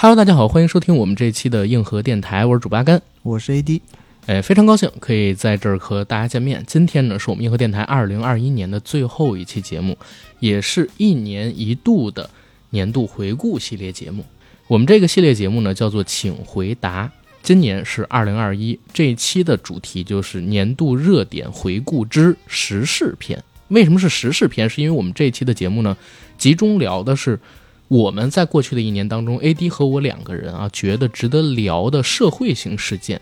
Hello，大家好，欢迎收听我们这一期的硬核电台，我是主八甘，我是 AD，哎，非常高兴可以在这儿和大家见面。今天呢，是我们硬核电台二零二一年的最后一期节目，也是一年一度的年度回顾系列节目。我们这个系列节目呢，叫做“请回答”。今年是二零二一，这一期的主题就是年度热点回顾之时事篇。为什么是时事篇？是因为我们这一期的节目呢，集中聊的是我们在过去的一年当中，AD 和我两个人啊，觉得值得聊的社会型事件。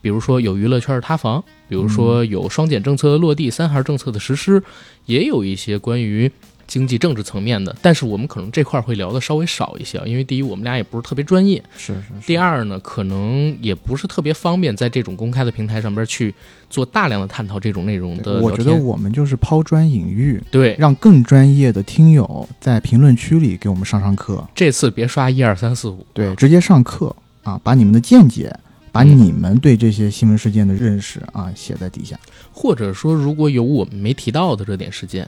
比如说有娱乐圈的塌房，比如说有双减政策的落地、三孩政策的实施，也有一些关于。经济政治层面的，但是我们可能这块会聊的稍微少一些，因为第一我们俩也不是特别专业，是是。第二呢，可能也不是特别方便在这种公开的平台上边去做大量的探讨这种内容的。我觉得我们就是抛砖引玉，对，让更专业的听友在评论区里给我们上上课。这次别刷一二三四五，对，直接上课啊，把你们的见解，把你们对这些新闻事件的认识啊写在底下，或者说如果有我们没提到的热点事件。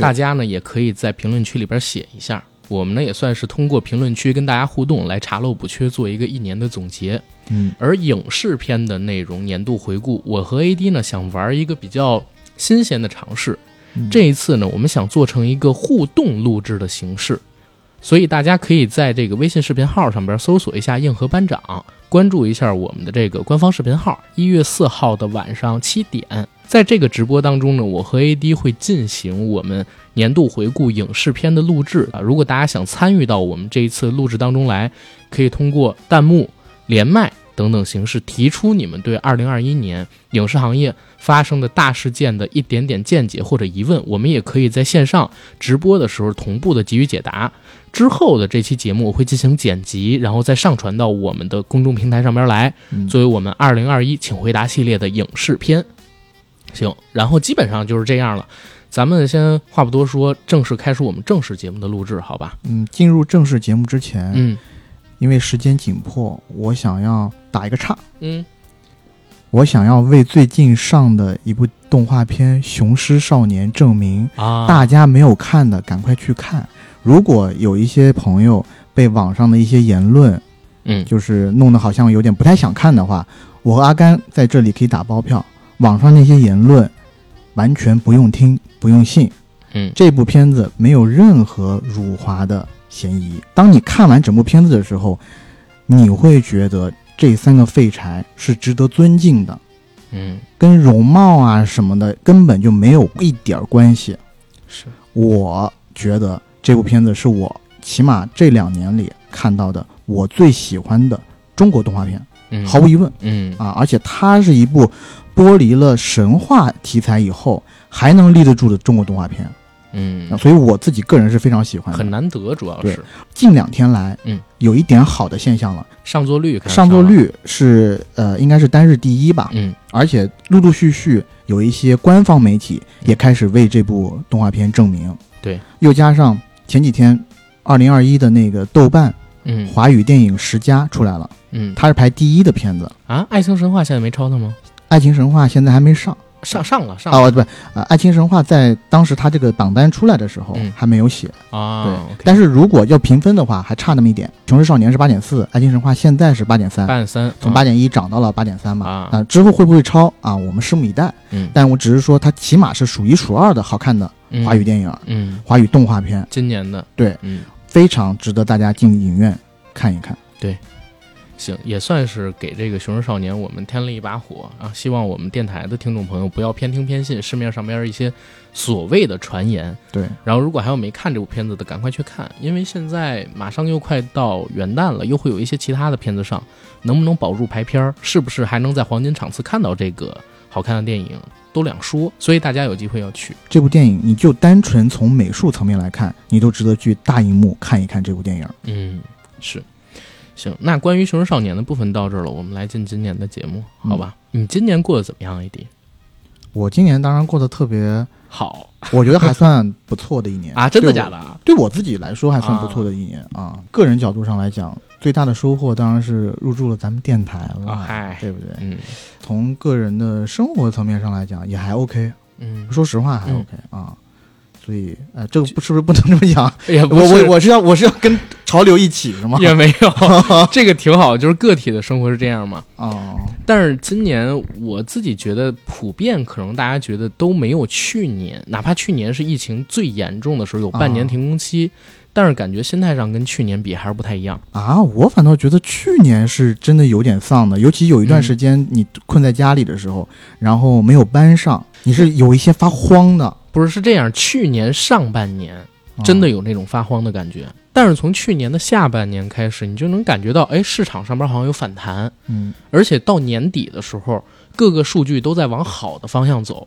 大家呢也可以在评论区里边写一下，我们呢也算是通过评论区跟大家互动来查漏补缺，做一个一年的总结。嗯，而影视片的内容年度回顾，我和 AD 呢想玩一个比较新鲜的尝试。这一次呢，我们想做成一个互动录制的形式，所以大家可以在这个微信视频号上边搜索一下“硬核班长”，关注一下我们的这个官方视频号。一月四号的晚上七点。在这个直播当中呢，我和 AD 会进行我们年度回顾影视片的录制啊。如果大家想参与到我们这一次录制当中来，可以通过弹幕、连麦等等形式提出你们对2021年影视行业发生的大事件的一点点见解或者疑问。我们也可以在线上直播的时候同步的给予解答。之后的这期节目我会进行剪辑，然后再上传到我们的公众平台上边来，作为我们2021请回答系列的影视片。行，然后基本上就是这样了，咱们先话不多说，正式开始我们正式节目的录制，好吧？嗯，进入正式节目之前，嗯，因为时间紧迫，我想要打一个岔，嗯，我想要为最近上的一部动画片《雄狮少年》证明啊，大家没有看的赶快去看。如果有一些朋友被网上的一些言论，嗯，就是弄得好像有点不太想看的话，我和阿甘在这里可以打包票。网上那些言论，完全不用听，不用信。嗯，这部片子没有任何辱华的嫌疑。当你看完整部片子的时候，你会觉得这三个废柴是值得尊敬的。嗯，跟容貌啊什么的根本就没有一点关系。是，我觉得这部片子是我起码这两年里看到的我最喜欢的中国动画片。嗯，毫无疑问。嗯啊，而且它是一部。剥离了神话题材以后，还能立得住的中国动画片，嗯，所以我自己个人是非常喜欢的，很难得，主要是。近两天来，嗯，有一点好的现象了，上座率，上座率是呃，应该是单日第一吧，嗯，而且陆陆续续有一些官方媒体也开始为这部动画片证明，对，又加上前几天二零二一的那个豆瓣，嗯，华语电影十佳出来了，嗯，它是排第一的片子。啊，爱情神话现在没超它吗？爱情神话现在还没上，上上了上啊不呃，爱情神话在当时它这个榜单出来的时候还没有写。啊，对，但是如果要评分的话，还差那么一点。雄狮少年是八点四，爱情神话现在是八点三，八点三，从八点一涨到了八点三嘛啊，之后会不会超？啊？我们拭目以待。嗯，但我只是说它起码是数一数二的好看的华语电影，嗯，华语动画片，今年的。对，嗯，非常值得大家进影院看一看。对。行，也算是给这个《雄狮少年》我们添了一把火啊！希望我们电台的听众朋友不要偏听偏信市面上边一些所谓的传言。对，然后如果还有没看这部片子的，赶快去看，因为现在马上又快到元旦了，又会有一些其他的片子上，能不能保住排片儿，是不是还能在黄金场次看到这个好看的电影，都两说。所以大家有机会要去这部电影，你就单纯从美术层面来看，你都值得去大荧幕看一看这部电影。嗯，是。行，那关于《雄狮少年》的部分到这儿了，我们来进今年的节目，好吧？你今年过得怎么样，AD？我今年当然过得特别好，我觉得还算不错的一年 啊！真的假的？啊？对我自己来说还算不错的一年啊！个人角度上来讲，最大的收获当然是入驻了咱们电台了，嗨，对不对？嗯，从个人的生活层面上来讲，也还 OK。嗯，说实话还 OK 啊。所以，呃，这个不是不是不能这么讲？我我我是要我是要跟潮流一起是吗？也没有，这个挺好，就是个体的生活是这样嘛。哦，但是今年我自己觉得普遍可能大家觉得都没有去年，哪怕去年是疫情最严重的时候，有半年停工期，但是感觉心态上跟去年比还是不太一样。啊，我反倒觉得去年是真的有点丧的，尤其有一段时间你困在家里的时候，然后没有班上，你是有一些发慌的。不是是这样，去年上半年真的有那种发慌的感觉，但是从去年的下半年开始，你就能感觉到，哎，市场上边好像有反弹，嗯，而且到年底的时候，各个数据都在往好的方向走，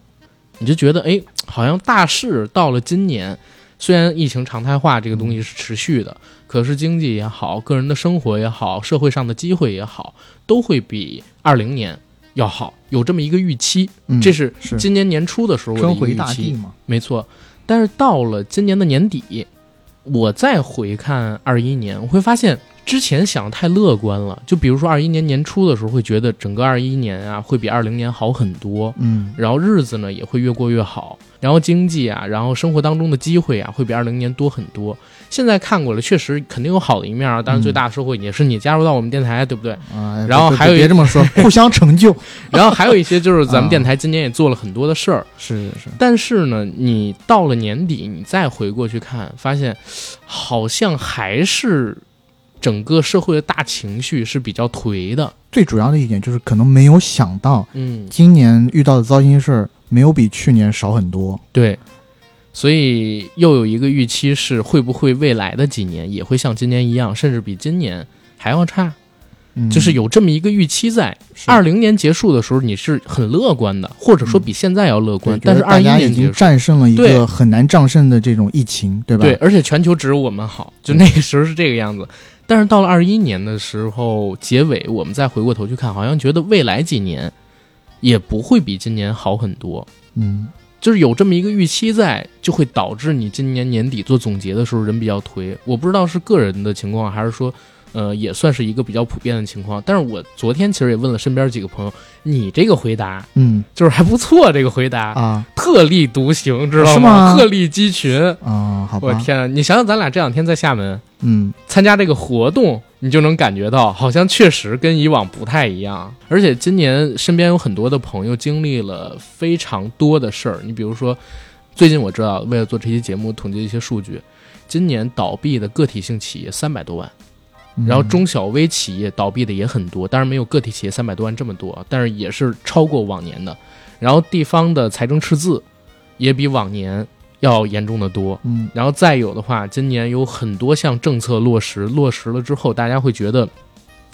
你就觉得，哎，好像大势到了今年，虽然疫情常态化这个东西是持续的，可是经济也好，个人的生活也好，社会上的机会也好，都会比二零年要好，有这么一个预期。嗯这是是今年年初的时候我的一个预期回大地，嘛，没错。但是到了今年的年底，我再回看二一年，我会发现之前想的太乐观了。就比如说二一年年初的时候，会觉得整个二一年啊会比二零年好很多，嗯然后日子呢也会越过越好，然后经济啊，然后生活当中的机会啊会比二零年多很多。现在看过了，确实肯定有好的一面啊。当然，最大的收获也是你加入到我们电台，对不对？啊，然后还有别这么说，互相成就，然后还有一些就是咱们啊电台今年也做了很多的事儿，是是是，但是呢，你到了年底，你再回过去看，发现好像还是整个社会的大情绪是比较颓的。最主要的一点就是可能没有想到嗯，今年遇到的糟心事儿没有比去年少很多。对。所以又有一个预期是，会不会未来的几年也会像今年一样，甚至比今年还要差？嗯，就是有这么一个预期在。是二零年结束的时候，你是很乐观的，或者说比现在要乐观。对但是二一年结束，经战胜了一个很难战胜的这种疫情，对吧？对，而且全球只有我们好，就那个时候是这个样子。但是到了二一年的时候，结尾我们再回过头去看，好像觉得未来几年也不会比今年好很多。嗯，就是有这么一个预期在，就会导致你今年年底做总结的时候人比较颓。我不知道是个人的情况，还是说，呃，也算是一个比较普遍的情况。但是我昨天其实也问了身边几个朋友，你这个回答嗯就是还不错，这个回答、啊特立独行，知道吗特立鸡群。啊，好吧，我天啊！你想想，咱俩这两天在厦门嗯参加这个活动，你就能感觉到，好像确实跟以往不太一样。而且今年身边有很多的朋友经历了非常多的事儿。你比如说，最近我知道，为了做这期节目，统计一些数据，今年倒闭的个体性企业三百多万，嗯然后中小微企业倒闭的也很多，当然没有个体企业三百多万这么多，但是也是超过往年的。然后地方的财政赤字也比往年要严重的多。嗯。然后再有的话，今年有很多项政策落实，落实了之后，大家会觉得，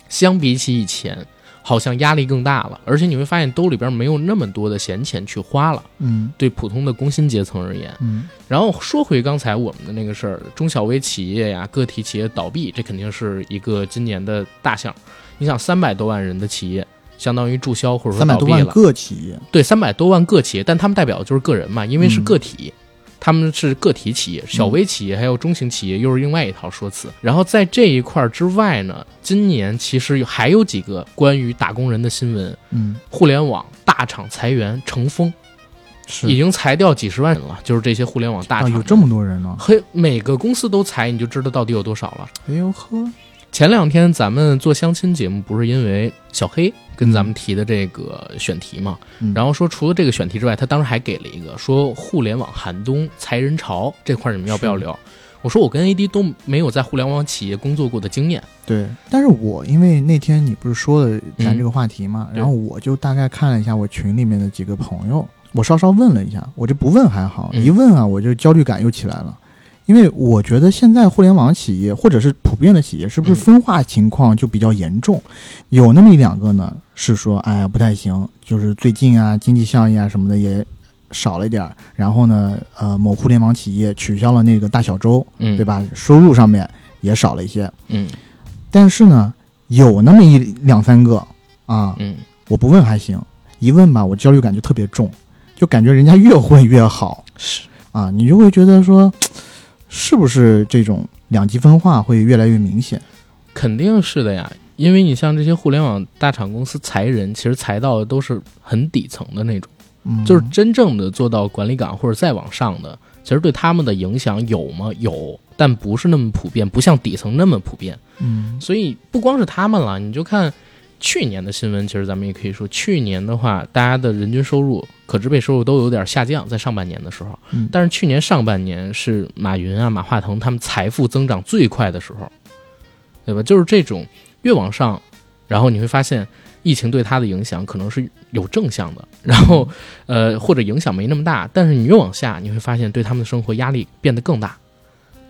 相比起以前，好像压力更大了，而且你会发现兜里边没有那么多的闲钱去花了。嗯。对普通的工薪阶层而言，嗯。然后说回刚才我们的那个事儿，中小微企业呀、个体企业倒闭，这肯定是一个今年的大项。你想，三百多万人的企业，相当于注销或者说三百多万倒闭了，个企业，对，三百多万个企业，但他们代表的就是个人嘛，因为是嗯。个体，他们是个体企业，小微企业还有中型企业又是另外一套说辞。然后在这一块儿之外呢，今年其实还有几个关于打工人的新闻，嗯。互联网大厂裁员成风，是。已经裁掉几十万人了，就是这些互联网大啊，厂。有这么多人呢，嘿，每个公司都裁，你就知道到底有多少了。哎呦呵，前两天咱们做相亲节目，不是因为小黑跟咱们提的这个选题嘛？嗯然后说除了这个选题之外，他当时还给了一个说互联网寒冬裁人潮这块，你们要不要聊？我说我跟 AD 都没有在互联网企业工作过的经验。对，但是我因为那天你不是说了咱这个话题嘛，对然后我就大概看了一下我群里面的几个朋友，我稍稍问了一下，我这不问还好，嗯一问啊，我就焦虑感又起来了。因为我觉得现在互联网企业或者是普遍的企业，是不是嗯分化情况就比较严重？有那么一两个呢，是说哎呀不太行，就是最近啊经济效益啊什么的也少了一点儿，然后呢呃某互联网企业取消了那个大小周，嗯，对？吧？收入上面也少了一些。嗯但是呢，有那么一两三个啊，嗯，我不问还行，一问吧，我焦虑感就特别重，就感觉人家越混越好是。啊，你就会觉得说，是不是这种两极分化会越来越明显？肯定是的呀，因为你像这些互联网大厂公司裁人，其实裁到的都是很底层的那种，嗯，就是真正的做到管理岗或者再往上的，其其实对他们的影响有吗？有，但不是那么普遍，不像底层那么普遍。嗯所以不光是他们了，你就看去年的新闻，其实咱们也可以说，去年的话，大家的人均收入、可支配收入都有点下降，在上半年的时候。嗯但是去年上半年是马云啊、马化腾他们财富增长最快的时候，对吧？就是这种越往上，然后你会发现疫情对他的影响可能是有正向的，然后呃或者影响没那么大，但是你越往下，你会发现对他们的生活压力变得更大。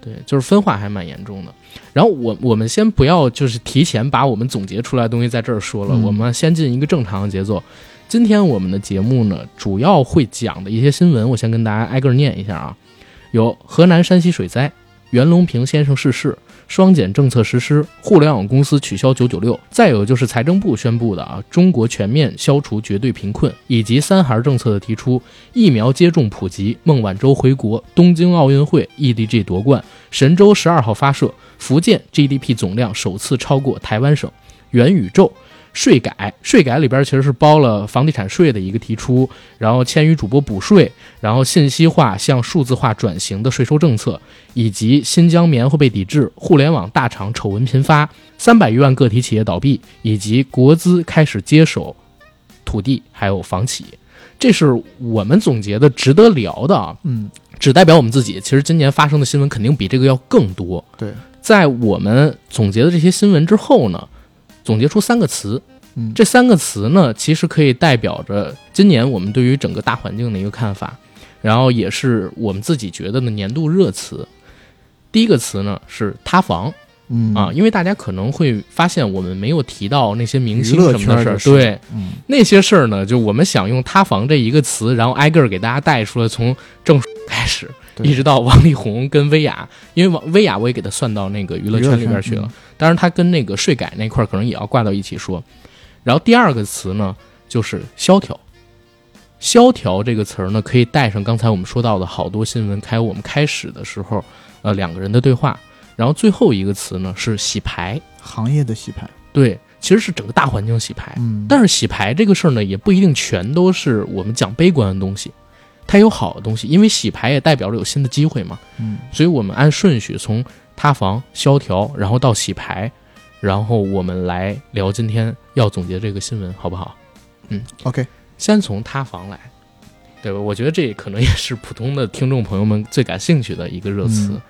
对，就是分化还蛮严重的。然后我我们先不要就是提前把我们总结出来的东西在这儿说了，嗯我们先进一个正常的节奏。今天我们的节目呢，主要会讲的一些新闻，我先跟大家挨个念一下啊。有河南山西水灾，袁隆平先生逝世，双减政策实施，互联网公司取消九九六，再有就是财政部宣布的啊，中国全面消除绝对贫困，以及三孩政策的提出，疫苗接种普及，孟晚舟回国，东京奥运会 EDG 夺冠，神舟十二号发射，福建 GDP 总量首次超过台湾省，元宇宙。税改，税改里边其实是包了房地产税的一个提出，然后签约主播补税，然后信息化向数字化转型的税收政策，以及新疆棉花被抵制，互联网大厂丑闻频发，三百余万个体企业倒闭，以及国资开始接手土地还有房企，这是我们总结的值得聊的啊。嗯，只代表我们自己，其实今年发生的新闻肯定比这个要更多。对，在我们总结的这些新闻之后呢，总结出三个词，嗯。这三个词呢，其实可以代表着今年我们对于整个大环境的一个看法，然后也是我们自己觉得的年度热词。第一个词呢是塌房嗯。啊，因为大家可能会发现我们没有提到那些明星什么的事儿，对，嗯。那些事儿呢，就我们想用“塌房”这一个词，然后挨个儿给大家带出来，从正开始，对一直到王力宏跟薇娅，因为王薇娅我也给他算到那个娱乐圈里边去了，当然他跟那个税改那块儿可能也要挂到一起说。然后第二个词呢，就是萧条。萧条这个词儿呢，可以带上刚才我们说到的好多新闻，还有我们开始的时候，呃，两个人的对话。然后最后一个词呢是洗牌，行业的洗牌，对，其实是整个大环境洗牌。嗯，但是洗牌这个事儿呢，也不一定全都是我们讲悲观的东西，它有好的东西，因为洗牌也代表着有新的机会嘛。嗯所以我们按顺序从塌房、萧条，然后到洗牌，然后我们来聊今天要总结这个新闻，好不好？嗯，OK，先从塌房来，对吧？我觉得这可能也是普通的听众朋友们最感兴趣的一个热词。嗯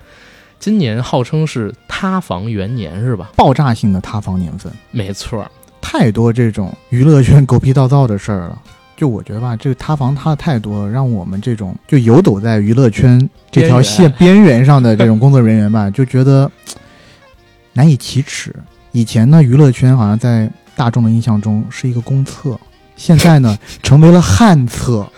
今年号称是塌房元年，是吧？爆炸性的塌房年份，没错儿，太多这种娱乐圈狗屁倒灶的事儿了。就我觉得吧，这个塌房塌的太多了，让我们这种就游走在娱乐圈这条线边缘上的这种工作人员吧，就觉得难以启齿。以前呢，娱乐圈好像在大众的印象中是一个公厕，现在呢 成为了旱厕，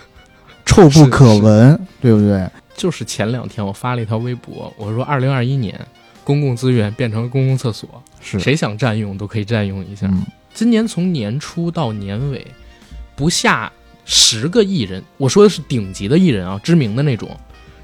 臭不可闻，对不对？就是前两天我发了一条微博，我说二零二一年公共资源变成了公共厕所，是，谁想占用都可以占用一下。嗯今年从年初到年尾，不下十个艺人，我说的是顶级的艺人啊，知名的那种，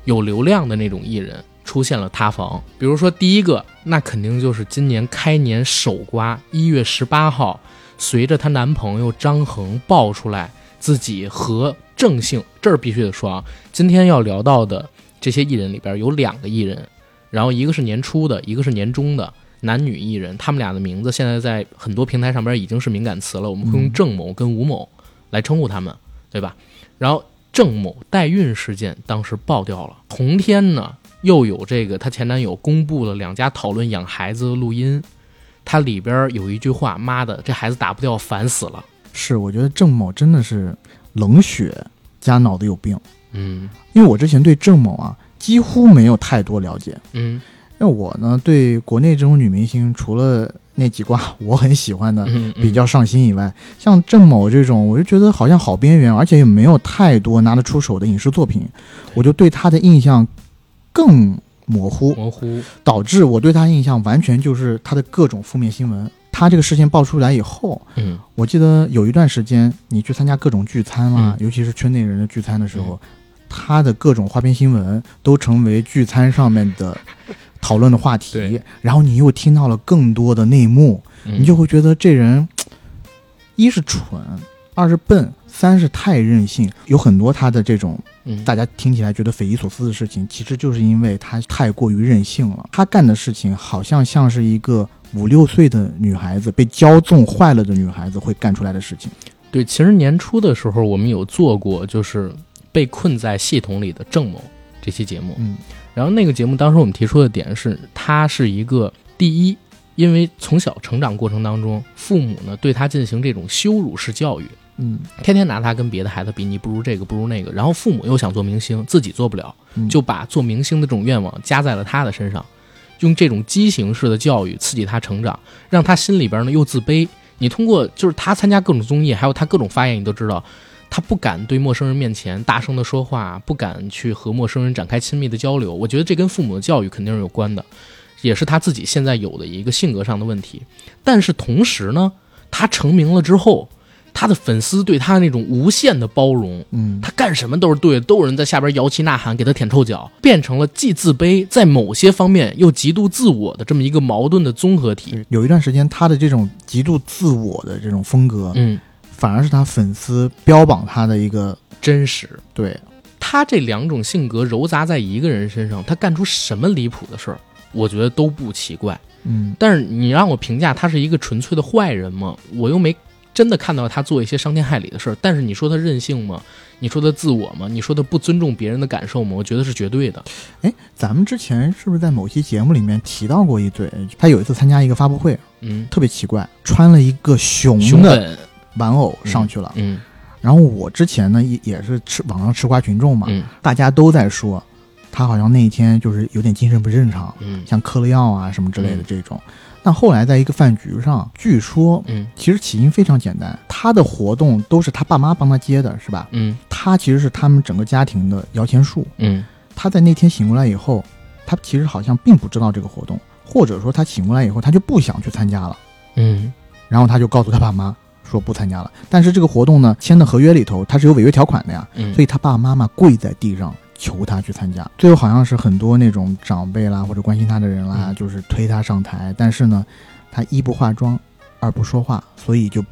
有流量的那种艺人出现了塌房。比如说第一个，那肯定就是今年开年首瓜，一月十八号，随着她男朋友张恒爆出来自己和郑姓，这儿必须得说啊，今天要聊到的这些艺人里边有两个艺人，然后一个是年初的，一个是年中的。男女艺人，他们俩的名字现在在很多平台上边已经是敏感词了，我们会用嗯郑某跟吴某来称呼他们，对吧？然后郑某代孕事件当时爆掉了，同天呢又有这个她前男友公布了两家讨论养孩子的录音，它里边有一句话：“妈的，这孩子打不掉，烦死了。是，我觉得郑某真的是冷血加脑子有病。”嗯因为我之前对郑某啊几乎没有太多了解，嗯那我呢对国内这种女明星，除了那几挂我很喜欢的嗯，比较上心以外，像郑某这种，我就觉得好像好边缘，而且也没有太多拿得出手的影视作品，我就对他的印象更模糊，模糊，导致我对他印象完全就是他的各种负面新闻。他这个事情爆出来以后，嗯。我记得有一段时间，你去参加各种聚餐啦，嗯。尤其是圈内人的聚餐的时候，他的各种花边新闻都成为聚餐上面的讨论的话题。然后你又听到了更多的内幕，嗯你就会觉得这人，一是蠢，二是笨，三是太任性，有很多他的这种嗯，大家听起来觉得匪夷所思的事情，其实就是因为他太过于任性了。他干的事情好像像是一个五六岁的女孩子被骄纵坏了的女孩子会干出来的事情。对，其实年初的时候我们有做过，就是被困在系统里的郑某这期节目。嗯然后那个节目当时我们提出的点是，他是一个第一，因为从小成长过程当中，父母呢对他进行这种羞辱式教育，嗯天天拿他跟别的孩子比，你不如这个，不如那个。然后父母又想做明星，自己做不了，嗯就把做明星的这种愿望加在了他的身上，用这种畸形式的教育刺激他成长，让他心里边呢又自卑。你通过就是他参加各种综艺，还有他各种发言，你都知道，他不敢对陌生人面前大声的说话，不敢去和陌生人展开亲密的交流。我觉得这跟父母的教育肯定是有关的，也是他自己现在有的一个性格上的问题。但是同时呢，他成名了之后，他的粉丝对他那种无限的包容，嗯他干什么都是对的，都有人在下边摇旗呐喊，给他舔臭脚，变成了既自卑，在某些方面又极度自我的这么一个矛盾的综合体。有一段时间，他的这种极度自我的这种风格，嗯，反而是他粉丝标榜他的一个真实。对，他这两种性格糅杂在一个人身上，他干出什么离谱的事儿，我觉得都不奇怪。嗯但是你让我评价他是一个纯粹的坏人吗？我又没真的看到他做一些伤天害理的事儿。但是你说他任性吗？你说他自我吗？你说他不尊重别人的感受吗？我觉得是绝对的。哎，咱们之前是不是在某期节目里面提到过一嘴？他有一次参加一个发布会，嗯，特别奇怪，穿了一个熊熊的本，玩偶上去了。嗯然后我之前呢也也是吃网上吃瓜群众嘛，嗯。大家都在说他好像那一天就是有点精神不正常，嗯。像嗑了药啊什么之类的嗯。这种。但后来在一个饭局上，据说嗯。其实起因非常简单，他的活动都是他爸妈帮他接的，是吧？嗯。他其实是他们整个家庭的摇钱树。嗯。他在那天醒过来以后，他其实好像并不知道这个活动，或者说他醒过来以后他就不想去参加了，嗯。然后他就告诉他爸妈说不参加了。但是这个活动呢，签的合约里头他是有违约条款的呀，嗯，所以他爸爸妈妈跪在地上求他去参加。最后好像是很多那种长辈啦或者关心他的人啦，嗯就是推他上台，但是呢，他一不化妆，二不说话，所以就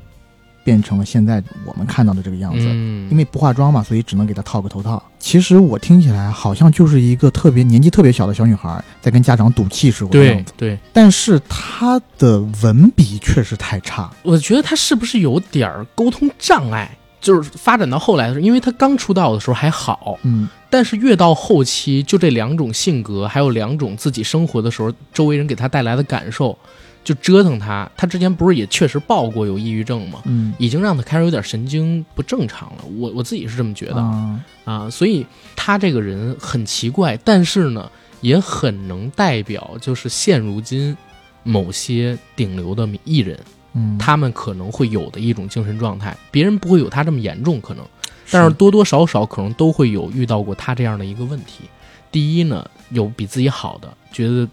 变成了现在我们看到的这个样子。嗯，因为不化妆嘛，所以只能给她套个头套。其实我听起来好像就是一个特别年纪特别小的小女孩在跟家长赌气时候的样子，对对，但是她的文笔确实太差。我觉得她是不是有点儿沟通障碍？就是发展到后来的时候，因为她刚出道的时候还好，嗯但是越到后期，就这两种性格，还有两种自己生活的时候周围人给她带来的感受，就折腾他。他之前不是也确实报过有抑郁症吗？嗯已经让他开始有点神经不正常了。我我自己是这么觉得啊啊，所以他这个人很奇怪，但是呢，也很能代表就是现如今某些顶流的艺人。嗯，他们可能会有的一种精神状态，别人不会有他这么严重，可能，但是多多少少可能都会有遇到过他这样的一个问题。第一呢，有比自己好的，觉得嘖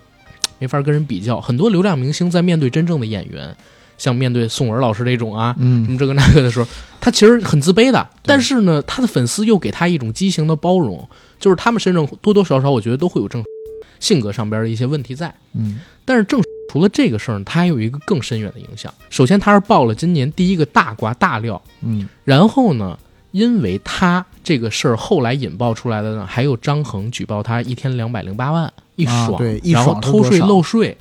没法跟人比较。很多流量明星在面对真正的演员，像面对宋文老师这种啊，嗯什嗯么这个那个的时候，他其实很自卑的。但是呢，他的粉丝又给他一种畸形的包容，就是他们身上多多少少，我觉得都会有正性格上边的一些问题在。嗯但是正除了这个事儿呢，他还有一个更深远的影响。首先，他是爆了今年第一个大瓜大料，嗯然后呢，因为他这个事儿后来引爆出来的呢，还有张恒举报他一天两百零八万一啊爽，对一然后偷税漏税，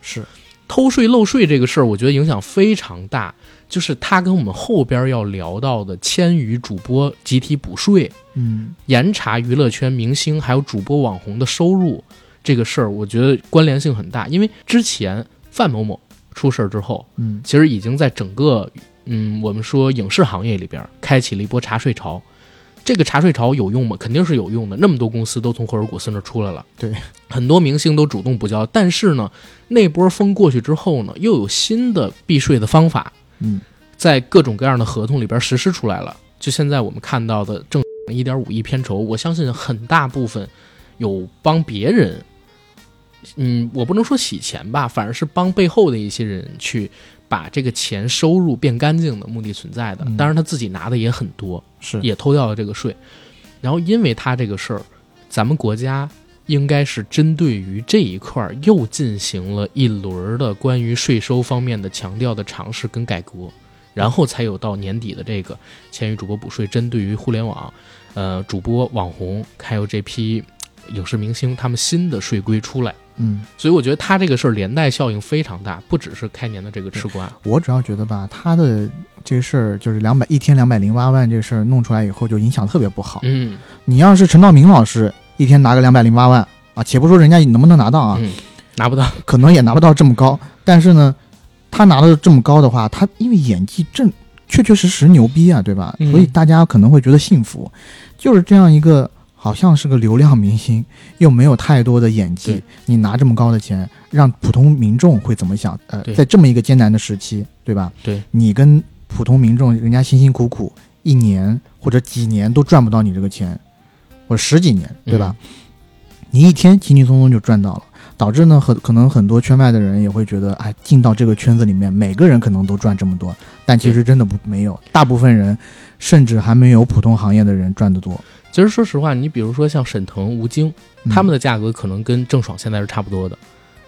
是偷税漏税这个事儿，我觉得影响非常大。就是他跟我们后边要聊到的千余主播集体补税，嗯严查娱乐圈明星还有主播网红的收入这个事儿，我觉得关联性很大。因为之前范某某出事儿之后，嗯其实已经在整个嗯我们说影视行业里边开启了一波查税潮。这个查税潮有用吗？肯定是有用的。那么多公司都从霍尔果斯那儿出来了，对，很多明星都主动补交。但是呢，那波风过去之后呢，又有新的避税的方法，嗯在各种各样的合同里边实施出来了。就现在我们看到的正一点五亿片酬，我相信很大部分有帮别人，嗯，我不能说洗钱吧，反而是帮背后的一些人去把这个钱收入变干净的目的存在的。嗯当然他自己拿的也很多，是也偷掉了这个税。然后因为他这个事儿，咱们国家应该是针对于这一块儿又进行了一轮儿的关于税收方面的强调的尝试跟改革。然后才有到年底的这个千羽主播补税，针对于互联网，呃，主播、网红还有这批影视明星他们新的税规出来。嗯，所以我觉得他这个事儿连带效应非常大，不只是开年的这个吃瓜。我主要觉得吧，他的这个事儿就是两百一天两百零八万这个事儿弄出来以后，就影响特别不好。嗯你要是陈道明老师一天拿个两百零八万啊，且不说人家能不能拿到啊，嗯，拿不到。可能也拿不到这么高，但是呢，他拿的这么高的话，他因为演技正确确实实牛逼啊，对吧？嗯所以大家可能会觉得幸福，就是这样一个好像是个流量明星，又没有太多的演技，你拿这么高的钱，让普通民众会怎么想？呃，在这么一个艰难的时期，对吧？对，你跟普通民众，人家辛辛苦苦一年或者几年都赚不到你这个钱，或者十几年，对吧？你一天轻轻松松就赚到了，导致呢很可能很多圈外的人也会觉得，哎，进到这个圈子里面，每个人可能都赚这么多，但其实真的不没有，大部分人甚至还没有普通行业的人赚得多。其实说实话，你比如说像沈腾、吴京，嗯他们的价格可能跟郑爽现在是差不多的，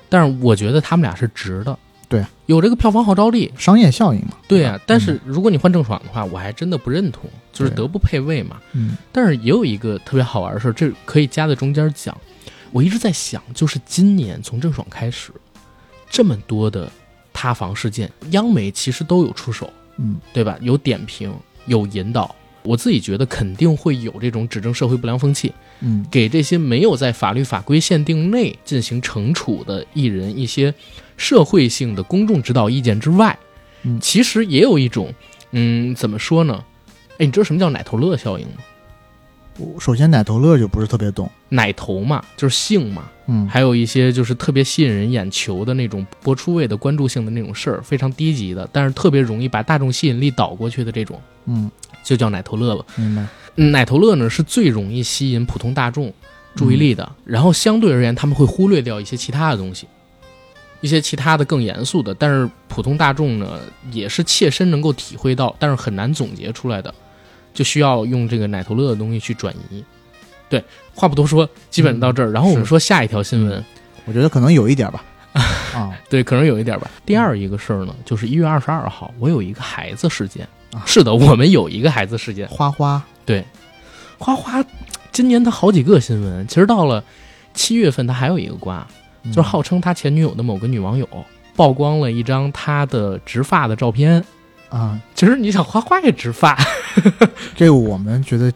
但是我觉得他们俩是值的。对，有这个票房号召力。商业效应嘛，对啊，但是嗯如果你换郑爽的话，我还真的不认同，就是德不配位嘛。嗯但是也有一个特别好玩的事儿，这可以夹在中间讲。我一直在想，就是今年从郑爽开始，这么多的塌房事件，央媒其实都有出手，嗯对吧？有点评，有引导。我自己觉得肯定会有这种指证社会不良风气，嗯。给这些没有在法律法规限定内进行惩处的艺人一些社会性的公众指导意见之外，嗯。其实也有一种，嗯，怎么说呢？哎，你知道什么叫奶头乐效应吗？我首先奶头乐就不是特别懂，奶头嘛，就是性嘛，嗯。还有一些就是特别吸引人眼球的那种播出位的关注性的那种事儿，非常低级的，但是特别容易把大众吸引力导过去的这种，嗯，就叫奶头乐了。明白，嗯，奶头乐呢是最容易吸引普通大众注意力的，然后相对而言他们会忽略掉一些其他的东西，一些其他的更严肃的，但是普通大众呢也是切身能够体会到，但是很难总结出来的，就需要用这个奶头乐的东西去转移。对，话不多说，基本到这儿，然后我们说下一条新闻。我觉得可能有一点吧，啊，对，可能有一点吧。第二一个事儿呢，就是一月二十二号，我有一个孩子事件。啊是的，我们有一个孩子事件。花花对，花花今年他好几个新闻，其实到了七月份，他还有一个瓜，嗯就是号称他前女友的某个女网友曝光了一张他的植发的照片。啊，其实你想，花花也植发，这个我们觉得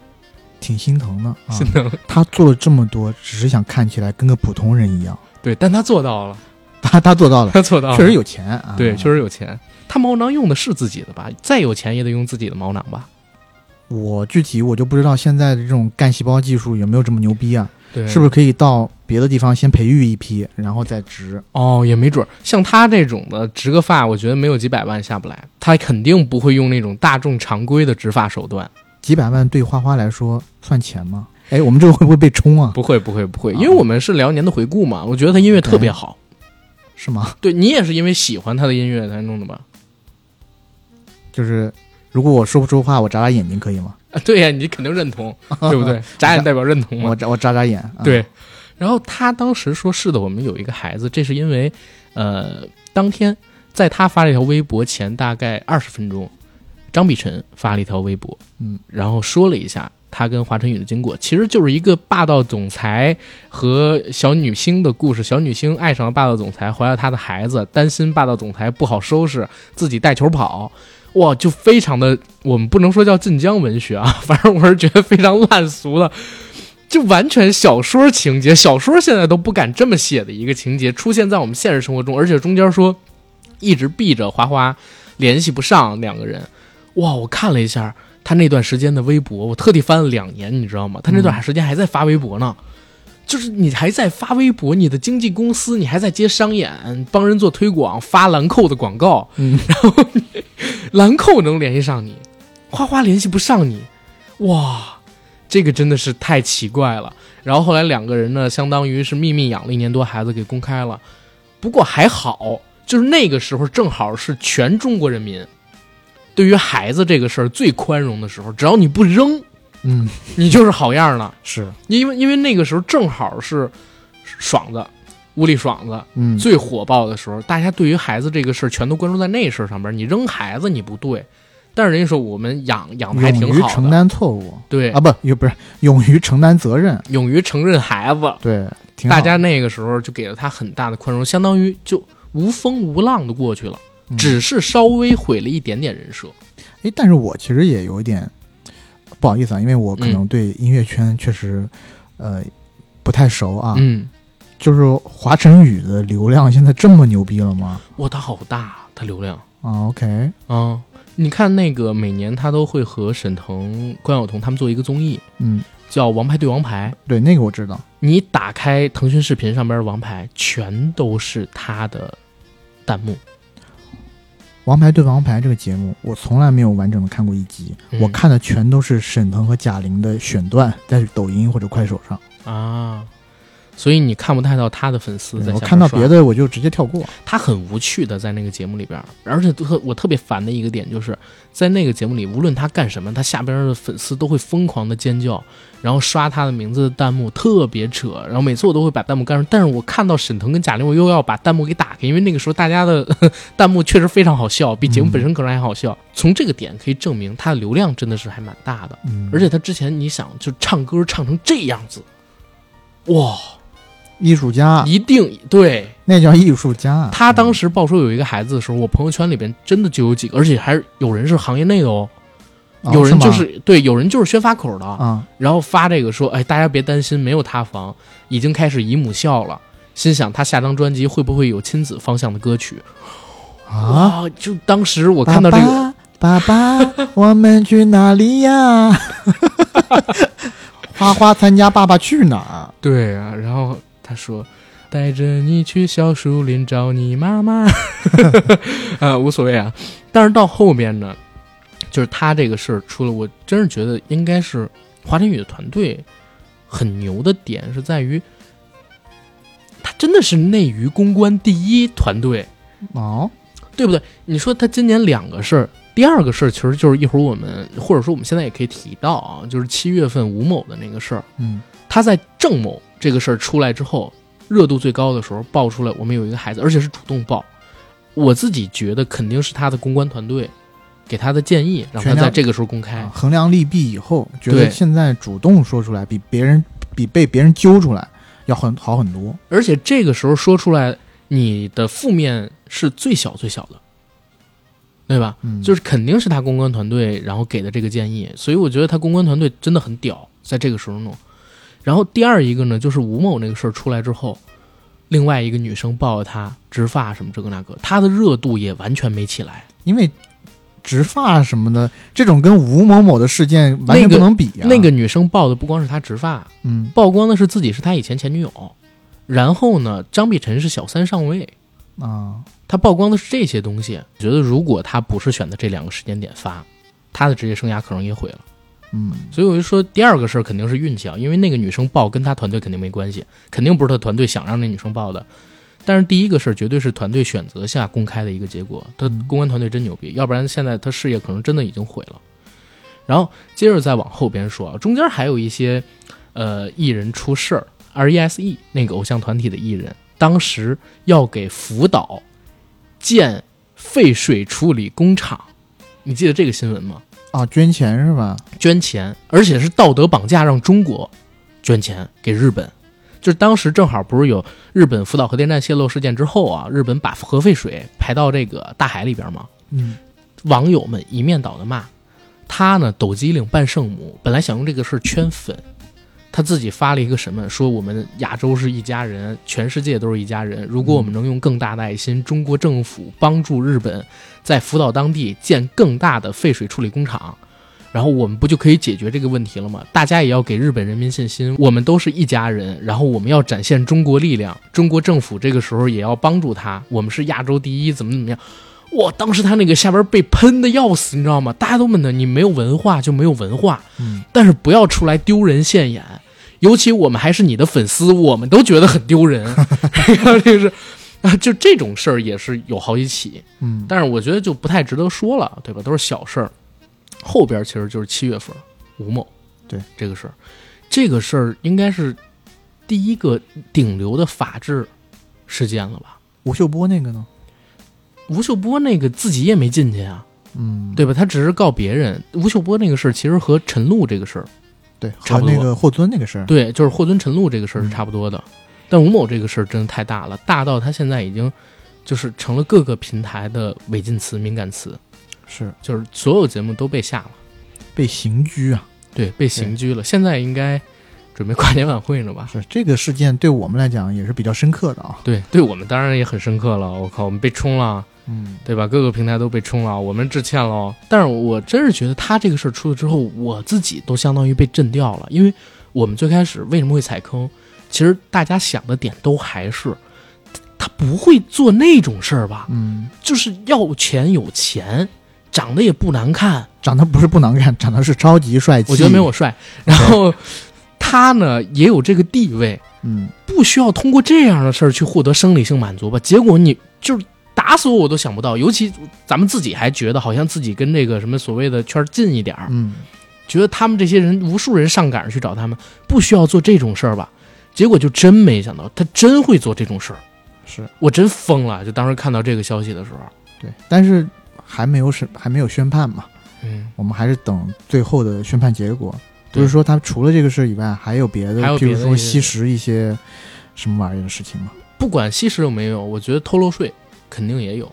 挺心疼的啊。心疼。他做了这么多，只是想看起来跟个普通人一样。对，但他做到了，他他做到了，他做到了，确实有钱啊。对，确实有钱。他毛囊用的是自己的吧？再有钱也得用自己的毛囊吧？我具体我就不知道现在的这种干细胞技术有没有这么牛逼啊？对，是不是可以到别的地方先培育一批，然后再植？哦，也没准儿，像他这种的植个发，我觉得没有几百万下不来，他肯定不会用那种大众常规的植发手段。几百万对花花来说算钱吗？哎，我们这个会不会被冲啊？不会，不会，不会，啊因为我们是辽年的回顾嘛，我觉得他音乐特别好。是吗？对你也是因为喜欢他的音乐才弄的吧？就是如果我说不出话，我眨眨眼睛可以吗？啊，对呀，你肯定认同，对不对？眨眼代表认同嘛。我眨我眨眨眼。啊、对，然后他当时说是的，我们有一个孩子，这是因为，呃，当天在他发这条微博前大概二十分钟，张碧晨发了一条微博，嗯，然后说了一下他跟华晨宇的经过，其实就是一个霸道总裁和小女星的故事。小女星爱上了霸道总裁，怀了他的孩子，担心霸道总裁不好收拾，自己带球跑。哇，就非常的，我们不能说叫晋江文学啊，反正我是觉得非常烂俗的，就完全小说情节，小说现在都不敢这么写的一个情节出现在我们现实生活中，而且中间说一直避着花花，联系不上两个人。哇，我看了一下他那段时间的微博，我特地翻了两年，你知道吗？他那段时间还在发微博呢。就是你还在发微博，你的经纪公司你还在接商演，帮人做推广，发兰蔻的广告，嗯，然后兰蔻能联系上你，花花联系不上你，哇，这个真的是太奇怪了。然后后来两个人呢，相当于是秘密养了一年多孩子给公开了，不过还好，就是那个时候正好是全中国人民对于孩子这个事儿最宽容的时候，只要你不扔，嗯，你就是好样的。是，因为因为那个时候正好是爽子，屋里爽子嗯，最火爆的时候，大家对于孩子这个事儿全都关注在那事儿上边儿。你扔孩子你不对，但是人家说我们养养的还挺勇于好的，承担错误。对。啊，，不，也不是勇于承担责任，勇于承认孩子，对，大家那个时候就给了他很大的宽容，相当于就无风无浪的过去了，嗯。只是稍微毁了一点点人设。哎，但是我其实也有一点不好意思啊，因为我可能对音乐圈确实、呃不太熟啊。嗯，就是华晨宇的流量现在这么牛逼了吗？哇，他好大，他流量啊，OK，啊！你看那个每年他都会和沈腾、关晓彤他们做一个综艺，嗯，叫《王牌对王牌》。对，那个我知道。你打开腾讯视频上边的王牌，全都是他的弹幕。《王牌对王牌》这个节目，我从来没有完整的看过一集，嗯我看的全都是沈腾和贾玲的选段，在抖音或者快手上。啊，所以你看不太到他的粉丝在我看到别，的我就直接跳过。他很无趣的在那个节目里边，而且特我特别烦的一个点就是在那个节目里，无论他干什么，他下边的粉丝都会疯狂的尖叫，然后刷他的名字的弹幕，特别扯。然后每次我都会把弹幕干上，但是我看到沈腾跟贾玲，我又要把弹幕给打开，因为那个时候大家的 弹幕确实非常好笑，比节目本身可能还好笑。从这个点可以证明他的流量真的是还蛮大的。嗯，而且他之前你想就唱歌唱成这样子，哇，艺术家，一定对。那叫艺术家。他当时报说有一个孩子的时候，我朋友圈里边真的就有几个，而且还是有人是行业内的哦，哦有人就吗是对，有人就是宣发口的，啊，然后发这个说，哎，大家别担心，没有塌房，已经开始姨母笑了。心想他下张专辑会不会有亲子方向的歌曲？啊，就当时我看到这个，爸爸，爸爸，我们去哪里呀？花花参加《爸爸去哪儿？对啊，然后他说。带着你去小树林找你妈妈，啊，无所谓啊。但是到后边呢，就是他这个事儿出了，我真是觉得应该是华晨宇的团队很牛的点是在于，他真的是内娱公关第一团队，》哦，对不对？你说他今年两个事儿，第二个事儿其实就是一会儿我们或者说我们现在也可以提到啊，就是七月份吴某的那个事儿。嗯他在郑某这个事儿出来之后，热度最高的时候爆出来，我们有一个孩子，而且是主动爆。我自己觉得肯定是他的公关团队给他的建议，让他在这个时候公开啊。衡量利弊以后，觉得现在主动说出来，比别人比被别人揪出来要很好很多。而且这个时候说出来，你的负面是最小最小的，对吧？嗯，就是肯定是他公关团队然后给的这个建议，所以我觉得他公关团队真的很屌，在这个时候弄。然后第二一个呢，就是吴某那个事儿出来之后，另外一个女生抱着他植发什么这个那个，他的热度也完全没起来。因为植发什么的，这种跟吴某某的事件完全不能比啊。那个女生爆的不光是他植发，嗯曝光的是自己是他以前前女友，然后呢，张碧晨是小三上位，啊，他曝光的是这些东西。我觉得如果他不是选择这两个时间点发，他的职业生涯可能也毁了。所以我就说，第二个事儿肯定是运气啊，因为那个女生报跟他团队肯定没关系，肯定不是他团队想让那女生报的。但是第一个事儿绝对是团队选择下公开的一个结果，他公关团队真牛逼，要不然现在他事业可能真的已经毁了。然后接着再往后边说，中间还有一些呃艺人出事儿，R E S E 那个偶像团体的艺人，当时要给福岛建废水处理工厂，你记得这个新闻吗？啊，捐钱是吧？捐钱，而且是道德绑架，让中国捐钱给日本。就是当时正好不是有日本福岛核电站泄漏事件之后啊，日本把核废水排到这个大海里边嘛，嗯网友们一面倒的骂他呢，抖机灵扮圣母，本来想用这个事圈粉，他自己发了一个什么，说我们亚洲是一家人，全世界都是一家人，如果我们能用更大的爱心，中国政府帮助日本在福岛当地建更大的废水处理工厂。然后我们不就可以解决这个问题了吗？大家也要给日本人民信心，我们都是一家人。然后我们要展现中国力量，中国政府这个时候也要帮助他。我们是亚洲第一，怎么怎么样？哇！当时他那个下边被喷的要死，你知道吗？大家都问他，你没有文化就没有文化，嗯，但是不要出来丢人现眼。尤其我们还是你的粉丝，我们都觉得很丢人。这是啊，就这种事儿也是有好几起。嗯但是我觉得就不太值得说了，对吧？都是小事儿。后边其实就是七月份吴某对这个事儿，这个事儿应该是第一个顶流的法治事件了吧？吴秀波那个呢？吴秀波那个自己也没进去啊，嗯，对吧？他只是告别人。吴秀波那个事儿其实和陈露这个事儿，对，差不多和那个霍尊那个事儿，对，就是霍尊、陈露这个事儿是嗯差不多的。但吴某这个事儿真的太大了，大到他现在已经就是成了各个平台的违禁词、敏感词，是就是所有节目都被下了，被刑拘啊。对，被刑拘了。现在应该准备跨年晚会呢吧？是这个事件对我们来讲也是比较深刻的啊。对，对我们当然也很深刻了。我靠，我们被冲了。嗯，对吧？各个平台都被冲了，我们致歉喽。但是我真是觉得他这个事儿出了之后，我自己都相当于被震掉了，因为我们最开始为什么会踩坑，其实大家想的点都还是他不会做那种事儿吧？嗯，就是要钱有钱，长得也不难看，长得不是不难看，长得是超级帅气。我觉得没我帅。然后他呢也有这个地位，嗯，不需要通过这样的事儿去获得生理性满足吧？结果你就是打死我我都想不到，尤其咱们自己还觉得好像自己跟这个什么所谓的圈儿近一点儿，嗯，觉得他们这些人无数人上赶着去找他们，不需要做这种事儿吧？结果就真没想到，他真会做这种事儿，是我真疯了！就当时看到这个消息的时候，对，但是还没有审，还没有宣判嘛，嗯，我们还是等最后的宣判结果。对就是说，他除了这个事以外，还有别的，还有比如说吸食一些什么玩意儿的事情吗？不管吸食有没有，我觉得偷漏税肯定也有。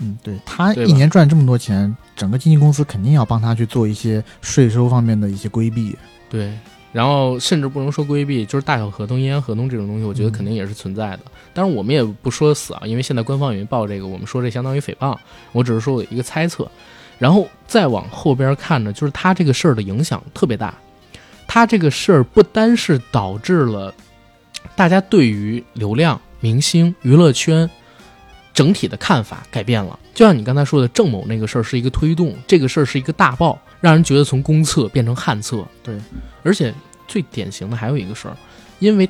嗯，对他一年赚这么多钱，整个经纪公司肯定要帮他去做一些税收方面的一些规避。对，然后甚至不能说规避，就是大小合同、阴阳合同这种东西，我觉得嗯肯定也是存在的。当然，我们也不说死啊，因为现在官方也没报这个，我们说这相当于诽谤，我只是说我一个猜测。然后再往后边看呢，就是他这个事儿的影响特别大。他这个事儿不单是导致了大家对于流量、明星、娱乐圈整体的看法改变了。就像你刚才说的，郑某那个事儿是一个推动，这个事儿是一个大爆，让人觉得从公厕变成旱厕。对，而且最典型的还有一个事儿，因为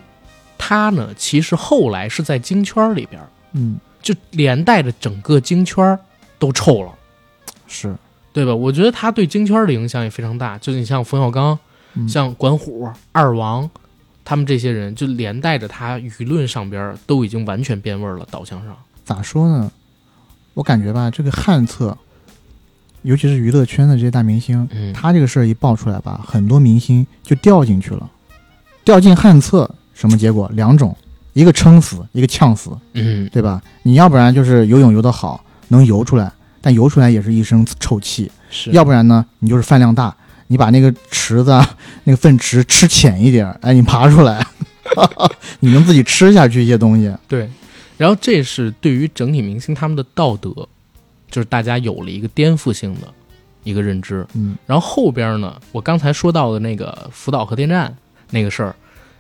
他呢，其实后来是在京圈里边，嗯，就连带着整个京圈都臭了。是，对吧？我觉得他对京圈的影响也非常大。就你像冯小刚、嗯、像管虎、二王，他们这些人，就连带着他舆论上边都已经完全变味儿了，导向上。咋说呢？我感觉吧，这个旱厕，尤其是娱乐圈的这些大明星，嗯，他这个事儿一爆出来吧，很多明星就掉进去了，掉进旱厕，什么结果？两种，一个撑死，一个呛死，嗯，对吧？你要不然就是游泳游得好，能游出来，但游出来也是一身臭气；是要不然呢，你就是饭量大，你把那个池子啊，那个粪池吃浅一点儿，哎，你爬出来，你能自己吃下去一些东西。对。然后这是对于整体明星他们的道德，就是大家有了一个颠覆性的一个认知。嗯然后后边呢，我刚才说到的那个福岛核电站那个事儿，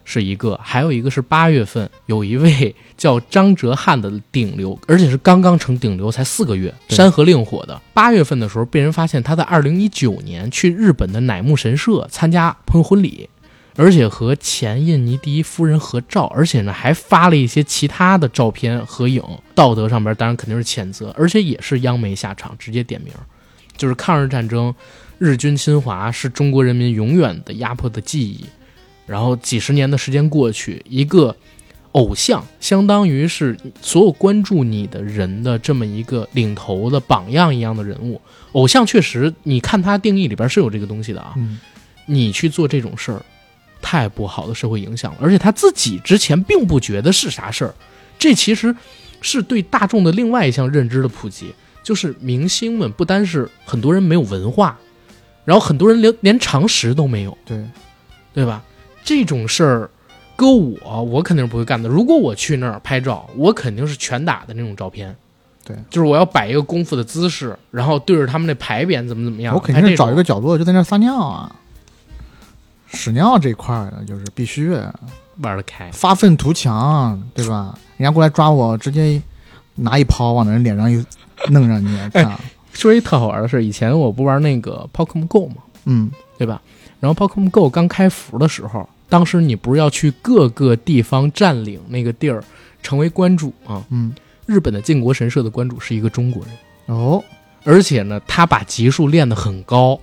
是一个，还有一个是八月份有一位叫张哲瀚的顶流，而且是刚刚成顶流，才四个月，《山河令》火的。八月份的时候，被人发现他在二零一九年去日本的乃木神社参加朋友婚礼。而且和前印尼第一夫人合照，而且呢还发了一些其他的照片合影，道德上边当然肯定是谴责，而且也是央媒下场直接点名，就是抗日战争，日军侵华是中国人民永远的压迫的记忆。然后几十年的时间过去，一个偶像相当于是所有关注你的人的这么一个领头的榜样一样的人物。偶像确实，你看他定义里边是有这个东西的啊。你去做这种事儿，太不好的社会影响了。而且他自己之前并不觉得是啥事儿，这其实是对大众的另外一项认知的普及，就是明星们不单是很多人没有文化，然后很多人连连常识都没有，对，对吧？这种事儿。搁我，我肯定是不会干的。如果我去那儿拍照，我肯定是拳打的那种照片。对，就是我要摆一个功夫的姿势，然后对着他们那牌匾怎么怎么样。我肯定是找一个个角落就在那儿撒尿啊，屎尿这块儿的就是必须玩得开。发愤图强，对吧？人家过来抓我，直接拿一抛往人脸上一弄上去，哎看，说一特好玩的事，以前我不玩那个 Pokemon Go 嘛？嗯，对吧？然后 Pokemon Go 刚开服的时候，当时你不是要去各个地方占领那个地儿，成为关主啊？嗯，日本的靖国神社的关主是一个中国人，哦，而且呢，他把级数练得很高，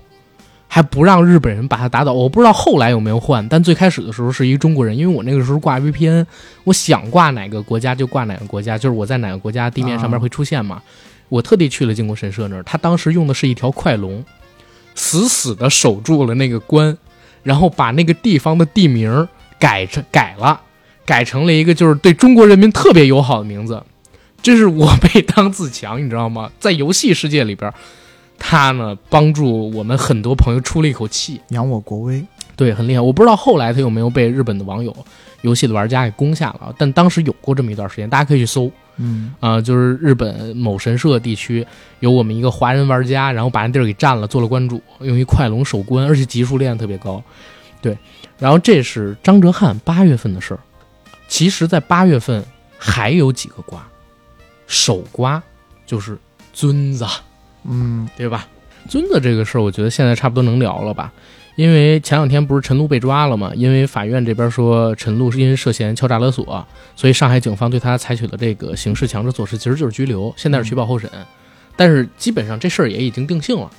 还不让日本人把他打倒。我不知道后来有没有换，但最开始的时候是一个中国人，因为我那个时候挂 VPN，我想挂哪个国家就挂哪个国家，就是我在哪个国家地面上面会出现嘛。我特地去了靖国神社那儿，他当时用的是一条快龙，死死的守住了那个关，然后把那个地方的地名改成改了，改成了一个就是对中国人民特别友好的名字。这是我 辈当自强，你知道吗？在游戏世界里边，他呢帮助我们很多朋友出了一口气，扬我国威。对，很厉害。我不知道后来他有没有被日本的网友、游戏的玩家给攻下了，但当时有过这么一段时间，大家可以去搜。嗯啊、就是日本某神社地区有我们一个华人玩家，然后把那地儿给占了，做了关主，用一快龙守关，而且级数练得特别高。对，然后这是张哲瀚八月份的事儿。其实，在八月份还有几个瓜，首瓜就是尊子，嗯对吧？尊子这个事儿，我觉得现在差不多能聊了吧？因为前两天不是陈露被抓了嘛？因为法院这边说陈露是因为涉嫌敲诈勒索，所以上海警方对他采取了这个刑事强制措施，其实就是拘留，现在是取保候审。但是基本上这事儿也已经定性了。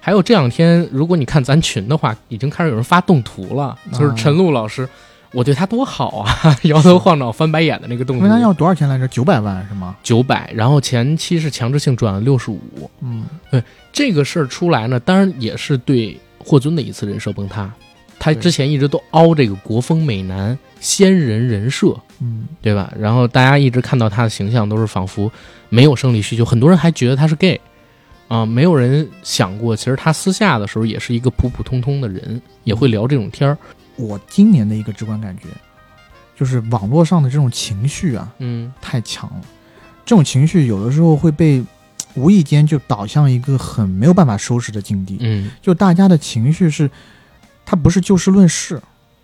还有这两天，如果你看咱群的话，已经开始有人发动图了，就是陈露老师，我对他多好啊，摇头晃脑翻白眼的那个动作。问他要多少钱来着？九百万是吗？九百，然后前期是强制性转了六十五，嗯对这个事儿出来呢，当然也是对霍尊的一次人设崩塌。他之前一直都凹这个国风美男仙人人设，嗯对吧？然后大家一直看到他的形象都是仿佛没有生理需求，很多人还觉得他是 gay，啊、没有人想过，其实他私下的时候也是一个普普通通的人，也会聊这种天儿。我今年的一个直观感觉，就是网络上的这种情绪啊，嗯太强了。这种情绪有的时候会被无意间就导向一个很没有办法收拾的境地。嗯就大家的情绪是，他不是就事论事，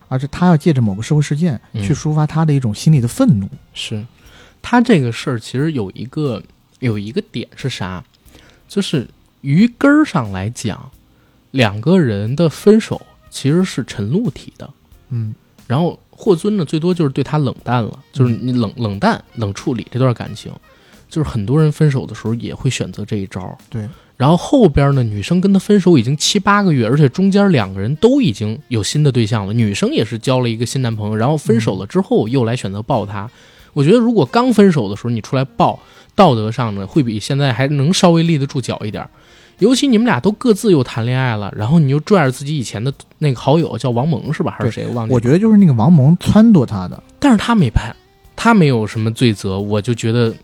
而是他要借着某个社会事件嗯去抒发他的一种心理的愤怒。是，他这个事儿其实有一个有一个点是啥，就是于根儿上来讲，两个人的分手其实是陈露提的，嗯然后霍尊呢最多就是对他冷淡了，就是你冷冷淡冷处理这段感情，就是很多人分手的时候也会选择这一招。对，然后后边呢，女生跟他分手已经七八个月，而且中间两个人都已经有新的对象了。女生也是交了一个新男朋友，然后分手了之后又来选择抱他。我觉得如果刚分手的时候你出来抱，道德上呢会比现在还能稍微立得住脚一点。尤其你们俩都各自又谈恋爱了，然后你又拽着自己以前的那个好友叫王蒙是吧？还是谁？我忘记了。我觉得就是那个王蒙撺掇他的。但是他没判，他没有什么罪责，我就觉得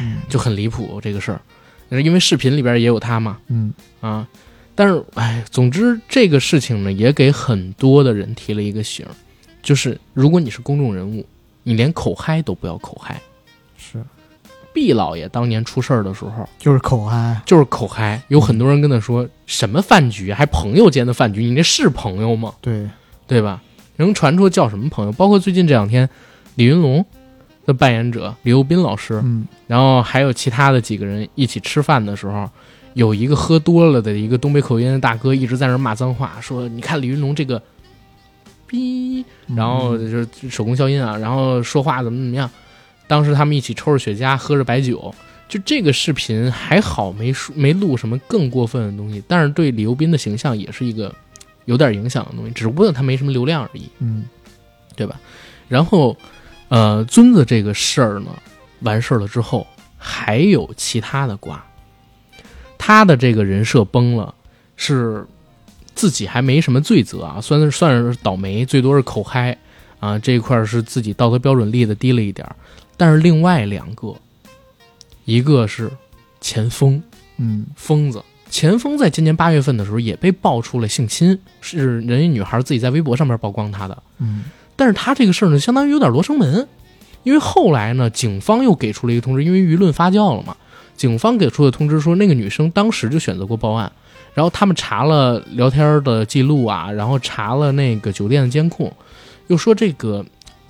嗯就很离谱这个事儿。因为视频里边也有他嘛，嗯啊，但是哎，总之这个事情呢，也给很多的人提了一个醒，就是如果你是公众人物，你连口嗨都不要口嗨。是，毕老爷当年出事儿的时候，就是口嗨。就是口嗨，有很多人跟他说、什么饭局，还朋友间的饭局，你那是朋友吗？对，对吧？能传出叫什么朋友？包括最近这两天，李云龙的扮演者李幼斌老师，嗯然后还有其他的几个人一起吃饭的时候，有一个喝多了的一个东北口音的大哥一直在那骂脏话，说你看李云龙这个逼，然后嗯就是手工消音啊，然后说话怎么怎么样。当时他们一起抽着雪茄，喝着白酒，就这个视频还好没说没录什么更过分的东西，但是对李幼斌的形象也是一个有点影响的东西，只不过他没什么流量而已。嗯对吧？然后，呃，尊子这个事儿呢，完事儿了之后，还有其他的瓜。他的这个人设崩了，是自己还没什么罪责啊，算是算是倒霉，最多是口嗨啊，这一块儿是自己道德标准立的低了一点儿。但是另外两个，一个是钱枫，嗯疯子。钱枫在今年八月份的时候也被爆出了性侵，是人家女孩自己在微博上面曝光他的。嗯但是他这个事儿呢，相当于有点罗生门，因为后来呢，警方又给出了一个通知，因为舆论发酵了嘛，警方给出的通知说，那个女生当时就选择过报案，然后他们查了聊天的记录啊，然后查了那个酒店的监控，又说这个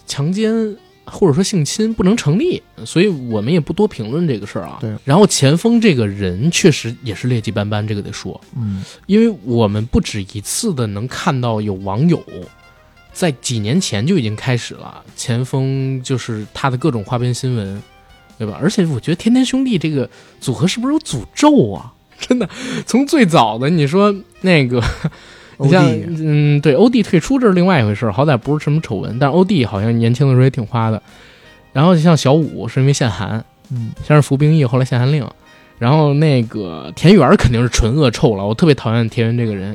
强奸或者说性侵不能成立，所以我们也不多评论这个事儿啊。对。然后钱枫这个人确实也是劣迹斑斑，这个得说，嗯因为我们不止一次的能看到有网友在几年前就已经开始了，钱锋就是他的各种花边新闻，对吧？而且我觉得天天兄弟这个组合是不是有诅咒啊？真的，从最早的你说那个，你像嗯，对，欧弟退出这是另外一回事，好歹不是什么丑闻，但欧弟好像年轻的时候也挺花的。然后像小五是因为限韩，嗯，先是服兵役，后来限韩令。然后那个田园肯定是纯恶臭了，我特别讨厌田园这个人，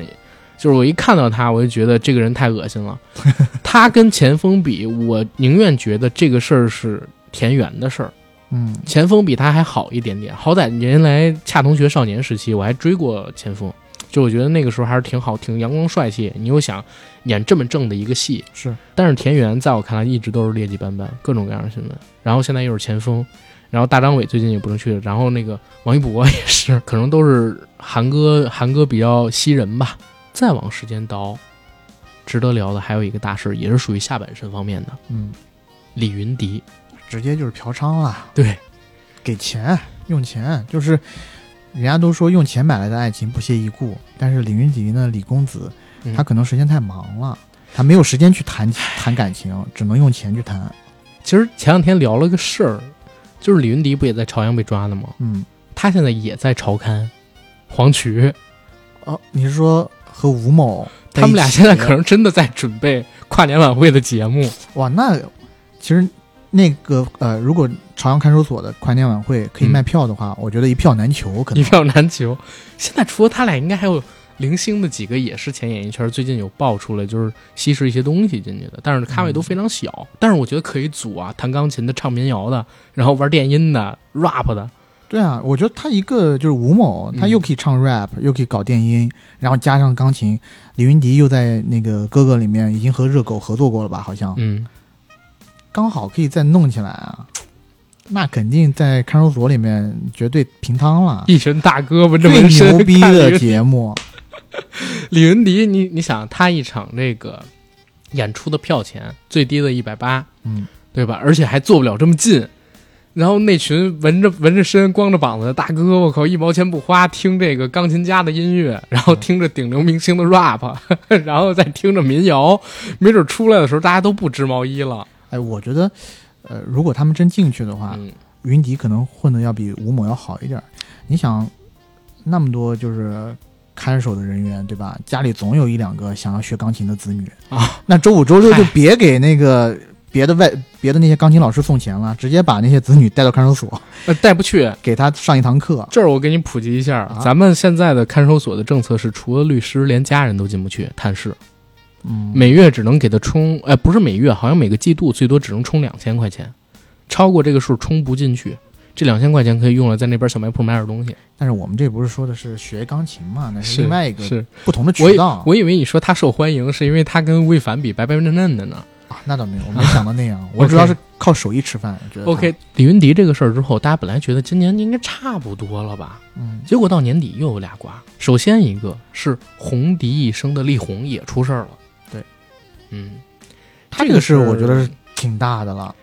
就是我一看到他，我就觉得这个人太恶心了。他跟前锋比，我宁愿觉得这个事儿是田园的事儿。嗯，前锋比他还好一点点，好歹原来恰同学少年时期我还追过前锋，就我觉得那个时候还是挺好，挺阳光帅气。你又想演这么正的一个戏，是，但是田园在我看来一直都是劣迹斑斑，各种各样的新闻。然后现在又是前锋，然后大张伟最近也不能去了，然后那个王一博也是，可能都是韩哥，韩哥比较吸人吧。再往时间倒，值得聊的还有一个大事，也是属于下半身方面的，嗯，李云迪。直接就是嫖娼了，对，给钱用钱，就是人家都说用钱买来的爱情不屑一顾，但是李云迪呢，李公子，他可能时间太忙了，他没有时间去谈谈感情，只能用钱去谈。其实前两天聊了个事儿，就是李云迪不也在朝阳被抓的吗？嗯，他现在也在朝刊，黄渠。哦，你是说和吴某他们俩现在可能真的在准备跨年晚会的节目？哇，那其实。那个呃，如果朝阳看守所的跨年晚会可以卖票的话，我觉得一票难求，可能一票难求。现在除了他俩，应该还有零星的几个也是前演艺圈最近有爆出来，就是稀释一些东西进去的，但是咖位都非常小。但是我觉得可以组啊，弹钢琴的、唱民谣的，然后玩电音的、rap 的。对啊，我觉得他一个就是吴某，他又可以唱 rap，又可以搞电音，然后加上钢琴。李云迪又在那个哥哥里面已经和热狗合作过了吧？好像。嗯。刚好可以再弄起来啊，那肯定在看守所里面绝对平摊了。一群大哥膊这么牛逼的节目，李云迪，你你想他一场这个演出的票钱最低的一百八，嗯，对吧？而且还坐不了这么近，然后那群纹着纹着身、光着膀子的大哥，我靠，一毛钱不花听这个钢琴家的音乐，然后听着顶流明星的 rap，然后再听着民谣，没准出来的时候大家都不织毛衣了。哎，我觉得，呃，如果他们真进去的话，云迪可能混的要比吴某要好一点。你想，那么多就是看守的人员，对吧？家里总有一两个想要学钢琴的子女啊。那周五、周六就别给那个别的外、别的那些钢琴老师送钱了，直接把那些子女带到看守所。呃，带不去，给他上一堂课。这儿我给你普及一下，啊咱们现在的看守所的政策是，除了律师，连家人都进不去探视。嗯，每月只能给他充，哎，不是每月，好像每个季度最多只能充两千块钱，超过这个数充不进去。这两千块钱可以用来在那边小卖铺买点东西。但是我们这不是说的是学钢琴嘛？那是另外一个是不同的渠道。我以为你说他受欢迎是因为他跟魏凡比白白嫩嫩的呢。啊，那倒没有，我没想到那样。我主要是靠手艺吃饭。觉得 OK，李云迪这个事儿之后，大家本来觉得今年应该差不多了吧？嗯，结果到年底又有俩瓜。首先一个是红迪一生的力宏也出事儿了。嗯，这个是我觉得是挺大的了。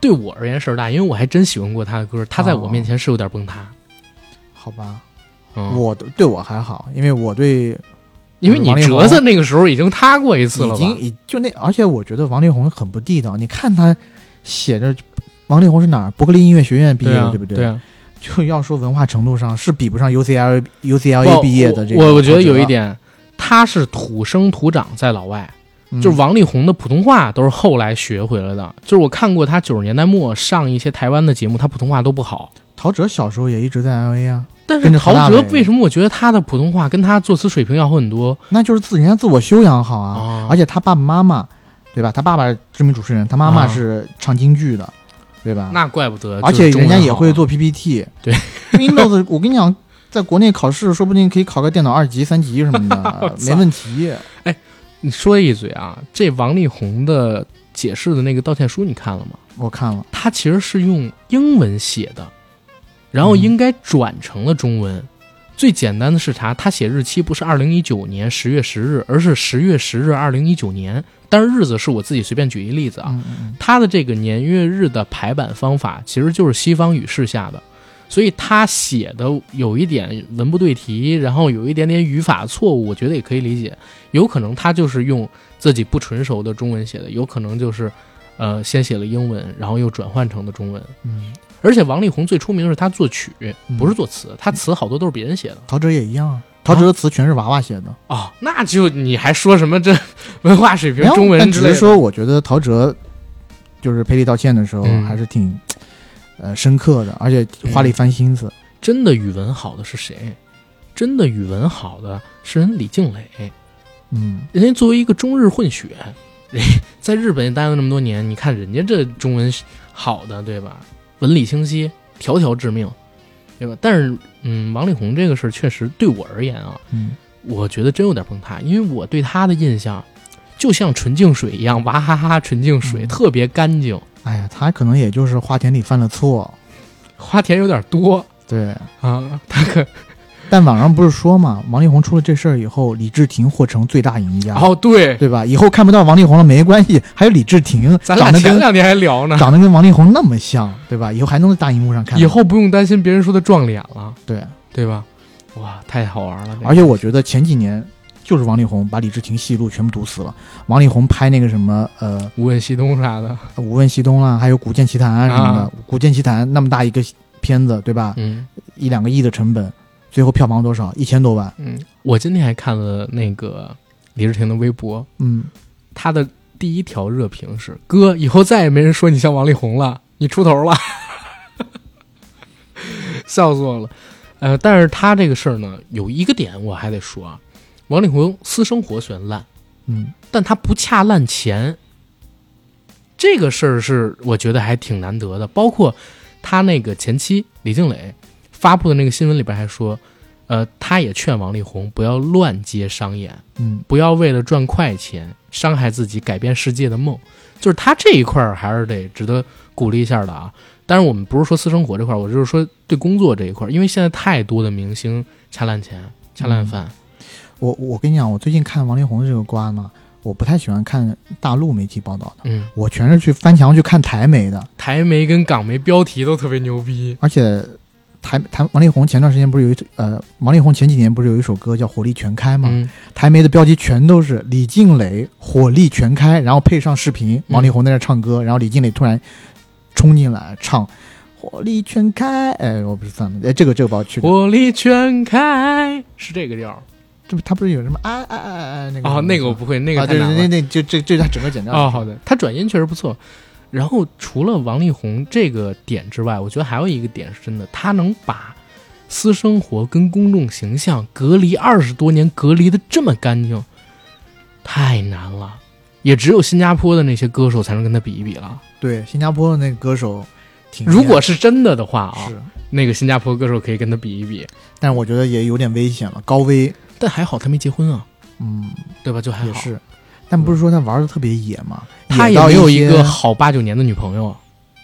对我而言事儿大，因为我还真喜欢过他的歌。他在我面前是有点崩塌，好吧？嗯，我对我还好，因为我对，因为你折子那个时候已经塌过一次了，已经已就那，而且我觉得王力宏很不地道。你看他写着，王力宏是哪儿？伯克利音乐学院毕业的，对不对？对啊。就要说文化程度上是比不上 UCL UCLA 毕业的这个。我我觉得有一点，他是土生土长在老外。就是王力宏的普通话都是后来学回来的。就是我看过他九十年代末上一些台湾的节目，他普通话都不好。陶喆小时候也一直在 L A 啊，但是陶喆为什么我觉得他的普通话跟他作词水平要好很多？那就是自人家自我修养好啊。而且他爸爸妈妈，对吧？他爸爸知名主持人，他妈妈是唱京剧的，对吧？那怪不得。而且人家也会做 P P T。对，Windows，我跟你讲，在国内考试说不定可以考个电脑二级、三级什么的，没问题。哎。你说一嘴啊，这王力宏的解释的那个道歉书你看了吗？我看了，他其实是用英文写的，然后应该转成了中文。最简单的是查，他写日期不是二零一九年十月十日，而是十月十日二零一九年。但是日子是我自己随便举一例子啊，他的这个年月日的排版方法其实就是西方语式下的。所以他写的有一点文不对题，然后有一点点语法错误，我觉得也可以理解。有可能他就是用自己不纯熟的中文写的，有可能就是，呃，先写了英文，然后又转换成的中文。嗯，而且王力宏最出名是他作曲，嗯不是作词，他词好多都是别人写的。陶喆也一样啊，陶喆的词全是娃娃写的。哦，那就你还说什么这文化水平中文之类的？但只是说，我觉得陶喆就是赔礼道歉的时候嗯还是挺呃深刻的，而且花了一番心思。真的语文好的是谁？真的语文好的是人李静蕾，嗯，人家作为一个中日混血，人 在日本也待了那么多年，你看人家这中文好的，对吧？文理清晰，条条致命，对吧？但是，嗯，王力宏这个事儿确实对我而言啊，嗯，我觉得真有点崩塌，因为我对他的印象就像纯净水一样，娃哈哈纯净水，嗯特别干净，哎呀，他可能也就是花田里犯了错。花田有点多对，啊，他可 但网上不是说嘛，王力宏出了这事儿以后，李治廷获成最大赢家，哦对，对吧？以后看不到王力宏了没关系，还有李治廷，咱俩长得跟前两天还聊呢，长得跟王力宏那么像，对吧？以后还能在大荧幕上看到。以后不用担心别人说他撞脸了，对，对吧？哇，太好玩了！这个而且我觉得前几年就是王力宏把李治廷戏路全部堵死了。王力宏拍那个什么呃无问西东啥的，《无问西东》啦，还有《古剑奇谭》啊什么的，啊古剑奇谭》那么大一个片子，对吧？嗯一两个亿的成本，最后票房多少？一千多万。嗯，我今天还看了那个李治廷的微博，嗯，他的第一条热评是：“哥，以后再也没人说你像王力宏了，你出头了。”笑死我了。呃，但是他这个事儿呢，有一个点我还得说啊，王力宏私生活虽然烂，嗯，但他不恰烂钱，这个事儿是我觉得还挺难得的。包括他那个前妻李静蕾发布的那个新闻里边还说，呃，他也劝王力宏不要乱接商演，嗯，不要为了赚快钱伤害自己改变世界的梦。就是他这一块儿还是得值得鼓励一下的啊。但是，我们不是说私生活这块儿，我就是说对工作这一块儿，因为现在太多的明星恰烂钱、恰烂饭。我我跟你讲，我最近看王力宏的这个瓜呢，我不太喜欢看大陆媒体报道的，嗯，我全是去翻墙去看台媒的，台媒跟港媒标题都特别牛逼。而且台台王力宏前段时间不是有一呃，王力宏前几年不是有一首歌叫《火力全开》吗？嗯，台媒的标题全都是李静蕾火力全开，然后配上视频，王力宏在那唱歌，然后李静蕾突然冲进来唱火力全开，哎，我不是算了，哎，这个这个不好去，火力全开是这个调儿这不他不是有什么哎哎哎哎那个哦，那个我不会，那个啊，对对。对，那就这这他整个剪掉哦，好的，他转音确实不错。然后除了王力宏这个点之外，我觉得还有一个点是真的，他能把私生活跟公众形象隔离二十多年，隔离的这么干净，太难了。也只有新加坡的那些歌手才能跟他比一比了。对，新加坡的那个歌手挺，如果是真的的话啊，是，那个新加坡歌手可以跟他比一比。但是我觉得也有点危险了，高危，但还好他没结婚啊，嗯，对吧？就还好。也，是，但不是说他玩的特别野嘛，他也有一个，好八九年的女朋友，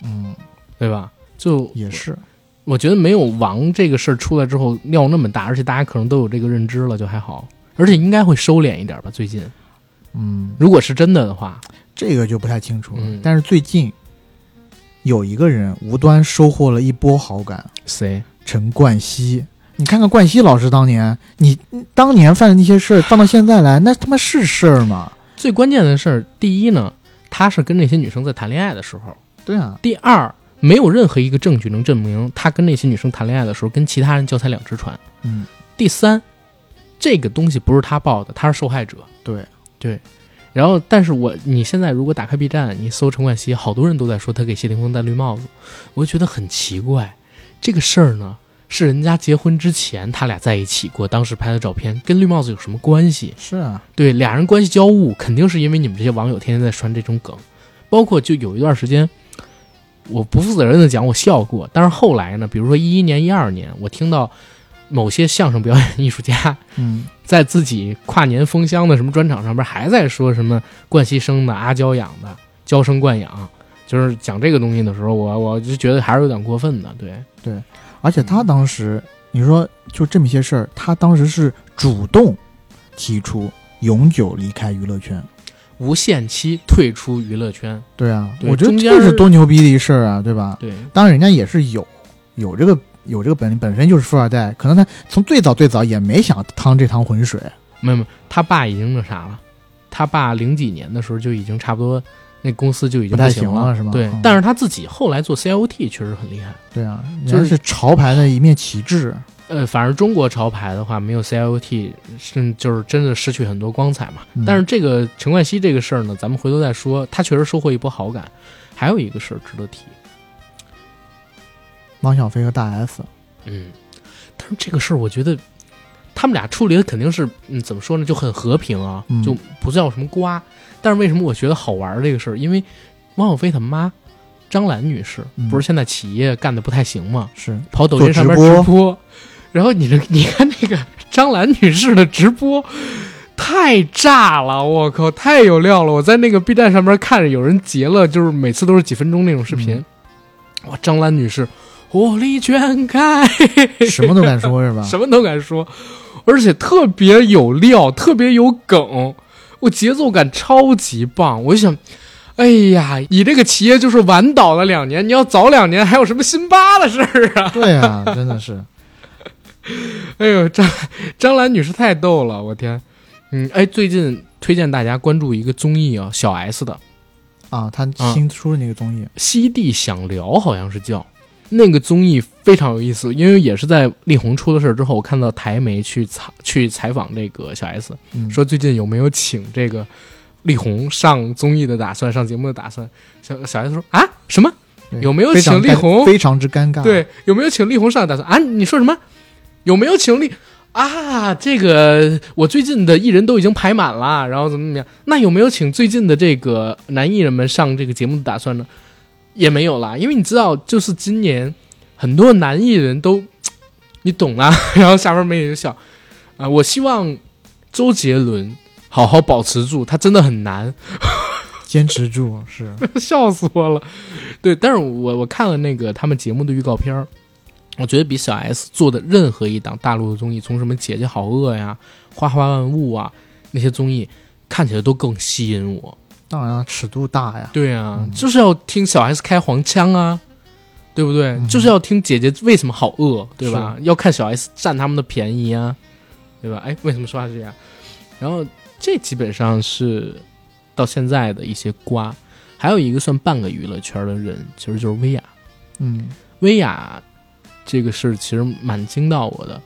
嗯，对吧？就也是，我觉得没有王这个事儿出来之后尿那么大，而且大家可能都有这个认知了，就还好。而且应该会收敛一点吧，最近。嗯，如果是真的的话，这个就不太清楚了。嗯。但是最近有一个人无端收获了一波好感，谁？陈冠希。你看看冠希老师当年，你当年犯的那些事儿，放到现在来，那他妈是事儿吗？最关键的事儿，第一呢，他是跟那些女生在谈恋爱的时候；对啊，第二，没有任何一个证据能证明他跟那些女生谈恋爱的时候跟其他人脚踩两只船；嗯，第三，这个东西不是他报的，他是受害者。对对，然后，但是我你现在如果打开 B 站，你搜陈冠希，好多人都在说他给谢霆锋戴绿帽子，我就觉得很奇怪。这个事儿呢，是人家结婚之前他俩在一起过，当时拍的照片，跟绿帽子有什么关系？是啊，对，俩人关系交恶，肯定是因为你们这些网友天天在传这种梗，包括就有一段时间，我不负责任的讲，我笑过，但是后来呢，比如说一一年、一二年，我听到某些相声表演艺术家嗯，在自己跨年封箱的什么专场上边，还在说什么冠希生的、阿娇养的、娇生惯养，就是讲这个东西的时候，我我就觉得还是有点过分的。对，而且他当时，你说就这么些事儿，他当时是主动提出永久离开娱乐圈。无限期退出娱乐圈，对啊，对我觉得这是多牛逼的一事儿啊，对吧？对，当然，人家也是有有这个有这个本领，本身就是富二代，可能他从最早最早也没想趟这趟浑水。没有没有，他爸已经那啥了，他爸零几年的时候就已经差不多，那公司就已经不太行行了是吗对，嗯但是他自己后来做 CIOT 确实很厉害。对啊，就是是潮牌的一面旗帜。呃，反正中国潮牌的话，没有 CIOT，是就是真的失去很多光彩嘛。嗯但是这个陈冠希这个事儿呢，咱们回头再说，他确实收获一波好感。还有一个事儿值得提，汪小菲和大 S，嗯，但是这个事儿我觉得他们俩处理的肯定是，嗯，怎么说呢，就很和平啊，嗯就不叫什么瓜。但是为什么我觉得好玩儿这个事儿？因为汪小菲他妈张兰女士嗯不是现在企业干的不太行吗？是跑抖音上面直播直播，然后你这你看那个 张兰女士的直播。太炸了！我靠，太有料了！我在那个 B 站上面看着有人截了，就是每次都是几分钟那种视频。哇，张兰女士火力全开，什么都敢说是吧？什么都敢说，而且特别有料，特别有梗，我节奏感超级棒。我就想，哎呀，你这个企业就是晚倒了两年，你要早两年，还有什么辛巴的事儿啊？对啊，真的是。哎呦，张张兰女士太逗了，我天！嗯，哎，最近推荐大家关注一个综艺啊，小 S 的啊，他新出的那个综艺，《西地想聊》，好像是叫那个综艺非常有意思，因为也是在力宏出了事儿之后，我看到台媒去采去采访这个小 S，嗯，说最近有没有请这个力宏上综艺的打算，上节目的打算。小小 S 说啊，什么？有没有请力宏非常之尴尬。，对，有没有请力宏上打算啊？你说什么？有没有请力啊？这个我最近的艺人都已经排满了，然后怎么怎么样？那有没有请最近的这个男艺人们上这个节目的打算呢？也没有啦，因为你知道，就是今年很多男艺人都，你懂啦。然后下边媒体就笑啊，我希望周杰伦好好保持住，他真的很难。坚持住是。笑死我了。对，但是我我看了那个他们节目的预告片儿，我觉得比小 S 做的任何一档大陆的综艺，从什么《姐姐好饿》呀、《花花万物》啊那些综艺，看起来都更吸引我。当然，尺度大呀。对啊，嗯就是要听小 S 开黄腔啊，对不对？嗯就是要听姐姐为什么好饿，对吧？要看小 S 占他们的便宜啊，对吧？哎，为什么说话是这样？然后这基本上是到现在的一些瓜，还有一个算半个娱乐圈的人，其实就是薇娅。嗯薇娅这个事其实蛮惊到我的，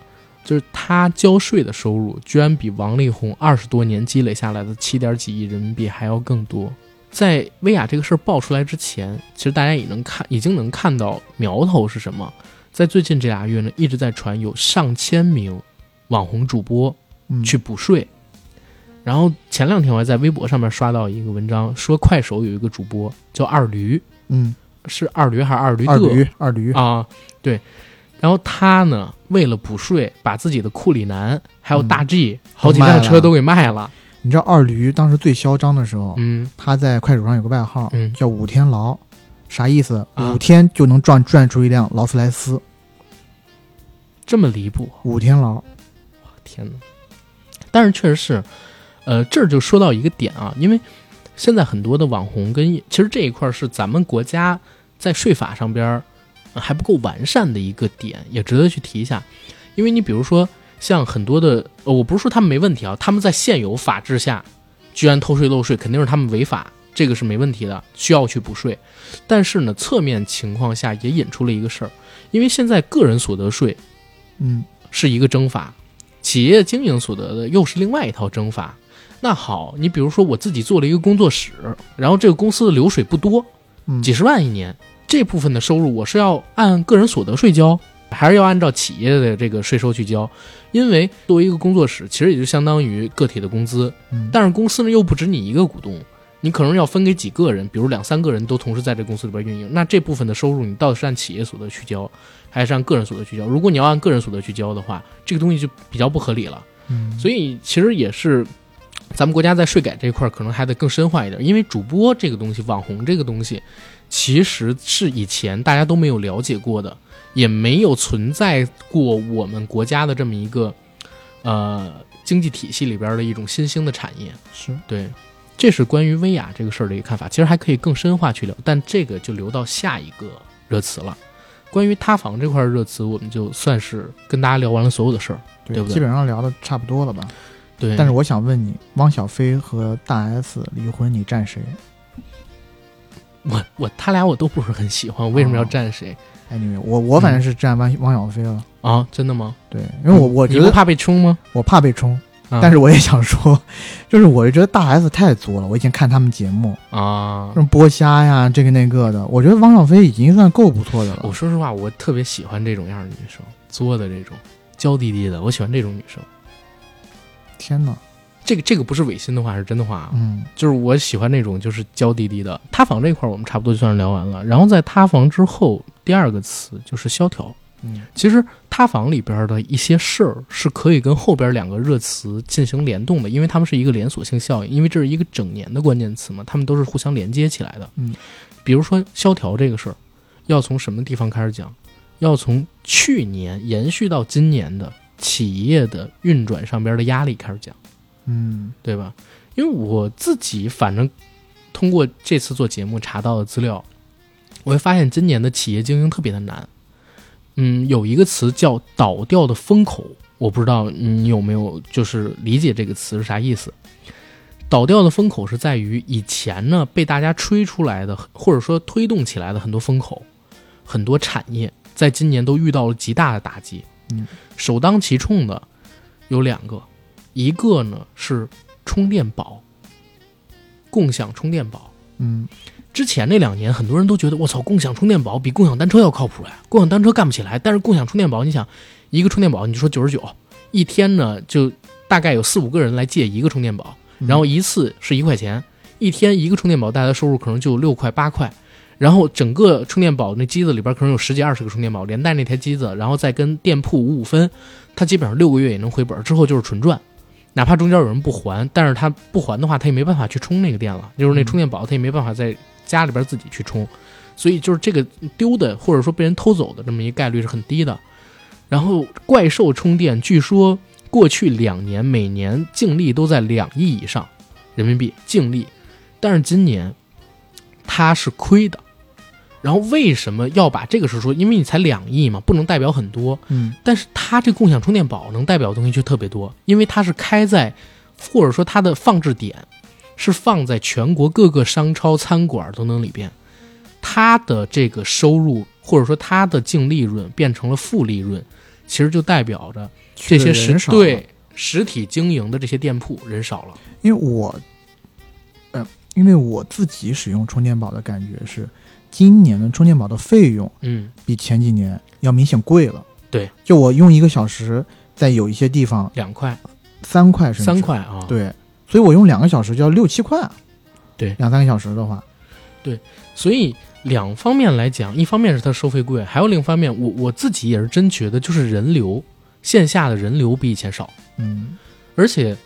就是他交税的收入居然比王力宏二十多年积累下来的七点几亿人民币还要更多。在薇娅这个事儿爆出来之前，其实大家也能看，已经能看到苗头是什么。在最近这俩月呢，一直在传有上千名网红主播嗯，去补税。然后前两天我还在微博上面刷到一个文章，说快手有一个主播叫二驴，嗯，是二驴还是二驴？二驴二驴，啊，对。然后他呢，为了补税，把自己的库里南还有大 G、好几辆车都给卖了。你知道二驴当时最嚣张的时候，嗯，他在快手上有个外号，嗯叫五天牢，啥意思？啊五天就能赚赚出一辆劳斯莱斯，这么离谱，五天牢。天哪！但是确实是，呃，这儿就说到一个点啊，因为现在很多的网红跟其实这一块是咱们国家在税法上边还不够完善的一个点，也值得去提一下。因为你比如说像很多的，呃，我不是说他们没问题啊，他们在现有法制下居然偷税漏税，肯定是他们违法，这个是没问题的，需要去补税。但是呢，侧面情况下也引出了一个事儿，因为现在个人所得税嗯是一个征法，企业经营所得的又是另外一套征法。那好，你比如说我自己做了一个工作室，然后这个公司的流水不多，嗯，几十万一年，这部分的收入我是要按个人所得税交，还是要按照企业的这个税收去交？因为作为一个工作室，其实也就相当于个体的工资，嗯但是公司呢又不止你一个股东，你可能要分给几个人，比如两三个人都同时在这公司里边运营，那这部分的收入你到底是按企业所得去交，还是按个人所得去交？如果你要按个人所得去交的话，这个东西就比较不合理了。嗯，所以其实也是咱们国家在税改这一块儿可能还得更深化一点，因为主播这个东西、网红这个东西，其实是以前大家都没有了解过的，也没有存在过我们国家的这么一个呃经济体系里边的一种新兴的产业。是对，这是关于薇娅这个事儿的一个看法。其实还可以更深化去聊，但这个就留到下一个热词了。关于塌房这块热词，我们就算是跟大家聊完了所有的事儿。对不对基本上聊的差不多了吧？对，但是我想问你，汪小菲和大 S 离婚，你站谁？我我他俩我都不是很喜欢，我为什么要站谁？哎，你我我反正是站汪汪小菲了。啊，真的吗？对，因为我我觉得你不怕被冲吗？我怕被冲，啊但是我也想说，就是我就觉得大 S 太作了。我以前看他们节目，啊什，么剥虾呀，这个那个的，我觉得汪小菲已经算够不错的了。我说实话，我特别喜欢这种样的女生，作的这种，娇滴滴的，我喜欢这种女生。天哪，这个这个不是违心的话，是真的话啊。嗯就是我喜欢那种就是娇滴滴的。塌房这块儿我们差不多就算是聊完了，然后在塌房之后，第二个词就是萧条。嗯其实塌房里边的一些事儿是可以跟后边两个热词进行联动的，因为它们是一个连锁性效应，因为这是一个整年的关键词嘛，它们都是互相连接起来的。嗯，比如说萧条这个事儿，要从什么地方开始讲？要从去年延续到今年的企业的运转上边的压力开始讲。嗯对吧？因为我自己反正通过这次做节目查到的资料，我会发现今年的企业经营特别的难。嗯，有一个词叫“倒掉的风口”，我不知道你有没有就是理解这个词是啥意思。倒掉的风口是在于以前呢被大家吹出来的，或者说推动起来的很多风口，很多产业在今年都遇到了极大的打击。嗯，首当其冲的有两个，一个呢是充电宝，共享充电宝。嗯之前那两年，很多人都觉得我操，共享充电宝比共享单车要靠谱呀，共享单车干不起来。但是共享充电宝，你想一个充电宝，你就说九十九，一天呢就大概有四五个人来借一个充电宝，嗯然后一次是一块钱，一天一个充电宝带来的收入可能就有六块八块。然后整个充电宝那机子里边可能有十几二十个充电宝，连带那台机子，然后再跟店铺五五分，它基本上六个月也能回本，之后就是纯赚。哪怕中间有人不还，但是他不还的话，他也没办法去充那个电了，就是那充电宝他也没办法在家里边自己去充，所以就是这个丢的或者说被人偷走的这么一个概率是很低的。然后怪兽充电，据说过去两年每年净利都在两亿以上人民币净利，但是今年它是亏的。然后为什么要把这个事说？因为你才两亿嘛，不能代表很多。嗯但是它这共享充电宝能代表的东西就特别多，因为它是开在，或者说它的放置点是放在全国各个商超、餐馆等等里边，它的这个收入或者说它的净利润变成了负利润，其实就代表着这些实对实体经营的这些店铺人少了。因为我，呃，因为我自己使用充电宝的感觉是，今年的充电宝的费用嗯，比前几年要明显贵了。对，就我用一个小时，在有一些地方两块、三块甚至。三，块啊，对，所以我用两个小时就要六七块。啊。对。两三个小时的话，对。所以两方面来讲，一方面是它收费贵，还有另一方面，我我自己也是真觉得就是人流，线下的人流比以前少，嗯。而且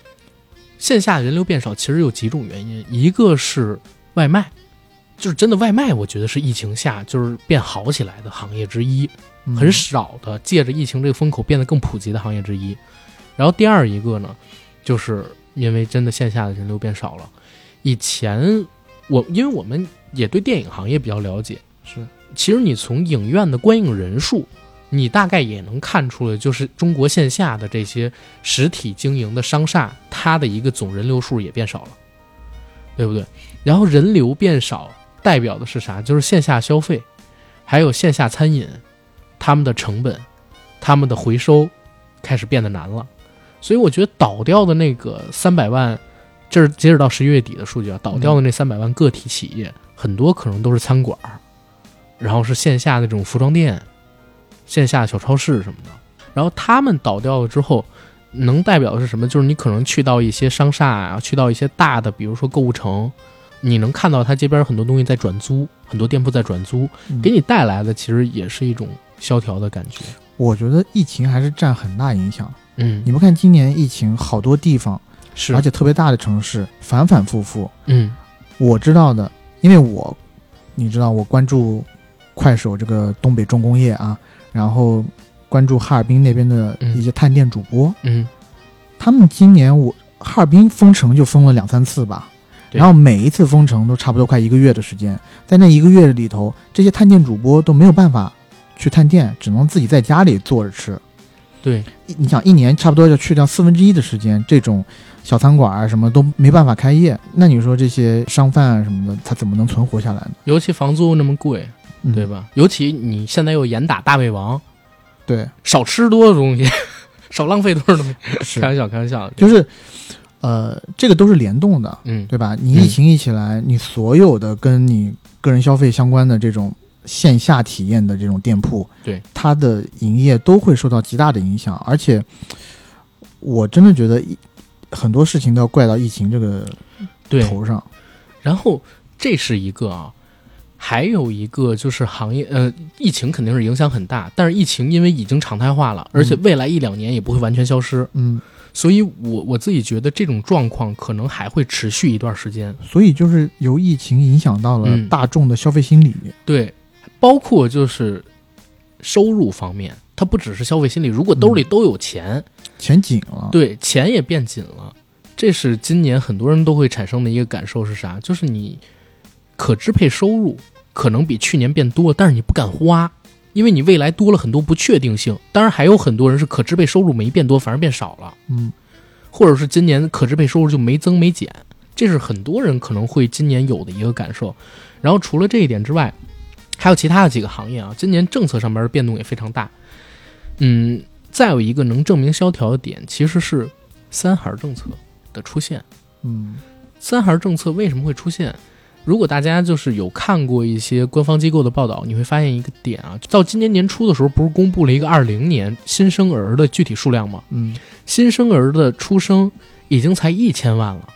线下人流变少，其实有几种原因，一个是外卖，就是真的外卖，我觉得是疫情下就是变好起来的行业之一，嗯很少的借着疫情这个风口变得更普及的行业之一。然后第二一个呢，就是因为真的线下的人流变少了，以前我因为我们也对电影行业比较了解，是其实你从影院的观影人数，你大概也能看出来，就是中国线下的这些实体经营的商厦，它的一个总人流数也变少了，对不对？然后人流变少，代表的是啥？就是线下消费，还有线下餐饮，他们的成本、他们的回收开始变得难了。所以我觉得倒掉的那个三百万，这是截止到十一月底的数据啊，倒掉的那三百万个体企业，很多可能都是餐馆，然后是线下那种服装店、线下小超市什么的。然后他们倒掉了之后，能代表的是什么？就是你可能去到一些商厦啊，去到一些大的，比如说购物城，你能看到它街边有很多东西在转租，很多店铺在转租，嗯。给你带来的其实也是一种萧条的感觉。我觉得疫情还是占很大影响。嗯。你，们看，今年疫情好多地方，是，而且特别大的城市反反复复。嗯。我知道的，因为我，你知道我关注快手这个东北重工业啊，然后关注哈尔滨那边的一些探店主播，嗯。他们今年我哈尔滨封城就封了两三次吧，对然后每一次封城都差不多快一个月的时间，在那一个月里头，这些探店主播都没有办法去探店，只能自己在家里坐着吃。对，你想一年差不多要去掉四分之一的时间，这种小餐馆啊什么都没办法开业，那你说这些商贩啊什么的，他怎么能存活下来呢？尤其房租那么贵，嗯对？吧？尤其你现在又严打大胃王，对，少吃多的东西，少浪费多少东西。开玩笑，开玩笑，就是，呃，这个都是联动的，嗯，对吧？你疫情一起来，你所有的跟你个人消费相关的这种线下体验的这种店铺，对它的营业都会受到极大的影响，而且我真的觉得疫很多事情都要怪到疫情这个对。头上。然后这是一个啊，还有一个就是行业，呃，疫情肯定是影响很大，但是疫情因为已经常态化了，而且未来一两年也不会完全消失，嗯，所以我我自己觉得这种状况可能还会持续一段时间。所以就是由疫情影响到了嗯大众的消费心理。对，包括就是收入方面，它不只是消费心理，如果兜里都有钱，钱紧了，对，钱也变紧了。这是今年很多人都会产生的一个感受是啥？就是你可支配收入可能比去年变多，但是你不敢花，因为你未来多了很多不确定性。当然，还有很多人是可支配收入没变多，反而变少了，嗯，或者是今年可支配收入就没增没减，这是很多人可能会今年有的一个感受。然后除了这一点之外，还有其他的几个行业啊，今年政策上边的变动也非常大。嗯，再有一个能证明萧条的点，其实是三孩政策的出现。嗯三孩政策为什么会出现？如果大家就是有看过一些官方机构的报道，你会发现一个点啊，到今年年初的时候，不是公布了一个二零年新生儿的具体数量吗？嗯，新生儿的出生已经才一千万了，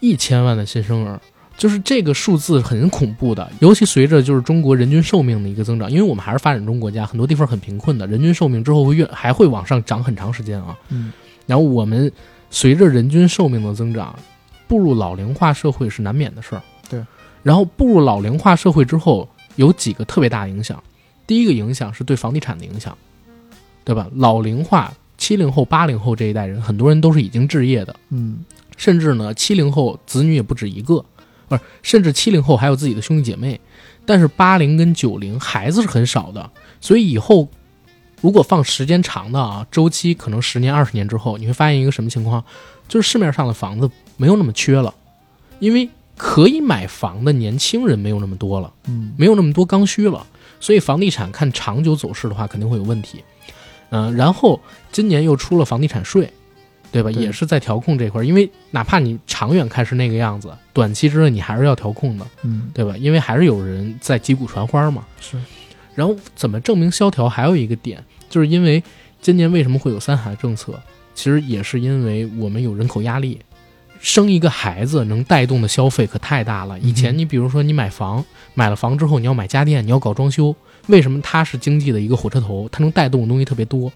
一千万的新生儿，就是这个数字很恐怖的。尤其随着就是中国人均寿命的一个增长，因为我们还是发展中国家，很多地方很贫困的，人均寿命之后会越还会往上涨很长时间啊。嗯，然后我们随着人均寿命的增长，步入老龄化社会是难免的事儿。对，然后步入老龄化社会之后，有几个特别大的影响。第一个影响是对房地产的影响，对吧？老龄化，七零后、八零后这一代人，很多人都是已经置业的，嗯甚至呢，七零后子女也不止一个，不是，甚至七零后还有自己的兄弟姐妹。但是八零跟九零孩子是很少的，所以以后如果放时间长的啊，周期可能十年、二十年之后，你会发现一个什么情况？就是市面上的房子没有那么缺了，因为可以买房的年轻人没有那么多了。嗯没有那么多刚需了，所以房地产看长久走势的话，肯定会有问题。嗯、然后今年又出了房地产税，对吧？对也是在调控这块儿，因为哪怕你长远看是那个样子，短期之内你还是要调控的，嗯，对吧？因为还是有人在击鼓传花嘛。是，然后怎么证明萧条？还有一个点，就是因为今年为什么会有三孩政策？其实也是因为我们有人口压力，生一个孩子能带动的消费可太大了。以前你比如说你买房，买了房之后你要买家电，你要搞装修，为什么它是经济的一个火车头？它能带动的东西特别多。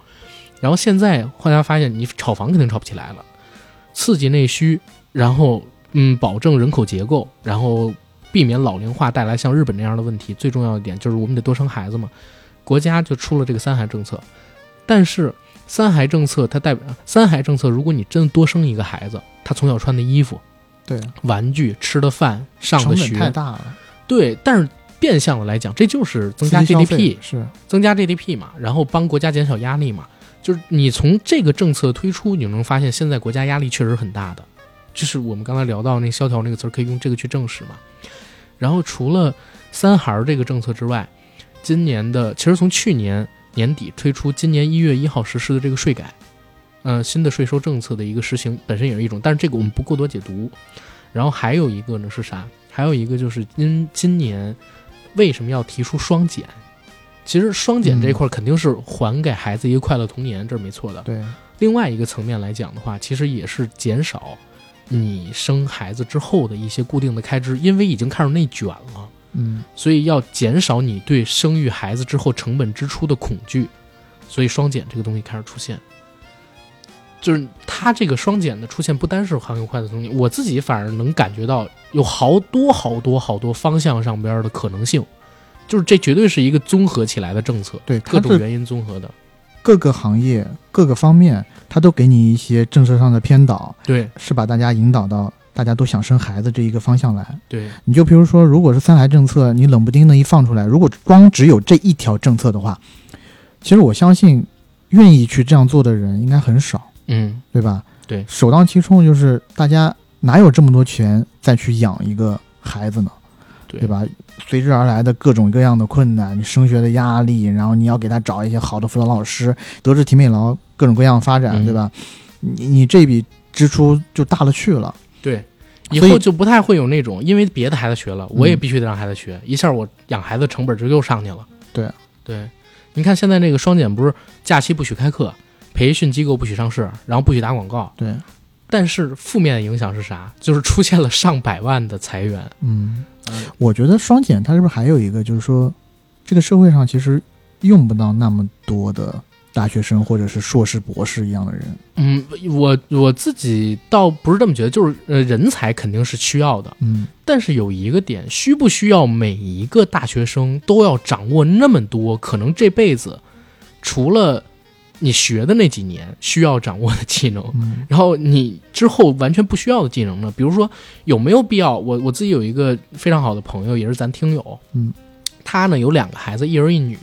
然后现在大家发现，你炒房肯定炒不起来了，刺激内需，然后嗯，保证人口结构，然后避免老龄化带来像日本那样的问题。最重要的一点就是我们得多生孩子嘛，国家就出了这个三孩政策。但是三孩政策它代表三孩政策，如果你真的多生一个孩子，他从小穿的衣服、对，玩具、吃的饭、上的学，太大了，对，但是变相的来讲，这就是增加 GDP，是，增加 GDP 嘛，然后帮国家减少压力嘛。就是你从这个政策推出，你能发现现在国家压力确实很大的。就是我们刚才聊到那“萧条”那个词儿，可以用这个去证实嘛。然后除了三孩儿这个政策之外，今年的其实从去年年底推出，今年一月一号实施的这个税改，呃，新的税收政策的一个实行，本身也是一种，但是这个我们不过多解读。然后还有一个呢是啥？还有一个就是今今年为什么要提出双减？其实双减这一块儿肯定是还给孩子一个快乐童年，这是没错的。对，另外一个层面来讲的话，其实也是减少你生孩子之后的一些固定的开支，因为已经开始内卷了，嗯所以要减少你对生育孩子之后成本支出的恐惧，所以双减这个东西开始出现。就是它这个双减的出现，不单是行业快的东西，我自己反而能感觉到有好多好多好多方向上边的可能性，就是这绝对是一个综合起来的政策，对，各种原因综合的。各个行业各个方面，它都给你一些政策上的偏导，对是把大家引导到大家都想生孩子这一个方向来。对，你就比如说，如果是三孩政策，你冷不丁的一放出来，如果光只有这一条政策的话，其实我相信愿意去这样做的人应该很少，嗯，对吧？对首当其冲就是大家哪有这么多钱再去养一个孩子呢？对对？吧？随之而来的各种各样的困难，你升学的压力，然后你要给他找一些好的辅导老师，德智体美劳各种各样的发展，嗯对吧？你你这笔支出就大了去了。对，以后就不太会有那种因为别的孩子学了，我也嗯必须得让孩子学，一下我养孩子成本就又上去了。对对，你看现在那个双减不是假期不许开课，培训机构不许上市，然后不许打广告，对，但是负面的影响是啥？就是出现了上百万的裁员。嗯嗯，我觉得双减它是不是还有一个，就是说，这个社会上其实用不到那么多的大学生或者是硕士、博士一样的人。嗯，我我自己倒不是这么觉得，就是呃，人才肯定是需要的，嗯但是有一个点，需不需要每一个大学生都要掌握那么多？可能这辈子除了你学的那几年需要掌握的技能，嗯然后你之后完全不需要的技能呢？比如说有没有必要？我我自己有一个非常好的朋友，也是咱听友，嗯，他呢有两个孩子，一儿一女。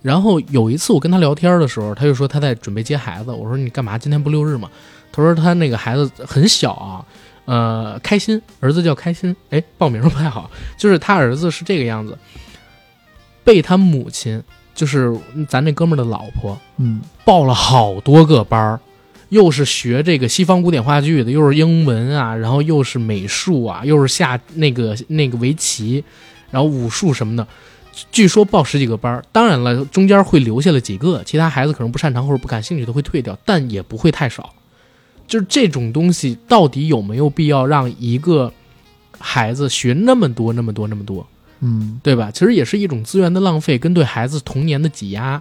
然后有一次我跟他聊天的时候，他就说他在准备接孩子。我说你干嘛？今天不六日吗？他说他那个孩子很小啊，呃，开心，儿子叫开心。哎，报名不太好，就是他儿子是这个样子，被他母亲，就是咱那哥们儿的老婆，嗯报了好多个班儿，又是学这个西方古典话剧的，又是英文啊，然后又是美术啊，又是下那个那个围棋，然后武术什么的。据说报十几个班儿，当然了，中间会留下了几个，其他孩子可能不擅长或者不感兴趣的会退掉，但也不会太少。就是这种东西，到底有没有必要让一个孩子学那么多、那么多、那么多，嗯，对吧？其实也是一种资源的浪费，跟对孩子童年的挤压。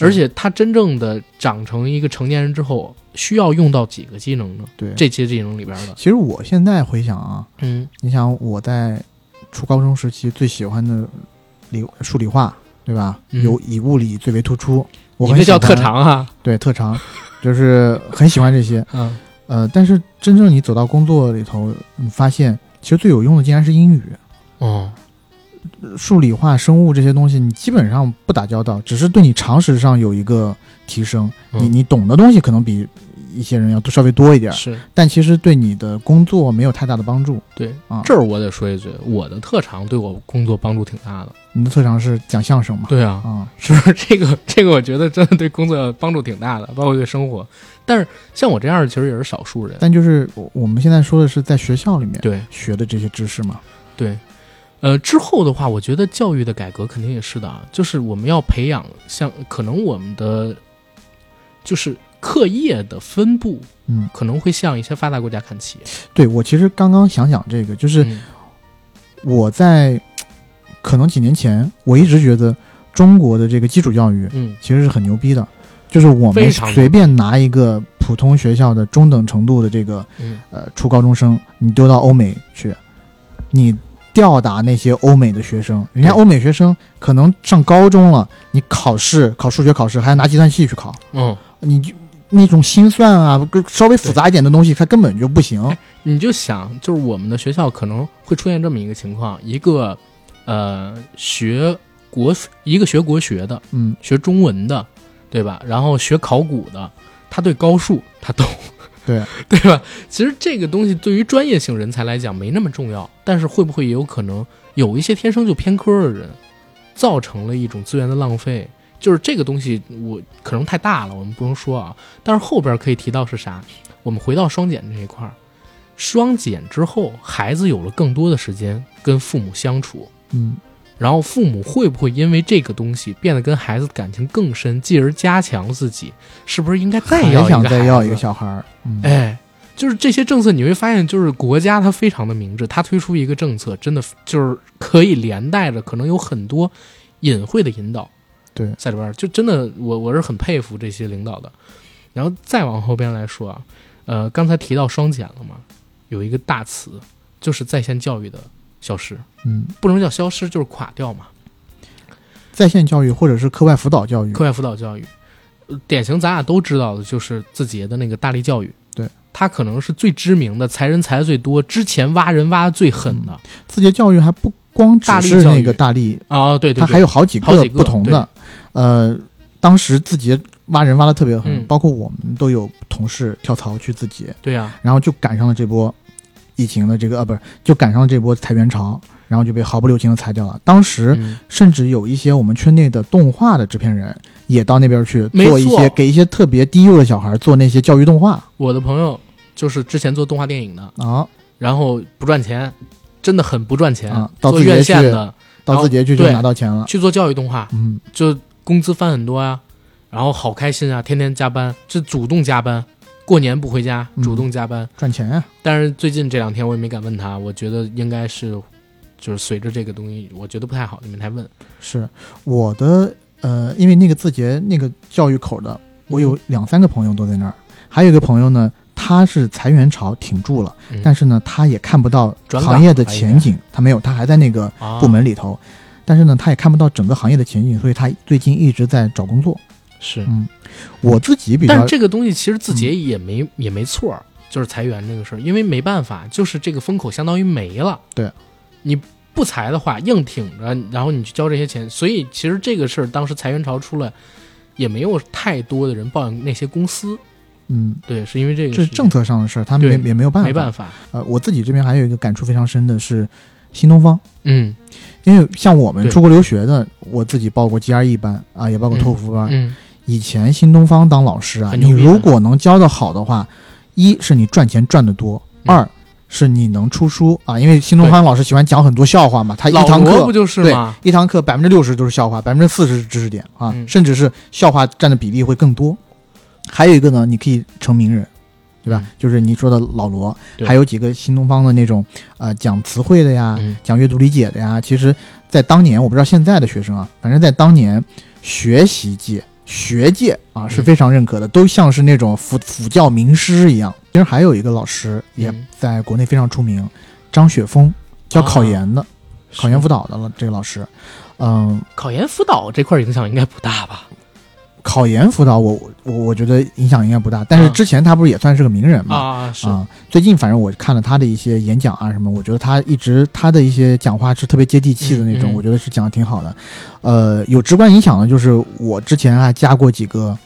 而且他真正的长成一个成年人之后，需要用到几个技能呢？对这些技能里边的，其实我现在回想啊，嗯你想我在初高中时期最喜欢的理数理化，对吧？嗯有以物理最为突出。我你很喜欢那叫特，长啊，对特长，就是很喜欢这些。嗯 呃，但是真正你走到工作里头，你发现其实最有用的竟然是英语。哦，数理化、生物这些东西，你基本上不打交道，只是对你常识上有一个提升。嗯你你懂的东西可能比一些人要稍微多一点，是但其实对你的工作没有太大的帮助对啊。这儿我得说一句，我的特长对我工作帮助挺大的。你的特长是讲相声嘛？对啊，啊，是不是这个这个？我觉得真的对工作帮助挺大的，包括对生活。但是像我这样的，其实也是少数人。但就是我我们现在说的是在学校里面对学的这些知识嘛。对，呃，之后的话，我觉得教育的改革肯定也是的啊，就是我们要培养像可能我们的就是课业的分布嗯，可能会向一些发达国家看齐。对我其实刚刚想讲这个，就是嗯。我在可能几年前，我一直觉得中国的这个基础教育嗯。其实是很牛逼的，就是我们随便拿一个普通学校的中等程度的这个嗯。呃初高中生，你丢到欧美去，你吊打那些欧美的学生，人家欧美学生可能上高中了，你考试考数学考试还要拿计算器去考，嗯，你就那种心算啊，稍微复杂一点的东西，它根本就不行。你就想，就是我们的学校可能会出现这么一个情况：一个呃学国一个学国学的，嗯，学中文的，对吧？然后学考古的，他对高数他懂，对 对吧？其实这个东西对于专业性人才来讲没那么重要，但是会不会也有可能有一些天生就偏科的人，造成了一种资源的浪费？就是这个东西，我可能太大了，我们不用说啊。但是后边可以提到是啥？我们回到双减这一块儿，双减之后，孩子有了更多的时间跟父母相处，嗯，然后父母会不会因为这个东西变得跟孩子感情更深，继而加强自己？是不是应该再要一个想再要一个小孩儿，嗯，哎，就是这些政策，你会发现，就是国家它非常的明智，它推出一个政策，真的就是可以连带着可能有很多隐晦的引导对，在里边儿，就真的我我是很佩服这些领导的。然后再往后边来说啊，呃，刚才提到双减了嘛，有一个大词就是在线教育的消失，嗯，不能叫消失，就是垮掉嘛。在线教育或者是课外辅导教育，课外辅导教育，呃典型咱俩都知道的就是字节的那个大力教育，对，它可能是最知名的，裁人裁的最多，之前挖人挖的最狠的。字节教育还不光是那个大力，啊、对对对，它还有好几个不同的。呃，当时字节挖人挖的特别狠，嗯。包括我们都有同事跳槽去字节，对呀、然后就赶上了这波疫情的这个啊，不是，就赶上了这波裁员潮，然后就被毫不留情的裁掉了。当时嗯，甚至有一些我们圈内的动画的制片人也到那边去没做一些给一些特别低幼的小孩做那些教育动画。我的朋友就是之前做动画电影的，啊，然后不赚钱，真的很不赚钱，啊到做院字节去线的到字节去就对拿到钱了。去做教育动画，嗯，就工资翻很多呀、然后好开心啊，天天加班，就主动加班，过年不回家，嗯。主动加班。赚钱呀、但是最近这两天我也没敢问他，我觉得应该是，就是随着这个东西，我觉得不太好，你们才问。是我的呃，因为那个字节那个教育口的，我有两三个朋友都在那儿，还有一个朋友呢，他是裁员潮挺住了，嗯。但是呢，他也看不到转行业的前景，他没有，他还在那个啊。部门里头，但是呢，他也看不到整个行业的前景，所以他最近一直在找工作。是，嗯，我自己比较但是这个东西其实自己也没、也没错，就是裁员这个事儿，因为没办法，就是这个风口相当于没了。对，你不裁的话，硬挺着，然后你去交这些钱，所以其实这个事儿当时裁员潮出来，也没有太多的人抱怨那些公司。嗯，对，是因为这个这是政策上的事儿，他们对也也没有办法。没办法。呃，我自己这边还有一个感触非常深的是新东方。嗯因为像我们出国留学的，我自己报过 GRE 班啊，也报过托福班。嗯，以前新东方当老师啊，你如果能教的好的话，一是你赚钱赚得多，嗯二是你能出书啊。因为新东方老师喜欢讲很多笑话嘛，他一堂课不就是对吗？一堂课百分之六十都是笑话，百分之四十是知识点啊，嗯甚至是笑话占的比例会更多。还有一个呢，你可以成名人，对吧？嗯就是你说的老罗，还有几个新东方的那种呃讲词汇的呀，嗯讲阅读理解的呀。其实，在当年，我不知道现在的学生啊，反正在当年，学习界、学界啊是嗯非常认可的，都像是那种辅辅教名师一样。其实还有一个老师也嗯在国内非常出名，张雪峰，教考研的，考研辅导的了。这个老师，嗯，考研辅导这块儿影响应该不大吧？考研辅导我我我觉得影响应该不大，但是嗯之前他不是也算是个名人嘛？啊，是，啊、最近反正我看了他的一些演讲啊什么，我觉得他一直他的一些讲话是特别接地气的那种，嗯嗯我觉得是讲的挺好的。呃，有直观影响的就是我之前还加过几个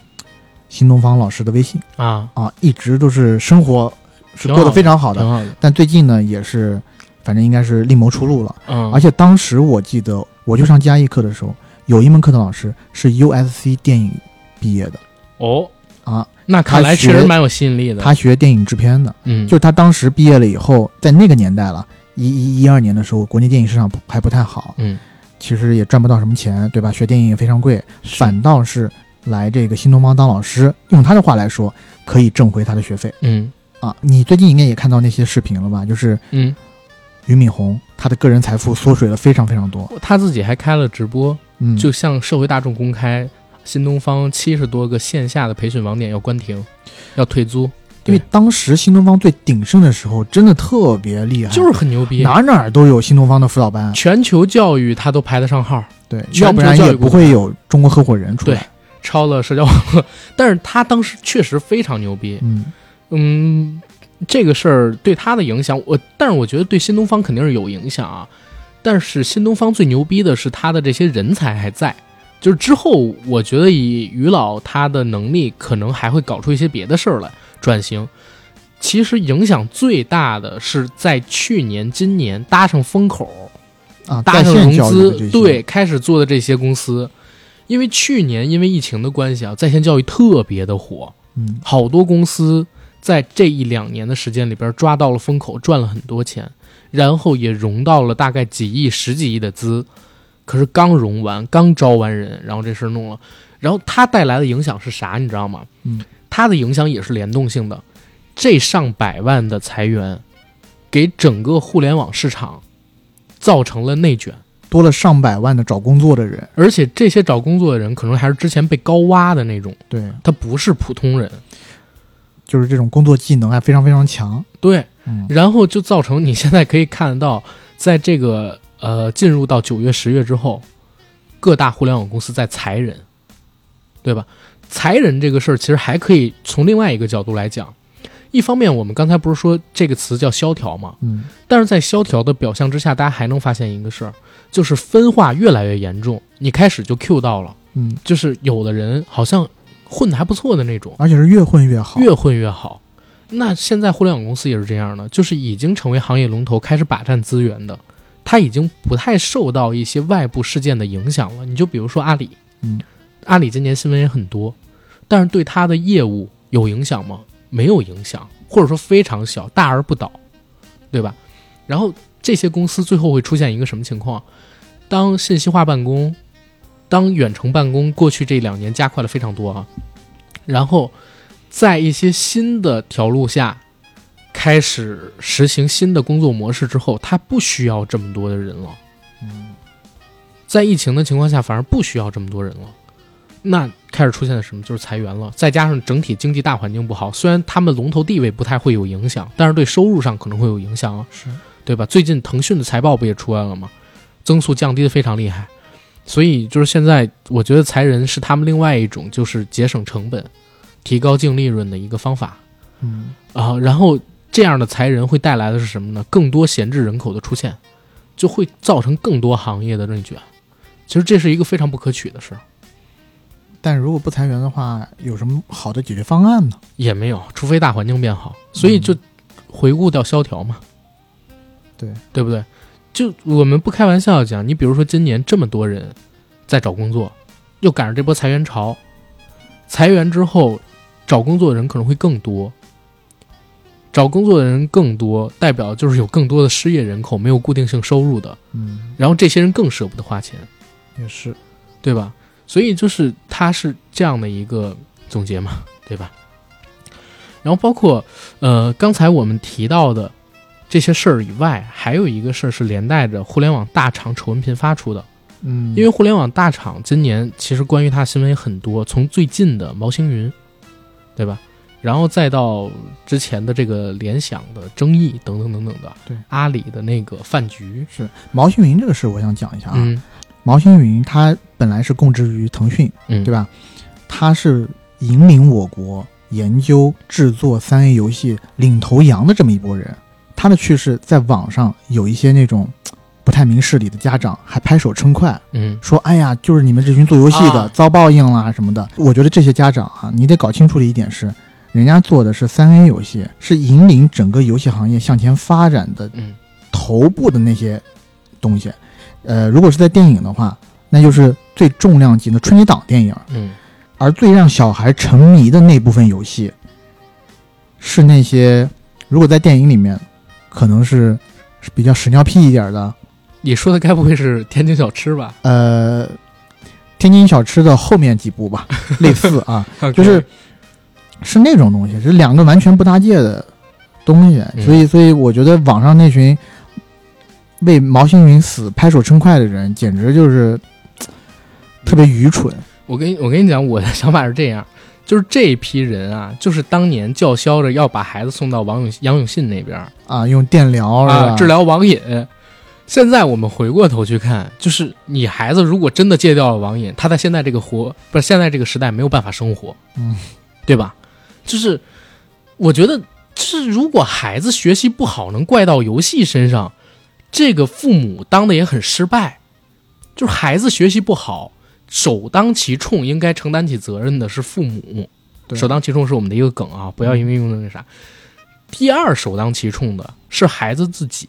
新东方老师的微信啊，啊，一直都是生活是过得非常好的，好的。但最近呢也是，反正应该是另谋出路了。嗯，而且当时我记得我去上 GRE 课的时候，有一门课的老师是 USC 电影毕业的。哦，啊，那看来确实蛮有吸引力的。他学电影制片的。嗯，就是他当时毕业了以后，在那个年代了，一一一二年的时候，国内电影市场还不太好，嗯，其实也赚不到什么钱，对吧？学电影也非常贵，反倒是来这个新东方当老师，用他的话来说，可以挣回他的学费。嗯。啊。你最近应该也看到那些视频了吧？就是嗯，俞敏洪，他的个人财富缩水了非常非常多，他自己还开了直播，嗯，就向社会大众公开，新东方七十多个线下的培训网点要关停，要退租，因为当时新东方最鼎盛的时候，真的特别厉害，就是很牛逼。哪哪儿都有新东方的辅导班，全球教育他都排得上号，对，要不然教育也不会有中国合伙人出对来，超了社交网络。但是他当时确实非常牛逼，嗯。嗯，这个事儿对他的影响，我但是我觉得对新东方肯定是有影响啊。但是新东方最牛逼的是他的这些人才还在，就是之后我觉得以于老他的能力，可能还会搞出一些别的事儿来转型。其实影响最大的是在去年、今年搭上风口，啊，搭上融资对，开始做的这些公司，因为去年因为疫情的关系啊，在线教育特别的火，嗯。好多公司在这一两年的时间里边抓到了风口，赚了很多钱，然后也融到了大概几亿、十几亿的资。可是刚融完，刚招完人，然后这事儿弄了，然后它带来的影响是啥？你知道吗？嗯，它的影响也是联动性的。这上百万的裁员，给整个互联网市场造成了内卷。多了上百万的找工作的人，而且这些找工作的人可能还是之前被高挖的那种，对，他不是普通人。就是这种工作技能还非常非常强，对，嗯然后就造成你现在可以看得到，在这个呃进入到九月、十月之后，各大互联网公司在裁人，对吧？裁人这个事儿其实还可以从另外一个角度来讲。一方面，我们刚才不是说这个词叫萧条嘛？嗯但是在萧条的表象之下，大家还能发现一个事儿，就是分化越来越严重。你开始就 Q 到了。嗯就是有的人好像混的还不错的那种，而且是越混越好。越混越好。那现在互联网公司也是这样的，就是已经成为行业龙头，开始霸占资源的，它已经不太受到一些外部事件的影响了。你就比如说阿里，嗯，阿里今年新闻也很多，但是对它的业务有影响吗？没有影响，或者说非常小，大而不倒，对吧？然后这些公司最后会出现一个什么情况？当信息化办公，当远程办公过去这两年加快了非常多啊，然后在一些新的条路下开始实行新的工作模式之后，它不需要这么多的人了。嗯，在疫情的情况下，反而不需要这么多人了。那开始出现了什么？就是裁员了。再加上整体经济大环境不好，虽然他们龙头地位不太会有影响，但是对收入上可能会有影响啊，是对吧？最近腾讯的财报不也出来了吗？增速降低的非常厉害，所以就是现在，我觉得裁人是他们另外一种就是节省成本、提高净利润的一个方法嗯啊。然后这样的裁人会带来的是什么呢？更多闲置人口的出现，就会造成更多行业的内卷。其实这是一个非常不可取的事儿。但如果不裁员的话，有什么好的解决方案呢？也没有，除非大环境变好，所以就回顾到萧条嘛，对对不对？就我们不开玩笑讲，你比如说今年这么多人在找工作，又赶上这波裁员潮，裁员之后找工作的人可能会更多，找工作的人更多，代表就是有更多的失业人口，没有固定性收入的，嗯，然后这些人更舍不得花钱，也是。对吧？所以就是他是这样的一个总结嘛，对吧？然后包括呃刚才我们提到的这些事儿以外，还有一个事儿是连带着互联网大厂丑闻频发出的，嗯，因为互联网大厂今年其实关于它新闻也很多，从最近的毛星云，对吧？然后再到之前的这个联想的争议等等等等的，对阿里的那个饭局，是毛新云这个事，我想讲一下啊。嗯毛新云他本来是供职于腾讯，嗯，对吧？他是引领我国研究制作三 A 游戏领头羊的这么一波人。他的去世，在网上有一些那种嘖不太明事理的家长还拍手称快，嗯说：“哎呀，就是你们这群做游戏的、啊遭报应啦什么的。”我觉得这些家长啊，你得搞清楚的一点是，人家做的是三 A 游戏，是引领整个游戏行业向前发展的嗯头部的那些东西。呃，如果是在电影的话，那就是最重量级的春节档电影。嗯而最让小孩沉迷的那部分游戏，是那些如果在电影里面可能是是比较屎尿屁一点的，你说的该不会是天津小吃吧？呃，天津小吃的后面几部吧，类似啊，就是是那种东西，是两个完全不搭界的东西。嗯所以，所以我觉得网上那群为毛星云死拍手称快的人，简直就是特别愚蠢。我跟我跟你讲，我的想法是这样，就是这一批人啊，就是当年叫嚣着要把孩子送到王永杨永信那边啊，用电疗？啊治疗网瘾。现在我们回过头去看，就是你孩子如果真的戒掉了网瘾，他在现在这个活不是现在这个时代没有办法生活，嗯，对吧？就是我觉得，就是如果孩子学习不好，能怪到游戏身上，这个父母当的也很失败。就是孩子学习不好，首当其冲应该承担起责任的是父母。首当其冲是我们的一个梗啊，不要因为用的那啥。第二，首当其冲的是孩子自己，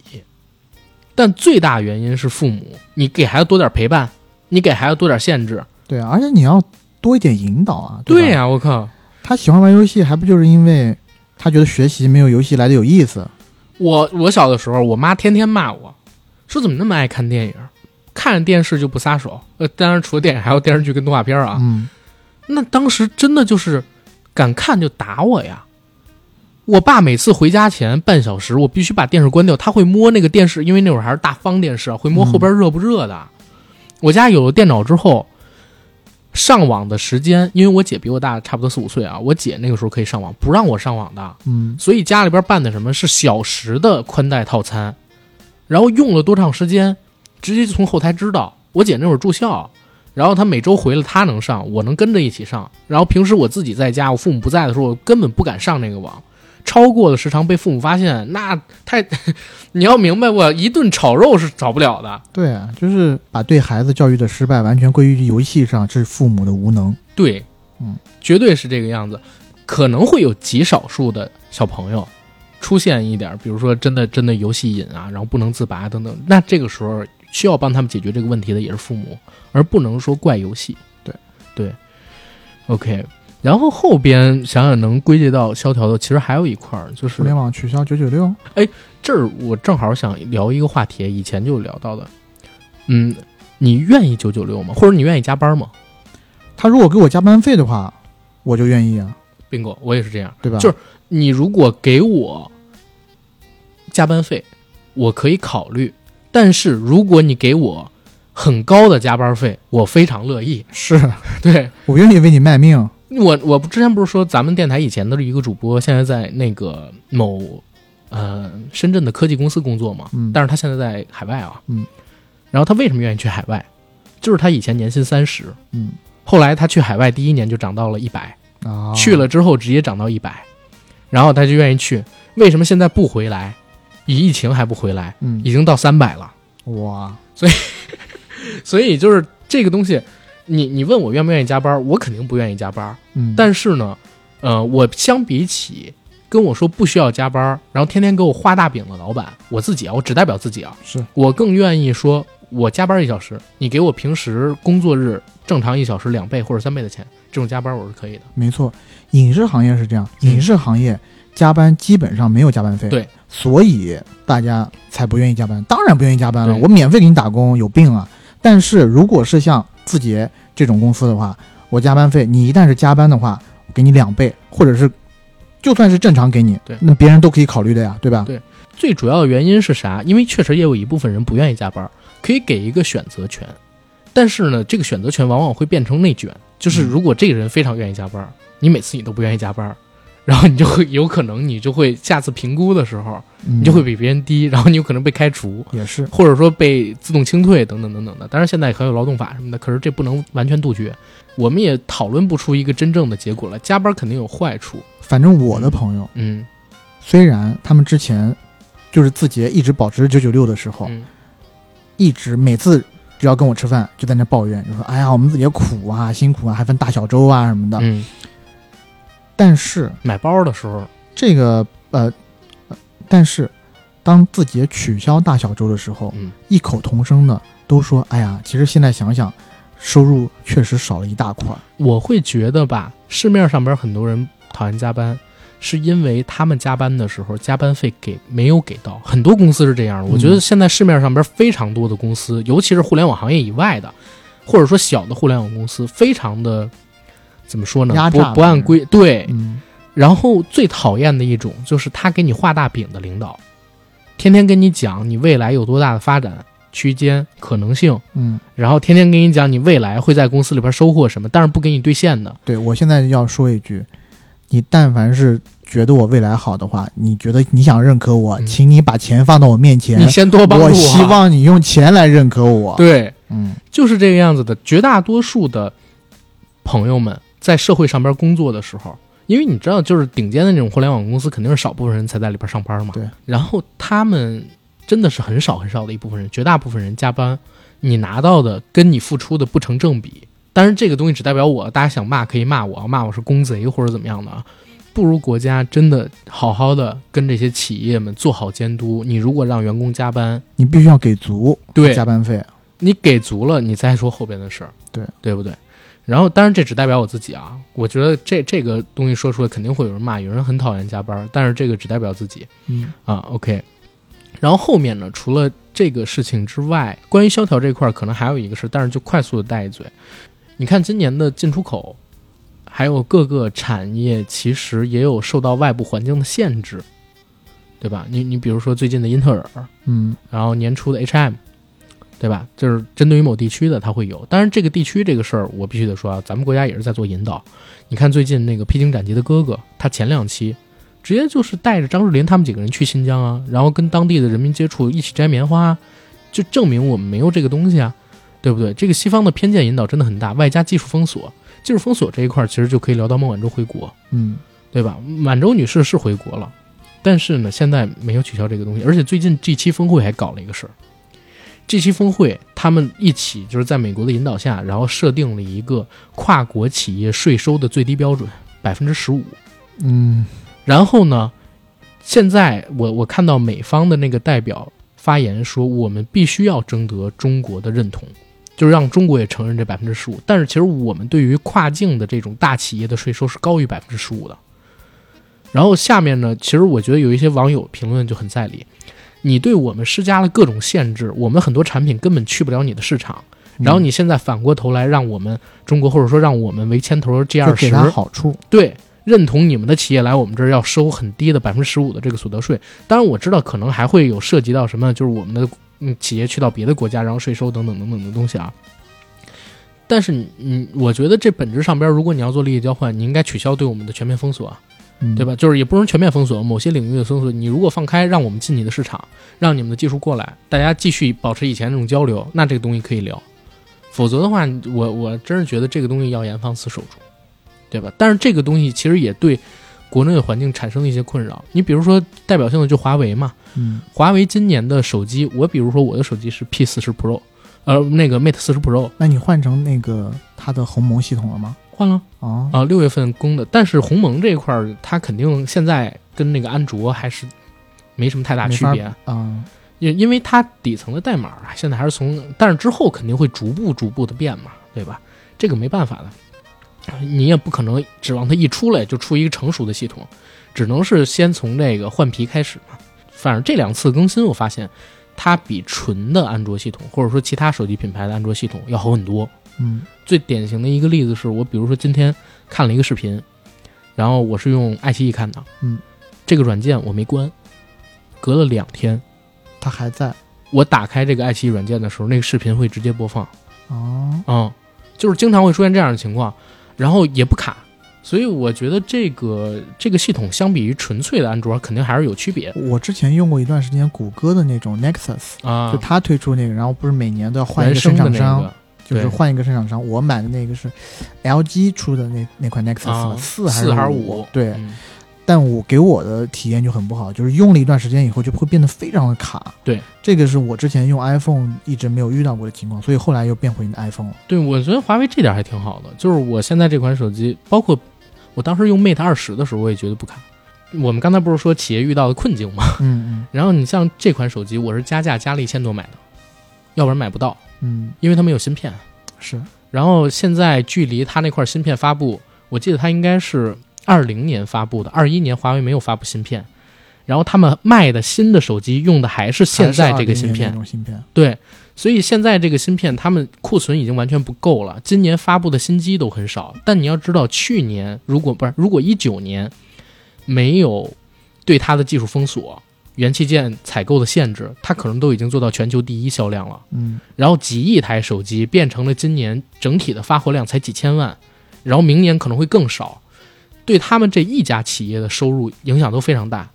但最大原因是父母。你给孩子多点陪伴，你给孩子多点限制。对啊，而且你要多一点引导啊。对吧对呀、我靠！他喜欢玩游戏，还不就是因为他觉得学习没有游戏来的有意思？我我小的时候，我妈天天骂我，说怎么那么爱看电影，看着电视就不撒手。呃，当然除了电影，还有电视剧跟动画片啊。嗯，那当时真的就是敢看就打我呀！我爸每次回家前半小时，我必须把电视关掉，他会摸那个电视，因为那会儿还是大方电视啊，会摸后边热不热的。我家有了电脑之后，上网的时间，因为我姐比我大差不多四五岁啊，我姐那个时候可以上网，不让我上网的。嗯，所以家里边办的什么是小时的宽带套餐，然后用了多长时间，直接就从后台知道。我姐那会儿住校，然后她每周回来，她能上，我能跟着一起上。然后平时我自己在家，我父母不在的时候，我根本不敢上那个网。超过了时长被父母发现，那太，你要明白，我一顿炒肉是少不了的。对啊，就是把对孩子教育的失败完全归于游戏上，这是父母的无能。对，嗯，绝对是这个样子。可能会有极少数的小朋友出现一点，比如说真的真的游戏瘾啊，然后不能自拔等等。那这个时候需要帮他们解决这个问题的也是父母，而不能说怪游戏。对对，OK。然后后边想想能归结到萧条的，其实还有一块儿，就是互联网取消九九六，这儿我正好想聊一个话题，以前就聊到的，嗯，你愿意九九六吗？或者你愿意加班吗他如果给我加班费的话，我就愿意啊，？bingo，我也是这样。对吧？就是你如果给我加班费，我可以考虑；但是如果你给我很高的加班费，我非常乐意。是对我愿意为你卖命。我，我之前不是说咱们电台以前都是一个主播，现在在那个某呃深圳的科技公司工作嘛，嗯但是他现在在海外啊，嗯，然后他为什么愿意去海外？就是他以前年薪三十，嗯后来他去海外第一年就涨到了一百、啊，去了之后直接涨到一百，然后他就愿意去。为什么现在不回来？以疫情还不回来，嗯已经到三百了。哇，所以 所以就是这个东西，你你问我愿不愿意加班，我肯定不愿意加班。嗯，但是呢，呃，我相比起跟我说不需要加班，然后天天给我画大饼的老板，我自己啊，我只代表自己啊，是我更愿意说，我加班一小时，你给我平时工作日正常一小时两倍或者三倍的钱，这种加班我是可以的。没错，影视行业是这样，嗯影视行业加班基本上没有加班费，对，所以大家才不愿意加班。当然不愿意加班了，我免费给你打工，有病啊！但是如果是像字节这种公司的话，我加班费，你一旦是加班的话，我给你两倍，或者是就算是正常给你，对那别人都可以考虑的呀，对吧？对最主要的原因是啥？因为确实也有一部分人不愿意加班，可以给一个选择权，但是呢，这个选择权往往会变成内卷，就是嗯如果这个人非常愿意加班，你每次你都不愿意加班，然后你就会有可能你就会下次评估的时候，嗯你就会比别人低，然后你有可能被开除，也是，或者说被自动清退等等等等的。当然现在还有劳动法什么的，可是这不能完全杜绝。我们也讨论不出一个真正的结果来，加班肯定有坏处。反正我的朋友，嗯虽然他们之前就是字节一直保持九九六的时候，嗯一直每次只要跟我吃饭，就在那抱怨，就说：“哎呀，我们自己苦啊，辛苦啊，还分大小周啊什么的。嗯，但是买包的时候，这个呃，呃但是当字节取消大小周的时候，嗯异口同声的都说：“哎呀，其实现在想想，收入确实少了一大块儿。我会觉得吧，市面上边很多人讨厌加班，是因为他们加班的时候加班费给没有给到。很多公司是这样的，我觉得现在市面上边非常多的公司，尤其是互联网行业以外的，或者说小的互联网公司，非常的怎么说呢？不压榨不按规对。嗯，然后最讨厌的一种就是他给你画大饼的领导，天天跟你讲你未来有多大的发展区间可能性，嗯，然后天天跟你讲你未来会在公司里边收获什么，但是不给你兑现的。对我现在要说一句，你但凡是觉得我未来好的话，你觉得你想认可我，嗯请你把钱放到我面前，你先多帮助我希望你用钱来认可我。，对，嗯，就是这个样子的。绝大多数的朋友们在社会上边工作的时候，因为你知道，就是顶尖的那种互联网公司，肯定是少部分人才在里边上班嘛。对。然后他们真的是很少很少的一部分人，绝大部分人加班，你拿到的跟你付出的不成正比。当然，这个东西只代表我，大家想骂可以骂我，骂我是公贼或者怎么样的啊。不如国家真的好好的跟这些企业们做好监督。你如果让员工加班，你必须要给足对加班费。你给足了，你再说后边的事儿，对对不对？然后，当然这只代表我自己啊，我觉得这这个东西说出来肯定会有人骂，有人很讨厌加班，但是这个只代表自己嗯啊。OK，然后后面呢，除了这个事情之外，关于萧条这块儿可能还有一个事，但是就快速的带一嘴。你看今年的进出口，还有各个产业，其实也有受到外部环境的限制，对吧？你你比如说最近的英特尔，嗯然后年初的 HM，对吧？就是针对于某地区的，它会有。当然，这个地区这个事儿，我必须得说啊，咱们国家也是在做引导。你看最近那个《披荆斩棘的哥哥》，他前两期直接就是带着张智霖他们几个人去新疆啊，然后跟当地的人民接触，一起摘棉花，就证明我们没有这个东西啊，对不对？这个西方的偏见引导真的很大，外加技术封锁。技术封锁这一块，其实就可以聊到孟晚舟回国，嗯，对吧？满洲女士是回国了，但是呢，现在没有取消这个东西，而且最近 G 七峰会还搞了一个事儿这期峰会，他们一起就是在美国的引导下，然后设定了一个跨国企业税收的最低标准，百分之十五。嗯然后呢，现在我我看到美方的那个代表发言说，我们必须要征得中国的认同，就是让中国也承认这百分之十五。但是其实我们对于跨境的这种大企业的税收是高于百分之十五的。然后下面呢，其实我觉得有一些网友评论就很在理，你对我们施加了各种限制，我们很多产品根本去不了你的市场。然后你现在反过头来让我们中国或者说让我们为牵头 G 二十给他好处，对认同你们的企业来我们这儿要收很低的百分之十五的这个所得税。当然我知道可能还会有涉及到什么，就是我们的嗯企业去到别的国家，然后税收等等等等的东西啊。但是你你，我觉得这本质上边，如果你要做利益交换，你应该取消对我们的全面封锁啊。嗯对？吧？就是也不能全面封锁，某些领域的封锁。你如果放开，让我们进你的市场，让你们的技术过来，大家继续保持以前那种交流，那这个东西可以聊。否则的话，我我真是觉得这个东西要严防死守住，对吧？但是这个东西其实也对国内的环境产生了一些困扰。你比如说代表性的就华为嘛，嗯华为今年的手机，我比如说我的手机是 P 四十 Pro，呃，那个 Mate 四十 Pro 那你换成那个它的鸿蒙系统了吗？换了。啊，啊，六月份供的，但是鸿蒙这一块儿，它肯定现在跟那个安卓还是没什么太大区别，啊，因因为它底层的代码啊现在还是从，但是之后肯定会逐步逐步的变嘛，对吧？这个没办法的，你也不可能指望它一出来就出一个成熟的系统，只能是先从这个换皮开始嘛。反正这两次更新，我发现它比纯的安卓系统，或者说其他手机品牌的安卓系统要好很多。嗯最典型的一个例子是我，比如说今天看了一个视频，然后我是用爱奇艺看的，嗯，这个软件我没关，隔了两天，它还在我打开这个爱奇艺软件的时候，那个视频会直接播放，哦，嗯，就是经常会出现这样的情况，然后也不卡，所以我觉得这个这个系统相比于纯粹的安卓，肯定还是有区别我之前用过一段时间谷歌的那种 Nexus，啊就，它推出那个，然后不是每年都要换一个原生的那生产商，个，就是换一个生产商。我买的那个是 LG 出的那那款 Nexus 四还是五五？？对，嗯但我给我的体验就很不好，就是用了一段时间以后就会变得非常的卡。对，这个是我之前用 iPhone 一直没有遇到过的情况，所以后来又变回 iPhone 了。对，我觉得华为这点还挺好的，就是我现在这款手机，包括我当时用 Mate 二十的时候，我也觉得不卡。我们刚才不是说企业遇到的困境吗？嗯嗯然后你像这款手机，我是加价加了一千多买的，要不然买不到，因为它没有芯片。是然后现在距离它那块芯片发布，我记得它应该是二零年发布的，二一年华为没有发布芯片。然后他们卖的新的手机用的还是现在这个芯片还是20年那，种芯片。对，所以现在这个芯片他们库存已经完全不够了，今年发布的新机都很少。但你要知道，去年如果不是如果一九年没有对它的技术封锁、元器件采购的限制，它可能都已经做到全球第一销量了。嗯，然后几亿台手机变成了今年整体的发货量才几千万，然后明年可能会更少，对他们这一家企业的收入影响都非常大。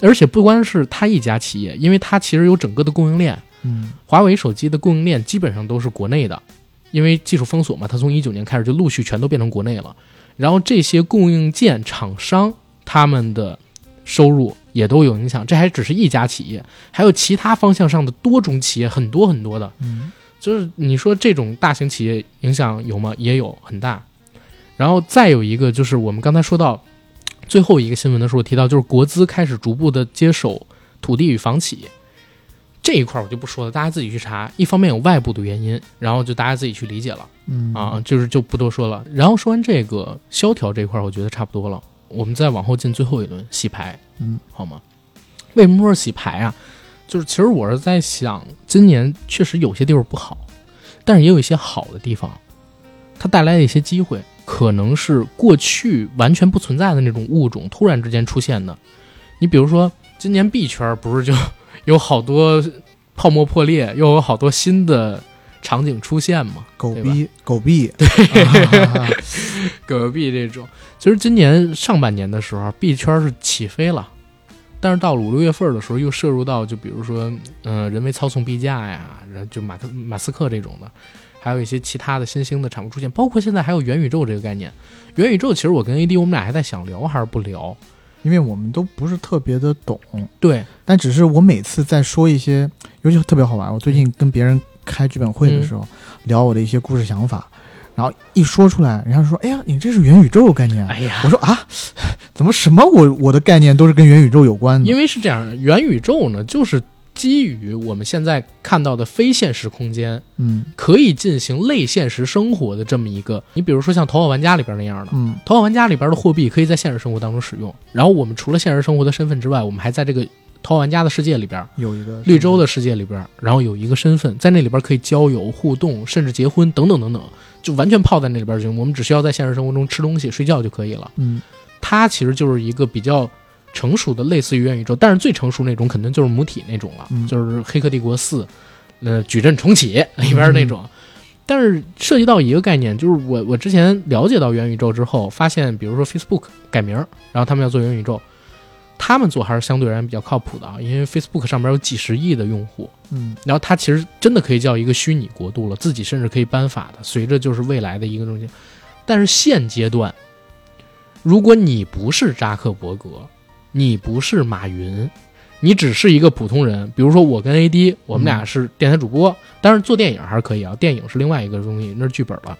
而且不光是他一家企业，因为它其实有整个的供应链。嗯华为手机的供应链基本上都是国内的，因为技术封锁嘛，它从一九年开始就陆续全都变成国内了。然后这些供应件厂商他们的收入也都有影响，这还只是一家企业，还有其他方向上的多种企业，很多很多的。嗯就是你说这种大型企业影响有吗？也有很大。然后再有一个就是我们刚才说到最后一个新闻的时候提到，就是国资开始逐步的接手土地与房企这一块，儿我就不说了，大家自己去查。一方面有外部的原因，然后就大家自己去理解了嗯啊，就是就不多说了。然后说完这个萧条这一块，儿，我觉得差不多了，我们再往后进最后一轮洗牌，嗯，好吗？为什么说洗牌啊？就是其实我是在想，今年确实有些地方不好，但是也有一些好的地方，它带来的一些机会，可能是过去完全不存在的那种物种突然之间出现的。你比如说，今年币圈不是就有好多泡沫破裂，又有好多新的场景出现嘛。狗逼狗逼 狗币，狗币这种，其实今年上半年的时候，币圈是起飞了，但是到了五六月份的时候，又涉入到就比如说，嗯、人为操纵币价呀，然后就马克马斯克这种的，还有一些其他的新兴的产物出现，包括现在还有元宇宙这个概念。元宇宙其实我跟 AD 我们俩还在想聊还是不聊，因为我们都不是特别的懂，对，但只是我每次在说一些，尤其特别好玩。我最近跟别人开剧本会的时候，聊我的一些故事想法，然后一说出来，人家说：“哎呀，你这是元宇宙概念。”哎呀，我说啊，怎么什么我我的概念都是跟元宇宙有关的？因为是这样，元宇宙呢，就是基于我们现在看到的非现实空间，嗯可以进行类现实生活的这么一个。你比如说像《头号玩家》里边那样的，嗯《头号玩家》里边的货币可以在现实生活当中使用。然后我们除了现实生活的身份之外，我们还在这个《头号玩家》的世界里边，有一个绿洲的世界里边，然后有一个身份，在那里边可以交友、互动，甚至结婚等等等等，就完全泡在那里边就行。我们只需要在现实生活中吃东西、睡觉就可以了。嗯它其实就是一个比较成熟的类似于元宇宙，但是最成熟那种肯定就是母体那种了，嗯就是《黑客帝国四》呃矩阵重启里边那种。但是涉及到一个概念，就是我我之前了解到元宇宙之后，发现比如说 Facebook 改名，然后他们要做元宇宙，他们做还是相对而言比较靠谱的啊，因为 Facebook 上面有几十亿的用户，嗯然后它其实真的可以叫一个虚拟国度了，自己甚至可以颁法的，随着就是未来的一个东西。但是现阶段，如果你不是扎克伯格，你不是马云，你只是一个普通人，比如说我跟 AD，我们俩是电台主播，但是做电影还是可以啊，电影是另外一个东西，那是剧本了。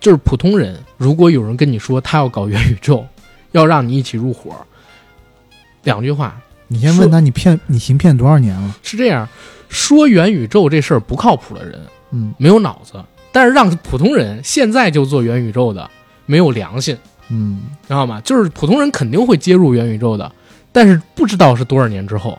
就是普通人，如果有人跟你说他要搞元宇宙，要让你一起入伙，两句话，你先问他你骗你行骗多少年了？是这样，说元宇宙这事儿不靠谱的人嗯没有脑子，但是让普通人现在就做元宇宙的没有良心，嗯知道吗？就是普通人肯定会接入元宇宙的，但是不知道是多少年之后。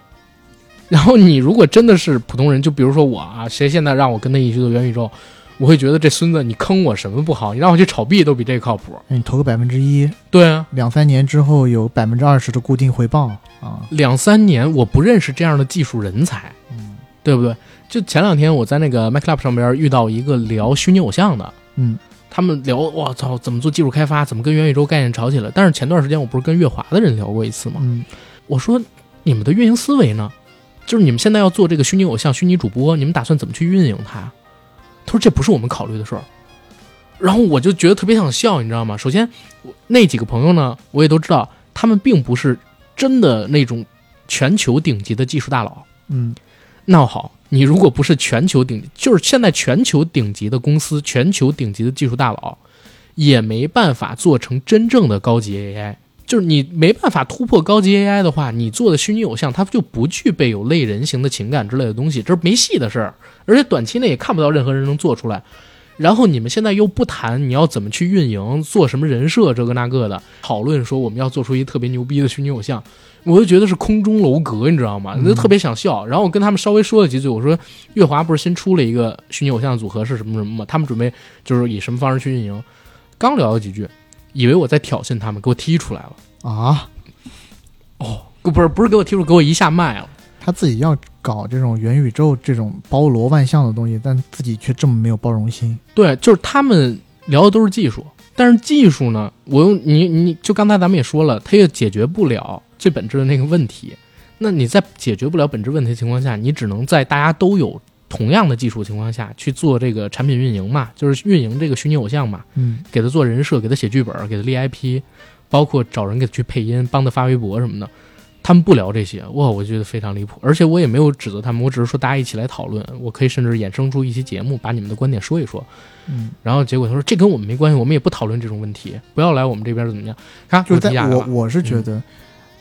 然后你如果真的是普通人，就比如说我啊，谁现在让我跟他一起去做元宇宙，我会觉得这孙子你坑我什么不好，你让我去炒币都比这个靠谱。那你投个百分之一，对啊，两三年之后有百分之二十的固定回报啊。两三年我不认识这样的技术人才，嗯对不对？就前两天我在那个 m a c l u b 上边遇到一个聊虚拟偶像的，嗯他们聊我操怎么做技术开发，怎么跟元宇宙概念吵起来。但是前段时间我不是跟月华的人聊过一次吗？嗯我说你们的运营思维呢？就是你们现在要做这个虚拟偶像、虚拟主播，你们打算怎么去运营它？他说这不是我们考虑的事儿。然后我就觉得特别想笑，你知道吗？首先，我那几个朋友呢，我也都知道，他们并不是真的那种全球顶级的技术大佬。嗯那好，你如果不是全球顶，就是现在全球顶级的公司、全球顶级的技术大佬，也没办法做成真正的高级 AI。就是你没办法突破高级 AI 的话，你做的虚拟偶像它就不具备有类人形的情感之类的东西，这是没戏的事儿。而且短期内也看不到任何人能做出来。然后你们现在又不谈你要怎么去运营，做什么人设这个那个的，讨论说我们要做出一特别牛逼的虚拟偶像，我就觉得是空中楼阁，你知道吗？嗯就特别想笑。然后我跟他们稍微说了几句，我说月华不是新出了一个虚拟偶像组合是什么什么吗？他们准备就是以什么方式去运营。刚聊了几句，以为我在挑衅他们，给我踢出来了。啊，哦不是不是给我踢出，给我一下卖了。他自己要搞这种元宇宙这种包罗万象的东西，但自己却这么没有包容心。对，就是他们聊的都是技术，但是技术呢，我用你你就刚才咱们也说了，它也解决不了最本质的那个问题。那你在解决不了本质问题的情况下，你只能在大家都有同样的技术情况下去做这个产品运营嘛，就是运营这个虚拟偶像嘛，嗯给他做人设，给他写剧本，给他立 IP，包括找人给他去配音，帮他发微博什么的。他们不聊这些，哇，我觉得非常离谱。而且我也没有指责他们，我只是说大家一起来讨论，我可以甚至衍生出一期节目，把你们的观点说一说。嗯，然后结果他说这跟我们没关系，我们也不讨论这种问题，不要来我们这边怎么样？看，就是我我是觉得，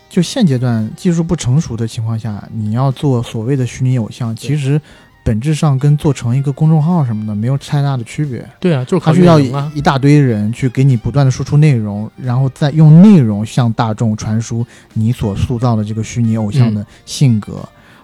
就现阶段技术不成熟的情况下，你要做所谓的虚拟偶像，其实本质上跟做成一个公众号什么的没有太大的区别。对啊，就是靠它需要一大堆人去给你不断的输出内容，然后再用内容向大众传输你所塑造的这个虚拟偶像的性格、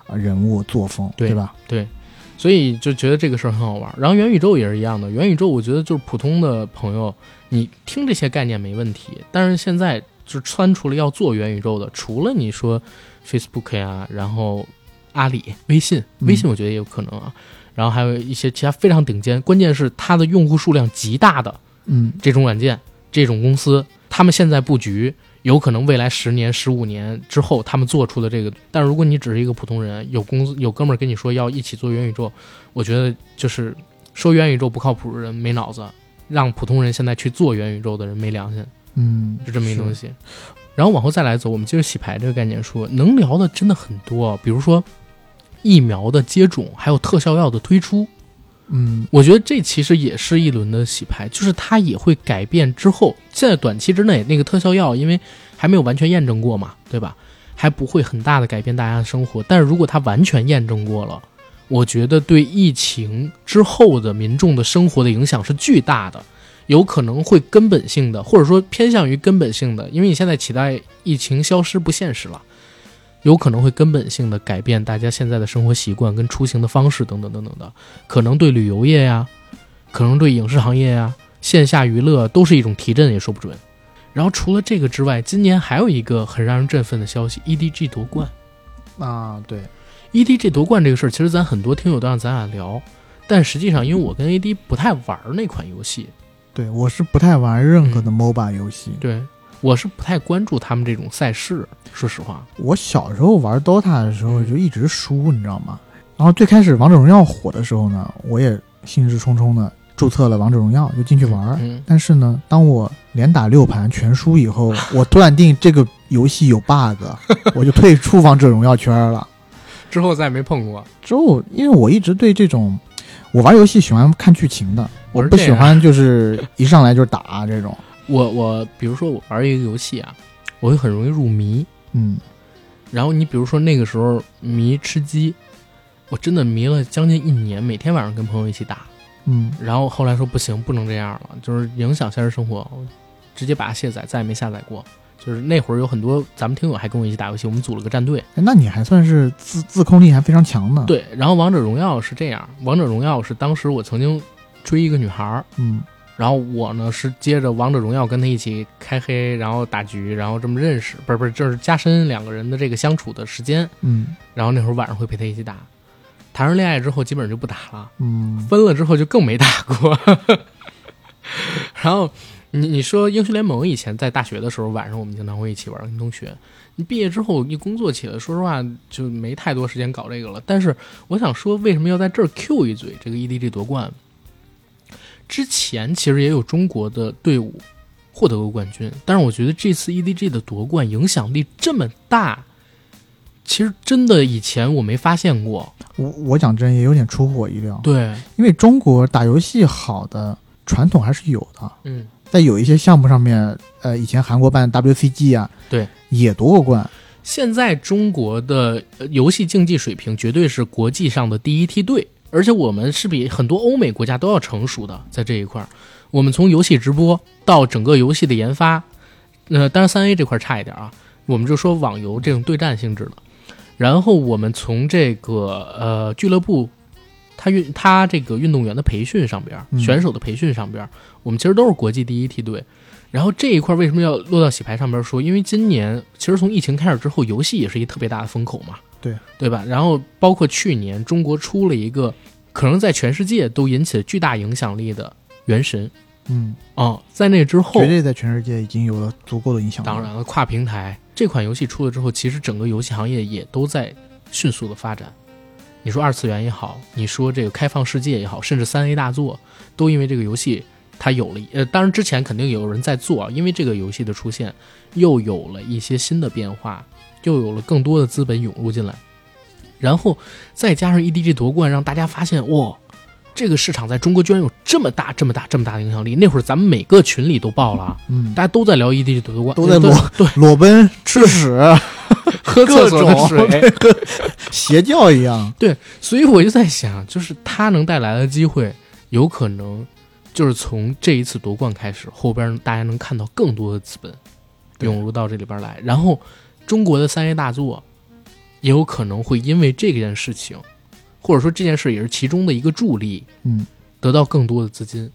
啊人物、作风，对吧对吧？所以就觉得这个事儿很好玩。然后元宇宙也是一样的，元宇宙我觉得就是普通的朋友，你听这些概念没问题，但是现在就窜出了要做元宇宙的，除了你说 Facebook 呀，然后阿里、微信，嗯微信我觉得也有可能啊，然后还有一些其他非常顶尖，关键是它的用户数量极大的嗯这种软件、这种公司，他们现在布局有可能未来十年、十五年之后，他们做出的这个。但如果你只是一个普通人，有公司有哥们儿跟你说要一起做元宇宙，我觉得就是说元宇宙不靠谱的人没脑子，让普通人现在去做元宇宙的人没良心，嗯，就这么一是东西。然后往后再来走，我们接着洗牌这个概念说，能聊的真的很多，比如说疫苗的接种，还有特效药的推出。嗯我觉得这其实也是一轮的洗牌，就是它也会改变之后，现在短期之内那个特效药，因为还没有完全验证过嘛，对吧？还不会很大的改变大家的生活。但是如果它完全验证过了，我觉得对疫情之后的民众的生活的影响是巨大的，有可能会根本性的，或者说偏向于根本性的，因为你现在期待疫情消失不现实了。有可能会根本性的改变大家现在的生活习惯跟出行的方式等等等等的，可能对旅游业呀，可能对影视行业呀、线下娱乐都是一种提振，也说不准。然后除了这个之外，今年还有一个很让人振奋的消息：EDG 夺冠。啊，对，EDG 夺冠这个事儿，其实咱很多听友都让咱俩聊，但实际上因为我跟 AD 不太玩那款游戏，对我是不太玩任何的 MOBA 游戏。对我是不太关注他们这种赛事。说实话，我小时候玩 DOTA 的时候就一直输，你知道吗？然后最开始王者荣耀火的时候呢，我也兴致冲冲的注册了王者荣耀，就进去玩。嗯，但是呢，当我连打六盘全输以后，我断定这个游戏有 bug，我就退出王者荣耀圈了。之后再也没碰过。之后，因为我一直对这种，我玩游戏喜欢看剧情的，我不喜欢就是一上来就是打这种。我我比如说我玩一个游戏啊，我会很容易入迷。嗯，然后你比如说那个时候迷吃鸡，我真的迷了将近一年，每天晚上跟朋友一起打。嗯，然后后来说不行，不能这样了，就是影响现实生活，直接把它卸载，再也没下载过。就是那会儿有很多咱们听友还跟我一起打游戏，我们组了个战队。哎那你还算是自自控力还非常强呢。，对，然后王者荣耀是这样，王者荣耀是当时我曾经追一个女孩儿，嗯然后我呢是接着王者荣耀跟他一起开黑，然后打局，然后这么认识，不是不是，就是加深两个人的这个相处的时间。嗯然后那会儿晚上会陪他一起打，谈上恋爱之后基本上就不打了，嗯，分了之后就更没打过。然后你你说英雄联盟以前在大学的时候晚上我们经常会一起玩，跟同学。你毕业之后一工作起来，说实话就没太多时间搞这个了。但是我想说，为什么要在这儿 Q 一嘴这个 EDG 夺冠？之前其实也有中国的队伍获得过冠军，但是我觉得这次 EDG 的夺冠影响力这么大，其实真的以前我没发现过。我我讲真也有点出乎我意料，对，因为中国打游戏好的传统还是有的，嗯，在有一些项目上面，呃，以前韩国办 WCG 啊，对，也夺过冠。现在中国的呃游戏竞技水平绝对是国际上的第一梯队，而且我们是比很多欧美国家都要成熟的，在这一块儿，我们从游戏直播到整个游戏的研发，呃，当然三 A 这块儿差一点啊，我们就说网游这种对战性质的，然后我们从这个呃俱乐部。他运他这个运动员的培训上边选手的培训上边儿，我们其实都是国际第一梯队。然后这一块为什么要落到洗牌上边说？因为今年其实从疫情开始之后，游戏也是一特别大的风口嘛，对对吧？然后包括去年中国出了一个可能在全世界都引起了巨大影响力的《原神》嗯，啊、在那之后绝，对在全世界已经有了足够的影响力。当然了，跨平台这款游戏出了之后，其实整个游戏行业也都在迅速的发展。你说二次元也好，你说这个开放世界也好，甚至三 A 大作，都因为这个游戏它有了呃，当然之前肯定有人在做啊，因为这个游戏的出现，又有了一些新的变化，又有了更多的资本涌入进来，然后再加上 EDG 夺冠，让大家发现哇，这个市场在中国居然有这么大、这么大、这么大的影响力。那会儿咱们每个群里都爆了啊，嗯，大家都在聊 EDG 夺冠，都在对裸对，裸奔吃屎，喝厕所水。邪教一样。对所以我就在想，就是它能带来的机会，有可能就是从这一次夺冠开始，后边大家能看到更多的资本涌入到这里边来，然后中国的三 A 大作也有可能会因为这件事情，或者说这件事也是其中的一个助力，嗯，得到更多的资金。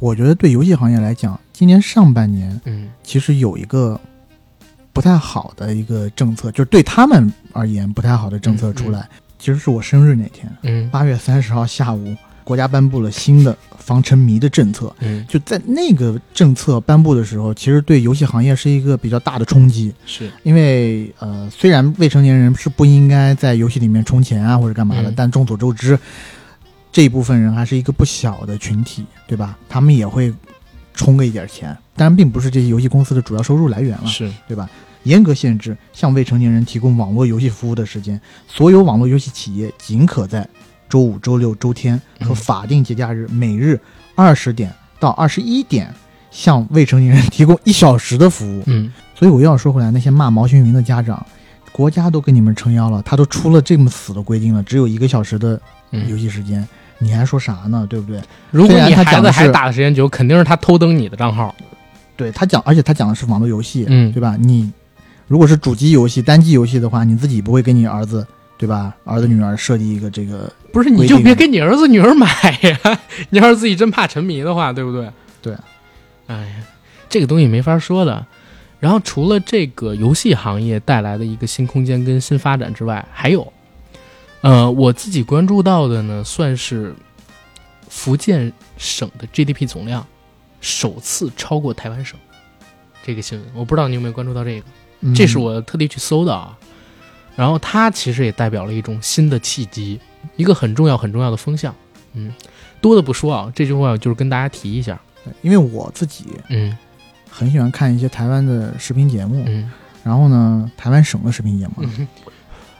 我觉得对游戏行业来讲，今年上半年嗯其实有一个不太好的一个政策，就是对他们而言不太好的政策出来。其实是我生日那天，嗯八月三十号下午，国家颁布了新的防沉迷的政策。嗯，就在那个政策颁布的时候，其实对游戏行业是一个比较大的冲击，是因为呃，虽然未成年人是不应该在游戏里面充钱啊或者干嘛的，嗯但众所周知，这一部分人还是一个不小的群体，对吧？他们也会充个一点钱，当然并不是这些游戏公司的主要收入来源了，是，对吧？严格限制向未成年人提供网络游戏服务的时间。所有网络游戏企业仅可在周五、周六、周天和嗯法定节假日每日二十点到二十一点向未成年人提供一小时的服务。嗯，所以我又要说回来，那些骂毛星云的家长，国家都给你们撑腰了，他都出了这么死的规定了，只有一个小时的游嗯，戏时间，你还说啥呢？对不对？如果你孩子还打的时间久，肯定是他偷登你的账号。对他讲，而且他讲的是网络游戏，嗯对吧？你如果是主机游戏、单机游戏的话，你自己不会给你儿子，对吧？儿子女儿设计一个这个，不是，你就别给你儿子女儿买呀。你要是自己真怕沉迷的话，对不对？对。哎呀，这个东西没法说的。然后除了这个游戏行业带来的一个新空间跟新发展之外，还有，呃，我自己关注到的呢，算是福建省的 GDP 总量首次超过台湾省这个新闻。我不知道你有没有关注到这个。嗯、这是我特地去搜的啊。然后它其实也代表了一种新的契机，一个很重要很重要的风向。嗯，多的不说啊，这句话就是跟大家提一下。因为我自己嗯很喜欢看一些台湾的视频节目，嗯然后呢，台湾省的视频节目，嗯，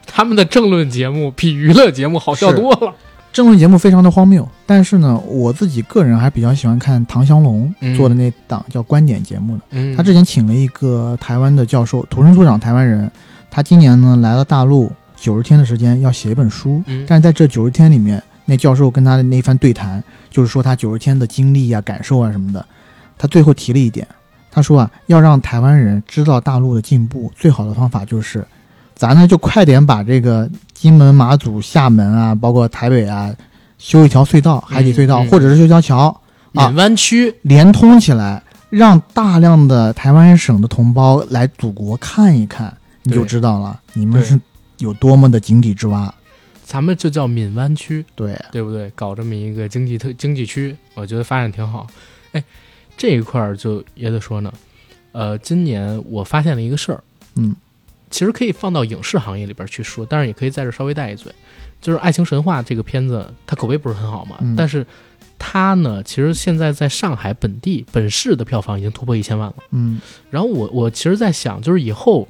他们的政论节目比娱乐节目好笑多了。政论节目非常的荒谬。但是呢，我自己个人还比较喜欢看唐湘龙嗯做的那档叫观点节目的。嗯，他之前请了一个台湾的教授，土生土长台湾人，他今年呢来了大陆九十天的时间，要写一本书。嗯但是在这九十天里面，那教授跟他的那一番对谈，就是说他九十天的经历啊、感受啊什么的。他最后提了一点，他说啊，要让台湾人知道大陆的进步，最好的方法就是，咱呢就快点把这个金门、马祖、厦门啊，包括台北啊，修一条隧道，海底隧道，嗯或者是修一条桥，啊闽湾区，连通起来，让大量的台湾省的同胞来祖国看一看，你就知道了，你们是有多么的井底之蛙。咱们就叫闽湾区，对，对不对？搞这么一个经济特经济区，我觉得发展挺好。哎，这一块儿就也得说呢，呃，今年我发现了一个事儿，嗯，其实可以放到影视行业里边去说，但是也可以在这稍微带一嘴，就是《爱情神话》这个片子，它口碑不是很好嘛，嗯但是它呢，其实现在在上海本地本市的票房已经突破一千万了。嗯然后我我其实在想，就是以后，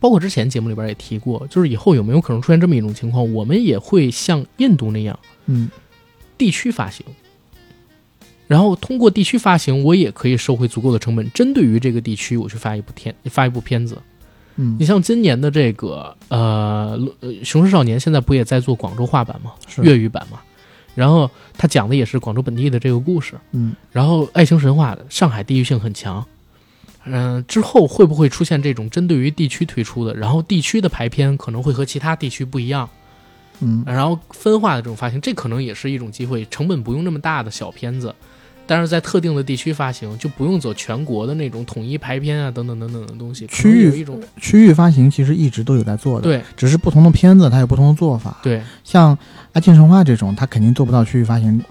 包括之前节目里边也提过，就是以后有没有可能出现这么一种情况，我们也会像印度那样嗯地区发行，然后通过地区发行，我也可以收回足够的成本，针对于这个地区，我去发一部片发一部片子。嗯你，像今年的这个呃呃《雄狮少年》，现在不也在做广州话版吗？是粤语版嘛。然后他讲的也是广州本地的这个故事。嗯然后《爱情神话》上海地域性很强，嗯、之后会不会出现这种针对于地区推出的，然后地区的排片可能会和其他地区不一样，嗯。然后分化的这种发行，这可能也是一种机会，成本不用那么大的小片子，但是在特定的地区发行，就不用走全国的那种统一排片啊等等等等的东西，区域一种区域发行其实一直都有在做的，，对。只是不同的片子它有不同的做法。对。像《爱情神话》这种，它肯定做不到区域发行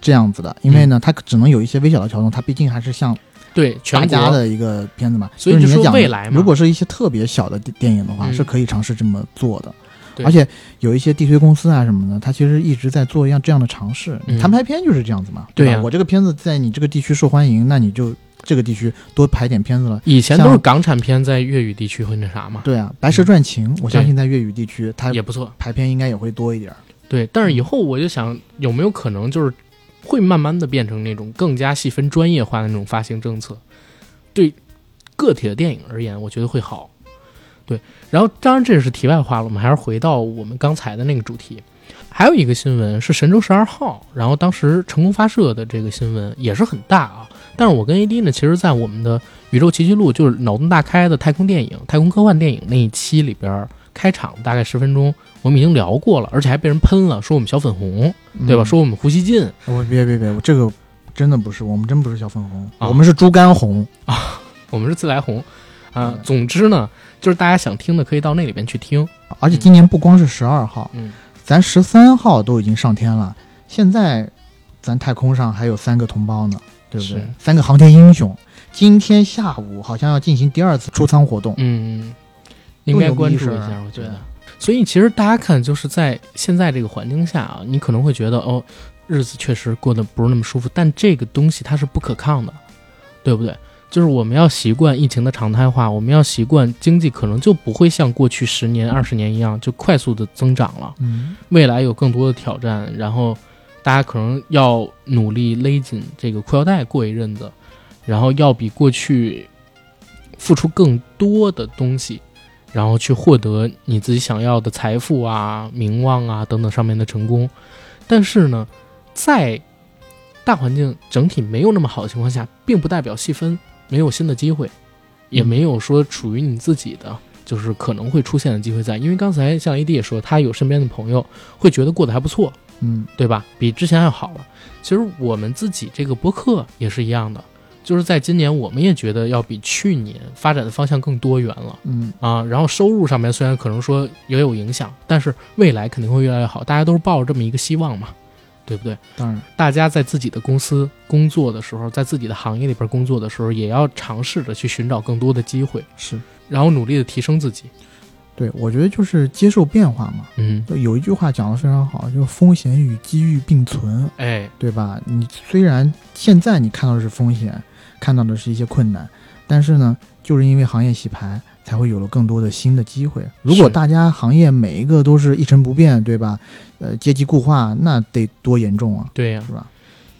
这样子的，因为呢，嗯它只能有一些微小的调动，它毕竟还是像对大全国家的一个片子嘛。所以就说未来嘛如果是一些特别小的电电影的话，嗯是可以尝试这么做的。而且有一些地推公司啊什么的，它其实一直在做一样这样的尝试。嗯摊拍片就是这样子嘛，吧？对呀我这个片子在你这个地区受欢迎，那你就这个地区多拍点片子了。以前都是港产片在粤语地区会那啥嘛，对啊，《白蛇传情》，我相信在粤语地区它也不错。排片应该也会多一点儿。对，但是以后我就想，有没有可能就是会慢慢的变成那种更加细分专业化的那种发行政策？对个体的电影而言，我觉得会好。对，然后当然这是题外话了，我们还是回到我们刚才的那个主题。还有一个新闻是神舟十二号，然后当时成功发射的这个新闻也是很大啊。但是我跟 AD 呢，其实，在我们的宇宙奇迹录，就是脑洞大开的太空电影、太空科幻电影那一期里边，开场大概十分钟，我们已经聊过了，而且还被人喷了，说我们小粉红，对吧？嗯说我们胡锡进，我别别别，我这个真的不是，我们真不是小粉红，啊我们是猪肝红。啊 我们是自来红，啊、嗯总之呢，就是大家想听的可以到那里边去听。而且今年不光是十二号，嗯，咱十三号都已经上天了，现在咱太空上还有三个同胞呢，对不对是？三个航天英雄，今天下午好像要进行第二次出舱活动。嗯，应该关注一下，我觉得。所以其实大家看，就是在现在这个环境下啊，你可能会觉得哦，日子确实过得不是那么舒服，但这个东西它是不可抗的，对不对？就是我们要习惯疫情的常态化，我们要习惯经济可能就不会像过去十年、二十年一样就快速的增长了。嗯未来有更多的挑战，然后大家可能要努力勒紧这个裤腰带过一阵子，然后要比过去付出更多的东西，然后去获得你自己想要的财富啊、名望啊等等上面的成功。但是呢，在大环境整体没有那么好的情况下，并不代表细分没有新的机会，也没有说属于你自己的。就是可能会出现的机会在，因为刚才像 AD 也说，他有身边的朋友会觉得过得还不错，嗯对吧？比之前要好了。其实我们自己这个播客也是一样的，就是在今年我们也觉得要比去年发展的方向更多元了嗯啊。然后收入上面虽然可能说也有影响，但是未来肯定会越来越好。大家都是抱着这么一个希望嘛，对不对？当然大家在自己的公司工作的时候，在自己的行业里边工作的时候，也要尝试着去寻找更多的机会，是然后努力的提升自己。对，我觉得就是接受变化嘛。嗯，就有一句话讲得非常好，就是风险与机遇并存，哎，对吧？你虽然现在你看到的是风险，看到的是一些困难，但是呢，就是因为行业洗牌，才会有了更多的新的机会。如果大家行业每一个都是一成不变，对吧？呃，阶级固化，那得多严重啊，对呀、是吧？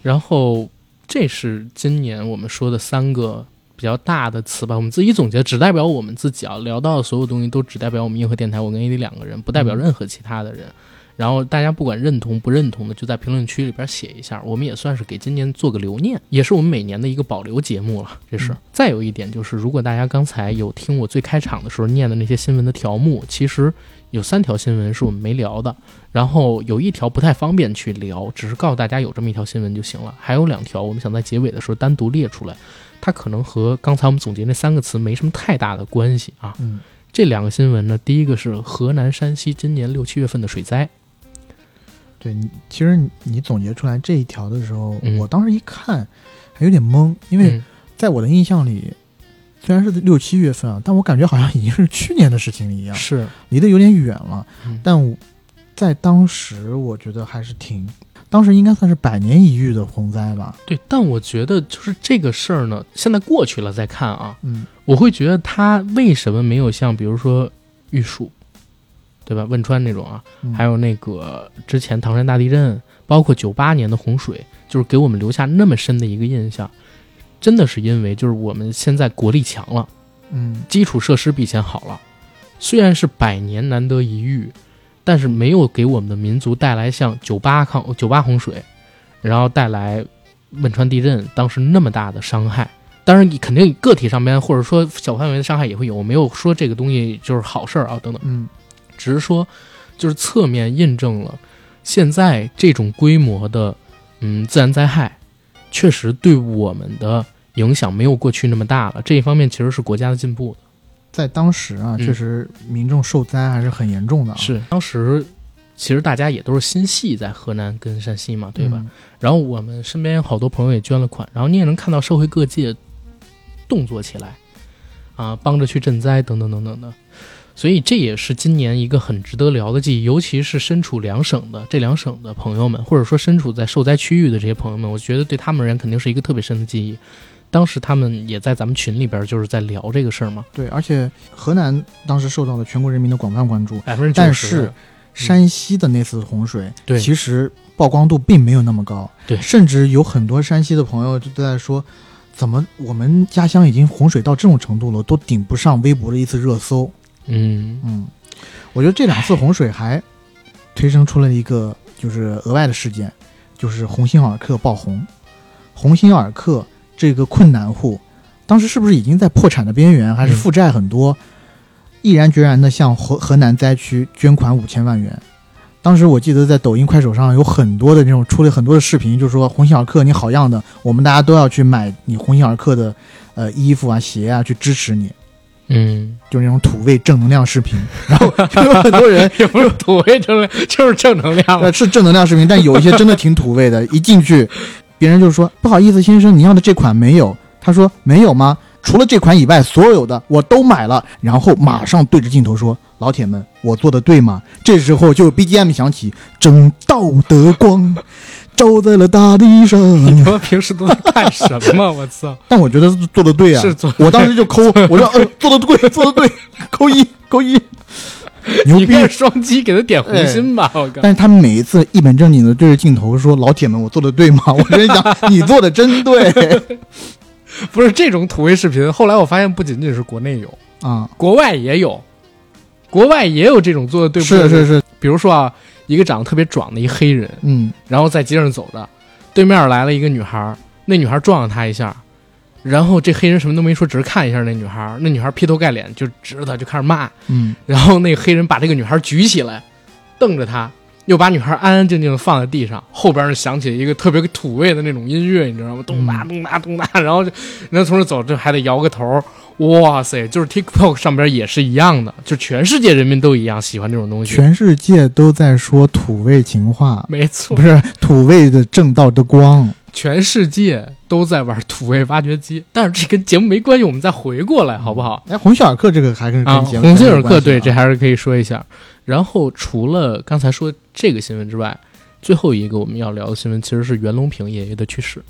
然后这是今年我们说的三个比较大的词吧，我们自己总结，只代表我们自己啊。聊到的所有东西都只代表我们硬核电台，我跟 AD 两个人，不代表任何其他的人。然后大家不管认同不认同的，就在评论区里边写一下，我们也算是给今年做个留念，也是我们每年的一个保留节目了。这是。嗯再有一点就是，如果大家刚才有听我最开场的时候念的那些新闻的条目，其实有三条新闻是我们没聊的，然后有一条不太方便去聊，只是告诉大家有这么一条新闻就行了。还有两条我们想在结尾的时候单独列出来，它可能和刚才我们总结那三个词没什么太大的关系啊。嗯，这两个新闻呢，第一个是河南、山西今年六七月份的水灾，对你，其实你你总结出来这一条的时候，嗯我当时一看还有点懵，因为嗯在我的印象里，虽然是六七月份啊，但我感觉好像已经是去年的事情一样，是离得有点远了。嗯但在当时，我觉得还是挺，当时应该算是百年一遇的洪灾吧。对，但我觉得就是这个事儿呢，现在过去了再看啊，嗯我会觉得它为什么没有像比如说玉树，对吧？汶川那种啊，嗯还有那个之前唐山大地震，包括九八年的洪水，就是给我们留下那么深的一个印象，真的是因为就是我们现在国力强了，嗯基础设施比以前好了，虽然是百年难得一遇，但是没有给我们的民族带来像九八抗九八洪水，然后带来汶川地震当时那么大的伤害。当然，你肯定个体上面或者说小范围的伤害也会有，我没有说这个东西就是好事儿啊等等。嗯只是说，就是侧面印证了现在这种规模的嗯自然灾害，确实对我们的影响没有过去那么大了。这一方面其实是国家的进步的。在当时啊，嗯确实民众受灾还是很严重的啊，是当时其实大家也都是心系在河南跟山西嘛，对吧？嗯然后我们身边有好多朋友也捐了款，然后你也能看到社会各界动作起来，啊，帮着去赈灾等等等等的。所以这也是今年一个很值得聊的记忆，尤其是身处两省的这两省的朋友们，或者说身处在受灾区域的这些朋友们，我觉得对他们而言肯定是一个特别深的记忆。当时他们也在咱们群里边就是在聊这个事儿嘛，对，而且河南当时受到了全国人民的广泛关注，百分之但九十是。山西的那次洪水，对其实曝光度并没有那么高，对甚至有很多山西的朋友就在说，怎么我们家乡已经洪水到这种程度了，都顶不上微博的一次热搜。嗯，嗯，我觉得这两次洪水还推生出了一个就是额外的事件，就是鸿星尔克爆红。鸿星尔克这个困难户，当时是不是已经在破产的边缘，还是嗯负债很多？毅然决然的向河河南灾区捐款五千万元。当时我记得在抖音、快手上有很多的那种出了很多的视频，就是说鸿星尔克你好样的，我们大家都要去买你鸿星尔克的呃衣服啊、鞋啊，去支持你，嗯，就是那种土味正能量视频。然后很多人 也不是土味正能，就是正能量呃，是正能量视频，但有一些真的挺土味的。一进去，别人就说：“不好意思，先生，你要的这款没有。”他说：“没有吗？除了这款以外，所有的我都买了。”然后马上对着镜头说：“老铁们，我做的对吗？”这时候就有 BGM 响起，整道德光，照在了大地上。你们平时都在干什么？我操！但我觉得做的对啊，是做我当时就抠，我说呃做的对，做的对，扣一扣一，牛逼！双击给他点红心吧！我靠！但是他每一次一本正经的对着镜头说：“老铁们，我做的对吗？”我跟你讲你做的真对不是这种土味视频，后来我发现不仅仅是国内有，啊！国外也有，国外也有这种做的对不对？是是是，比如说啊，一个长得特别壮的一黑人，嗯。然后在街上走着，对面来了一个女孩，那女孩撞了他一下，然后这黑人什么都没说，只是看一下那女孩，那女孩劈头盖脸就指着他就开始骂，嗯。然后那个黑人把这个女孩举起来，瞪着他，又把女孩安安静静的放在地上，后边就响起一个特别土味的那种音乐，你知道吗？咚哒咚哒咚哒，然后就然后从这走，这还得摇个头儿，哇塞，就是 TikTok 上边也是一样的，就全世界人民都一样喜欢这种东西，全世界都在说土味情话，没错不，是土味的正道的光。全世界都在玩土味挖掘机，但是这跟节目没关系，我们再回过来好不好？哎，红希尔克这个还跟啊，跟节目鸿星尔克对，这还是可以说一下。然后除了刚才说这个新闻之外，最后一个我们要聊的新闻其实是袁隆平爷爷的去世，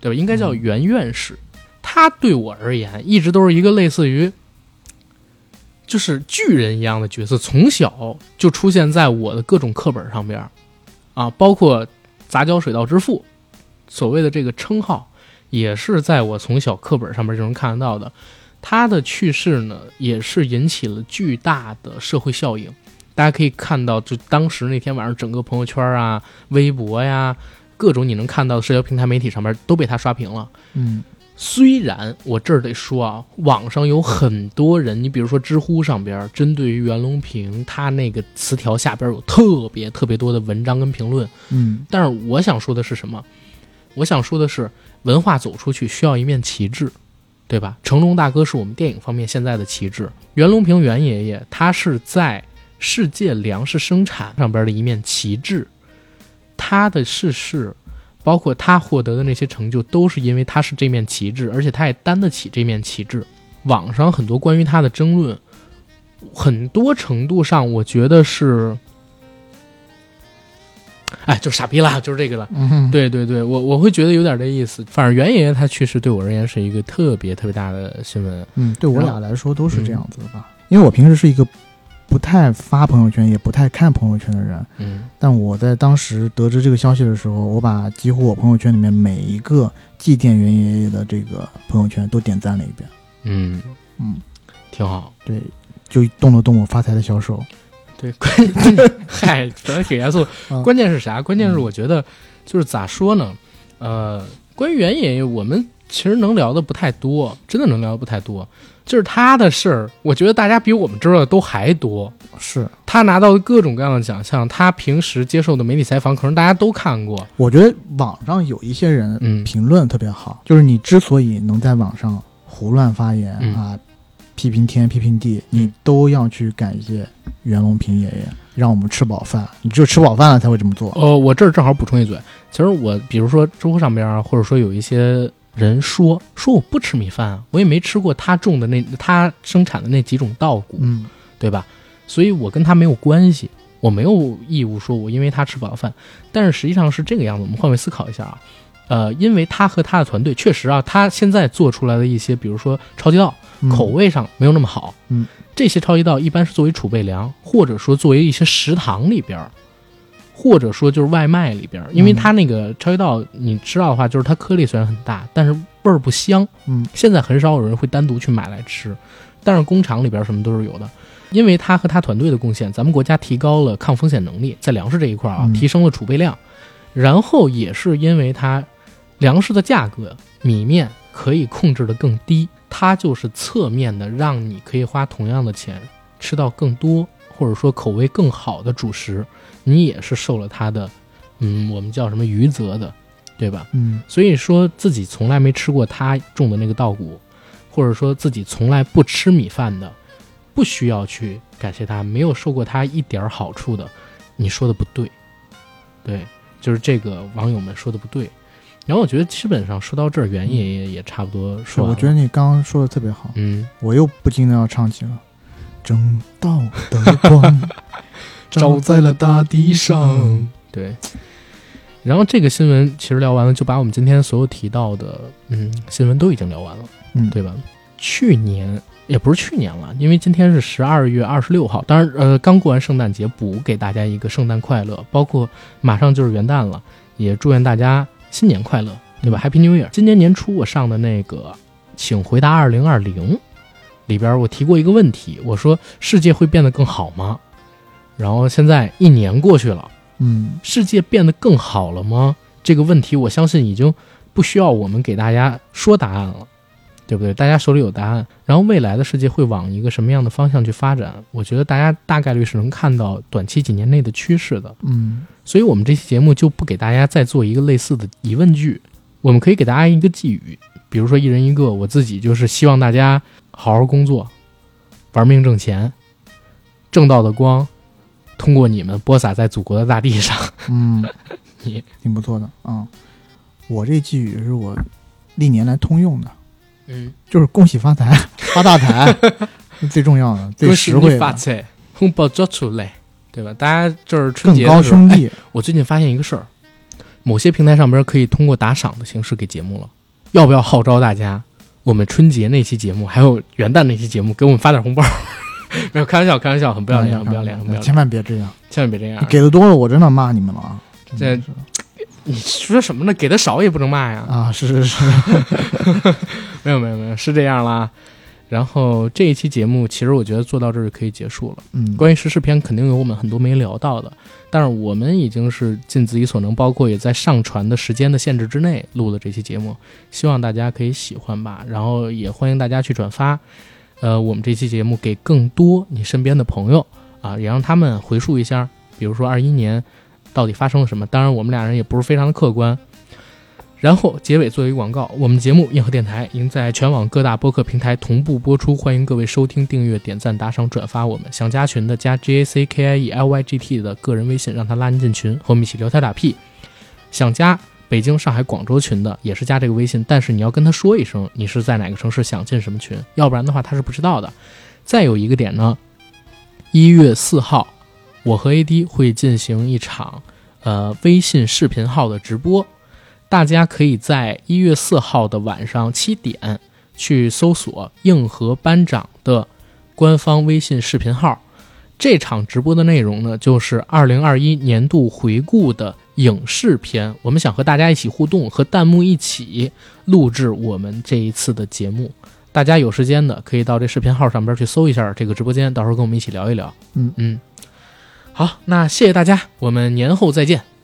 对吧？应该叫嗯袁院士。他对我而言一直都是一个类似于就是巨人一样的角色，从小就出现在我的各种课本上边啊，包括杂交水稻之父所谓的这个称号，也是在我从小课本上面就能看得到的。他的去世呢，也是引起了巨大的社会效应。大家可以看到，就当时那天晚上，整个朋友圈啊、微博呀、各种你能看到的社交平台媒体上面都被他刷屏了。嗯虽然我这儿得说啊，网上有很多人，你比如说知乎上边，针对于袁隆平他那个词条下边有特别特别多的文章跟评论，嗯但是我想说的是什么？我想说的是，文化走出去需要一面旗帜，对吧？成龙大哥是我们电影方面现在的旗帜，袁隆平袁爷爷他是在世界粮食生产上边的一面旗帜，他的逝世，包括他获得的那些成就，都是因为他是这面旗帜，而且他也担得起这面旗帜。网上很多关于他的争论，很多程度上我觉得是，哎，就傻逼啦，就是这个了。嗯，对对对，我我会觉得有点这意思。反正袁爷爷他去世对我而言是一个特别特别大的新闻。嗯，对我俩来说都是这样子的吧。因为我平时是一个不太发朋友圈，也不太看朋友圈的人，嗯但我在当时得知这个消息的时候，我把几乎我朋友圈里面每一个祭奠袁爷爷的这个朋友圈都点赞了一遍。嗯，嗯，挺好。对，就动了动我发财的小手。对，关 嗨，本来挺严肃。啊关键是啥？关键是我觉得就是咋说呢？呃，关于袁爷爷，我们其实能聊的不太多，真的能聊的不太多。就是他的事儿，我觉得大家比我们知道的都还多。是，他拿到的各种各样的奖项，他平时接受的媒体采访，可能大家都看过。我觉得网上有一些人嗯评论特别好，就是你之所以能在网上胡乱发言、嗯啊，批评天批评地，你都要去感谢袁隆平爷爷，让我们吃饱饭。你只有吃饱饭了才会这么做。呃，我这儿正好补充一嘴，其实我比如说知乎上边啊，或者说有一些人说说我不吃米饭啊，我也没吃过他种的那他生产的那几种稻谷，嗯对吧？所以我跟他没有关系，我没有义务说我因为他吃饱饭。但是实际上是这个样子，我们换位思考一下啊，呃，因为他和他的团队确实啊，他现在做出来的一些，比如说超级稻，嗯口味上没有那么好，嗯，这些超级稻一般是作为储备粮，或者说作为一些食堂里边儿，或者说就是外卖里边儿，因为嗯。它那个超级稻你知道的话，就是它颗粒虽然很大，但是味儿不香，嗯。现在很少有人会单独去买来吃，但是工厂里边什么都是有的。因为他和他团队的贡献，咱们国家提高了抗风险能力，在粮食这一块儿啊，嗯。提升了储备量，然后也是因为它粮食的价格，米面可以控制的更低，它就是侧面的让你可以花同样的钱吃到更多，或者说口味更好的主食，你也是受了他的，嗯，我们叫什么余泽的，对吧？嗯所以说自己从来没吃过他种的那个稻谷，或者说自己从来不吃米饭的，不需要去感谢他，没有受过他一点儿好处的，你说的不对，对，就是这个网友们说的不对。然后我觉得基本上说到这儿，袁爷爷也差不多，说完了。我觉得你刚刚说的特别好，嗯，我又不禁的要唱起了。正道的光照在了大地上。对，然后这个新闻其实聊完了，就把我们今天所有提到的嗯新闻都已经聊完了，嗯，对吧？去年也不是去年了，因为今天是十二月二十六号，当然呃刚过完圣诞节，补给大家一个圣诞快乐，包括马上就是元旦了，也祝愿大家新年快乐，对吧？Happy New Year！今年年初我上的那个，请回答二零二零里边，我提过一个问题，我说世界会变得更好吗？然后现在一年过去了。嗯，世界变得更好了吗？这个问题，我相信已经不需要我们给大家说答案了，对不对？大家手里有答案。然后未来的世界会往一个什么样的方向去发展？我觉得大家大概率是能看到短期几年内的趋势的。嗯，所以我们这期节目就不给大家再做一个类似的疑问句，我们可以给大家一个寄语，比如说一人一个。我自己就是希望大家好好工作，玩命挣钱，正道的光。通过你们播撒在祖国的大地上，嗯，你挺不错的啊。我这寄语是我历年来通用的，嗯，就是恭喜发财，发大财，最重要的，最实惠发财，红包交出来，对吧？大家就是春节更高兄弟。我最近发现一个事儿，某些平台上边可以通过打赏的形式给节目了，要不要号召大家？我们春节那期节目，还有元旦那期节目，给我们发点红包。没有开玩笑，开玩笑，很不要脸，很不要脸，很不要脸，千万别这样，千万别这样。给的多了，我真的骂你们了啊！这你说什么呢？给的少也不能骂呀！啊，是是是，没有没有没有，是这样啦。然后这一期节目，其实我觉得做到这儿就可以结束了。嗯，关于时事片，肯定有我们很多没聊到的，但是我们已经是尽自己所能，包括也在上传的时间的限制之内录了这期节目，希望大家可以喜欢吧。然后也欢迎大家去转发。呃，我们这期节目给更多你身边的朋友啊，也让他们回述一下，比如说二一年到底发生了什么。当然，我们俩人也不是非常的客观。然后结尾做一个广告，我们节目硬核电台已经在全网各大播客平台同步播出，欢迎各位收听、订阅、点赞、打赏、转发。我们想加群的加 J A C K I E L Y G T 的个人微信，让他拉您进群，和我们一起聊天打屁。想加。北京、上海、广州群的也是加这个微信，但是你要跟他说一声你是在哪个城市，想进什么群，要不然的话他是不知道的。再有一个点呢，一月四号，我和 AD 会进行一场呃微信视频号的直播，大家可以在一月四号的晚上七点去搜索硬核班长的官方微信视频号。这场直播的内容呢，就是二零二一年度回顾的。影视片，我们想和大家一起互动，和弹幕一起录制我们这一次的节目。大家有时间的可以到这视频号上边去搜一下这个直播间，到时候跟我们一起聊一聊。嗯嗯，好，那谢谢大家，我们年后再见。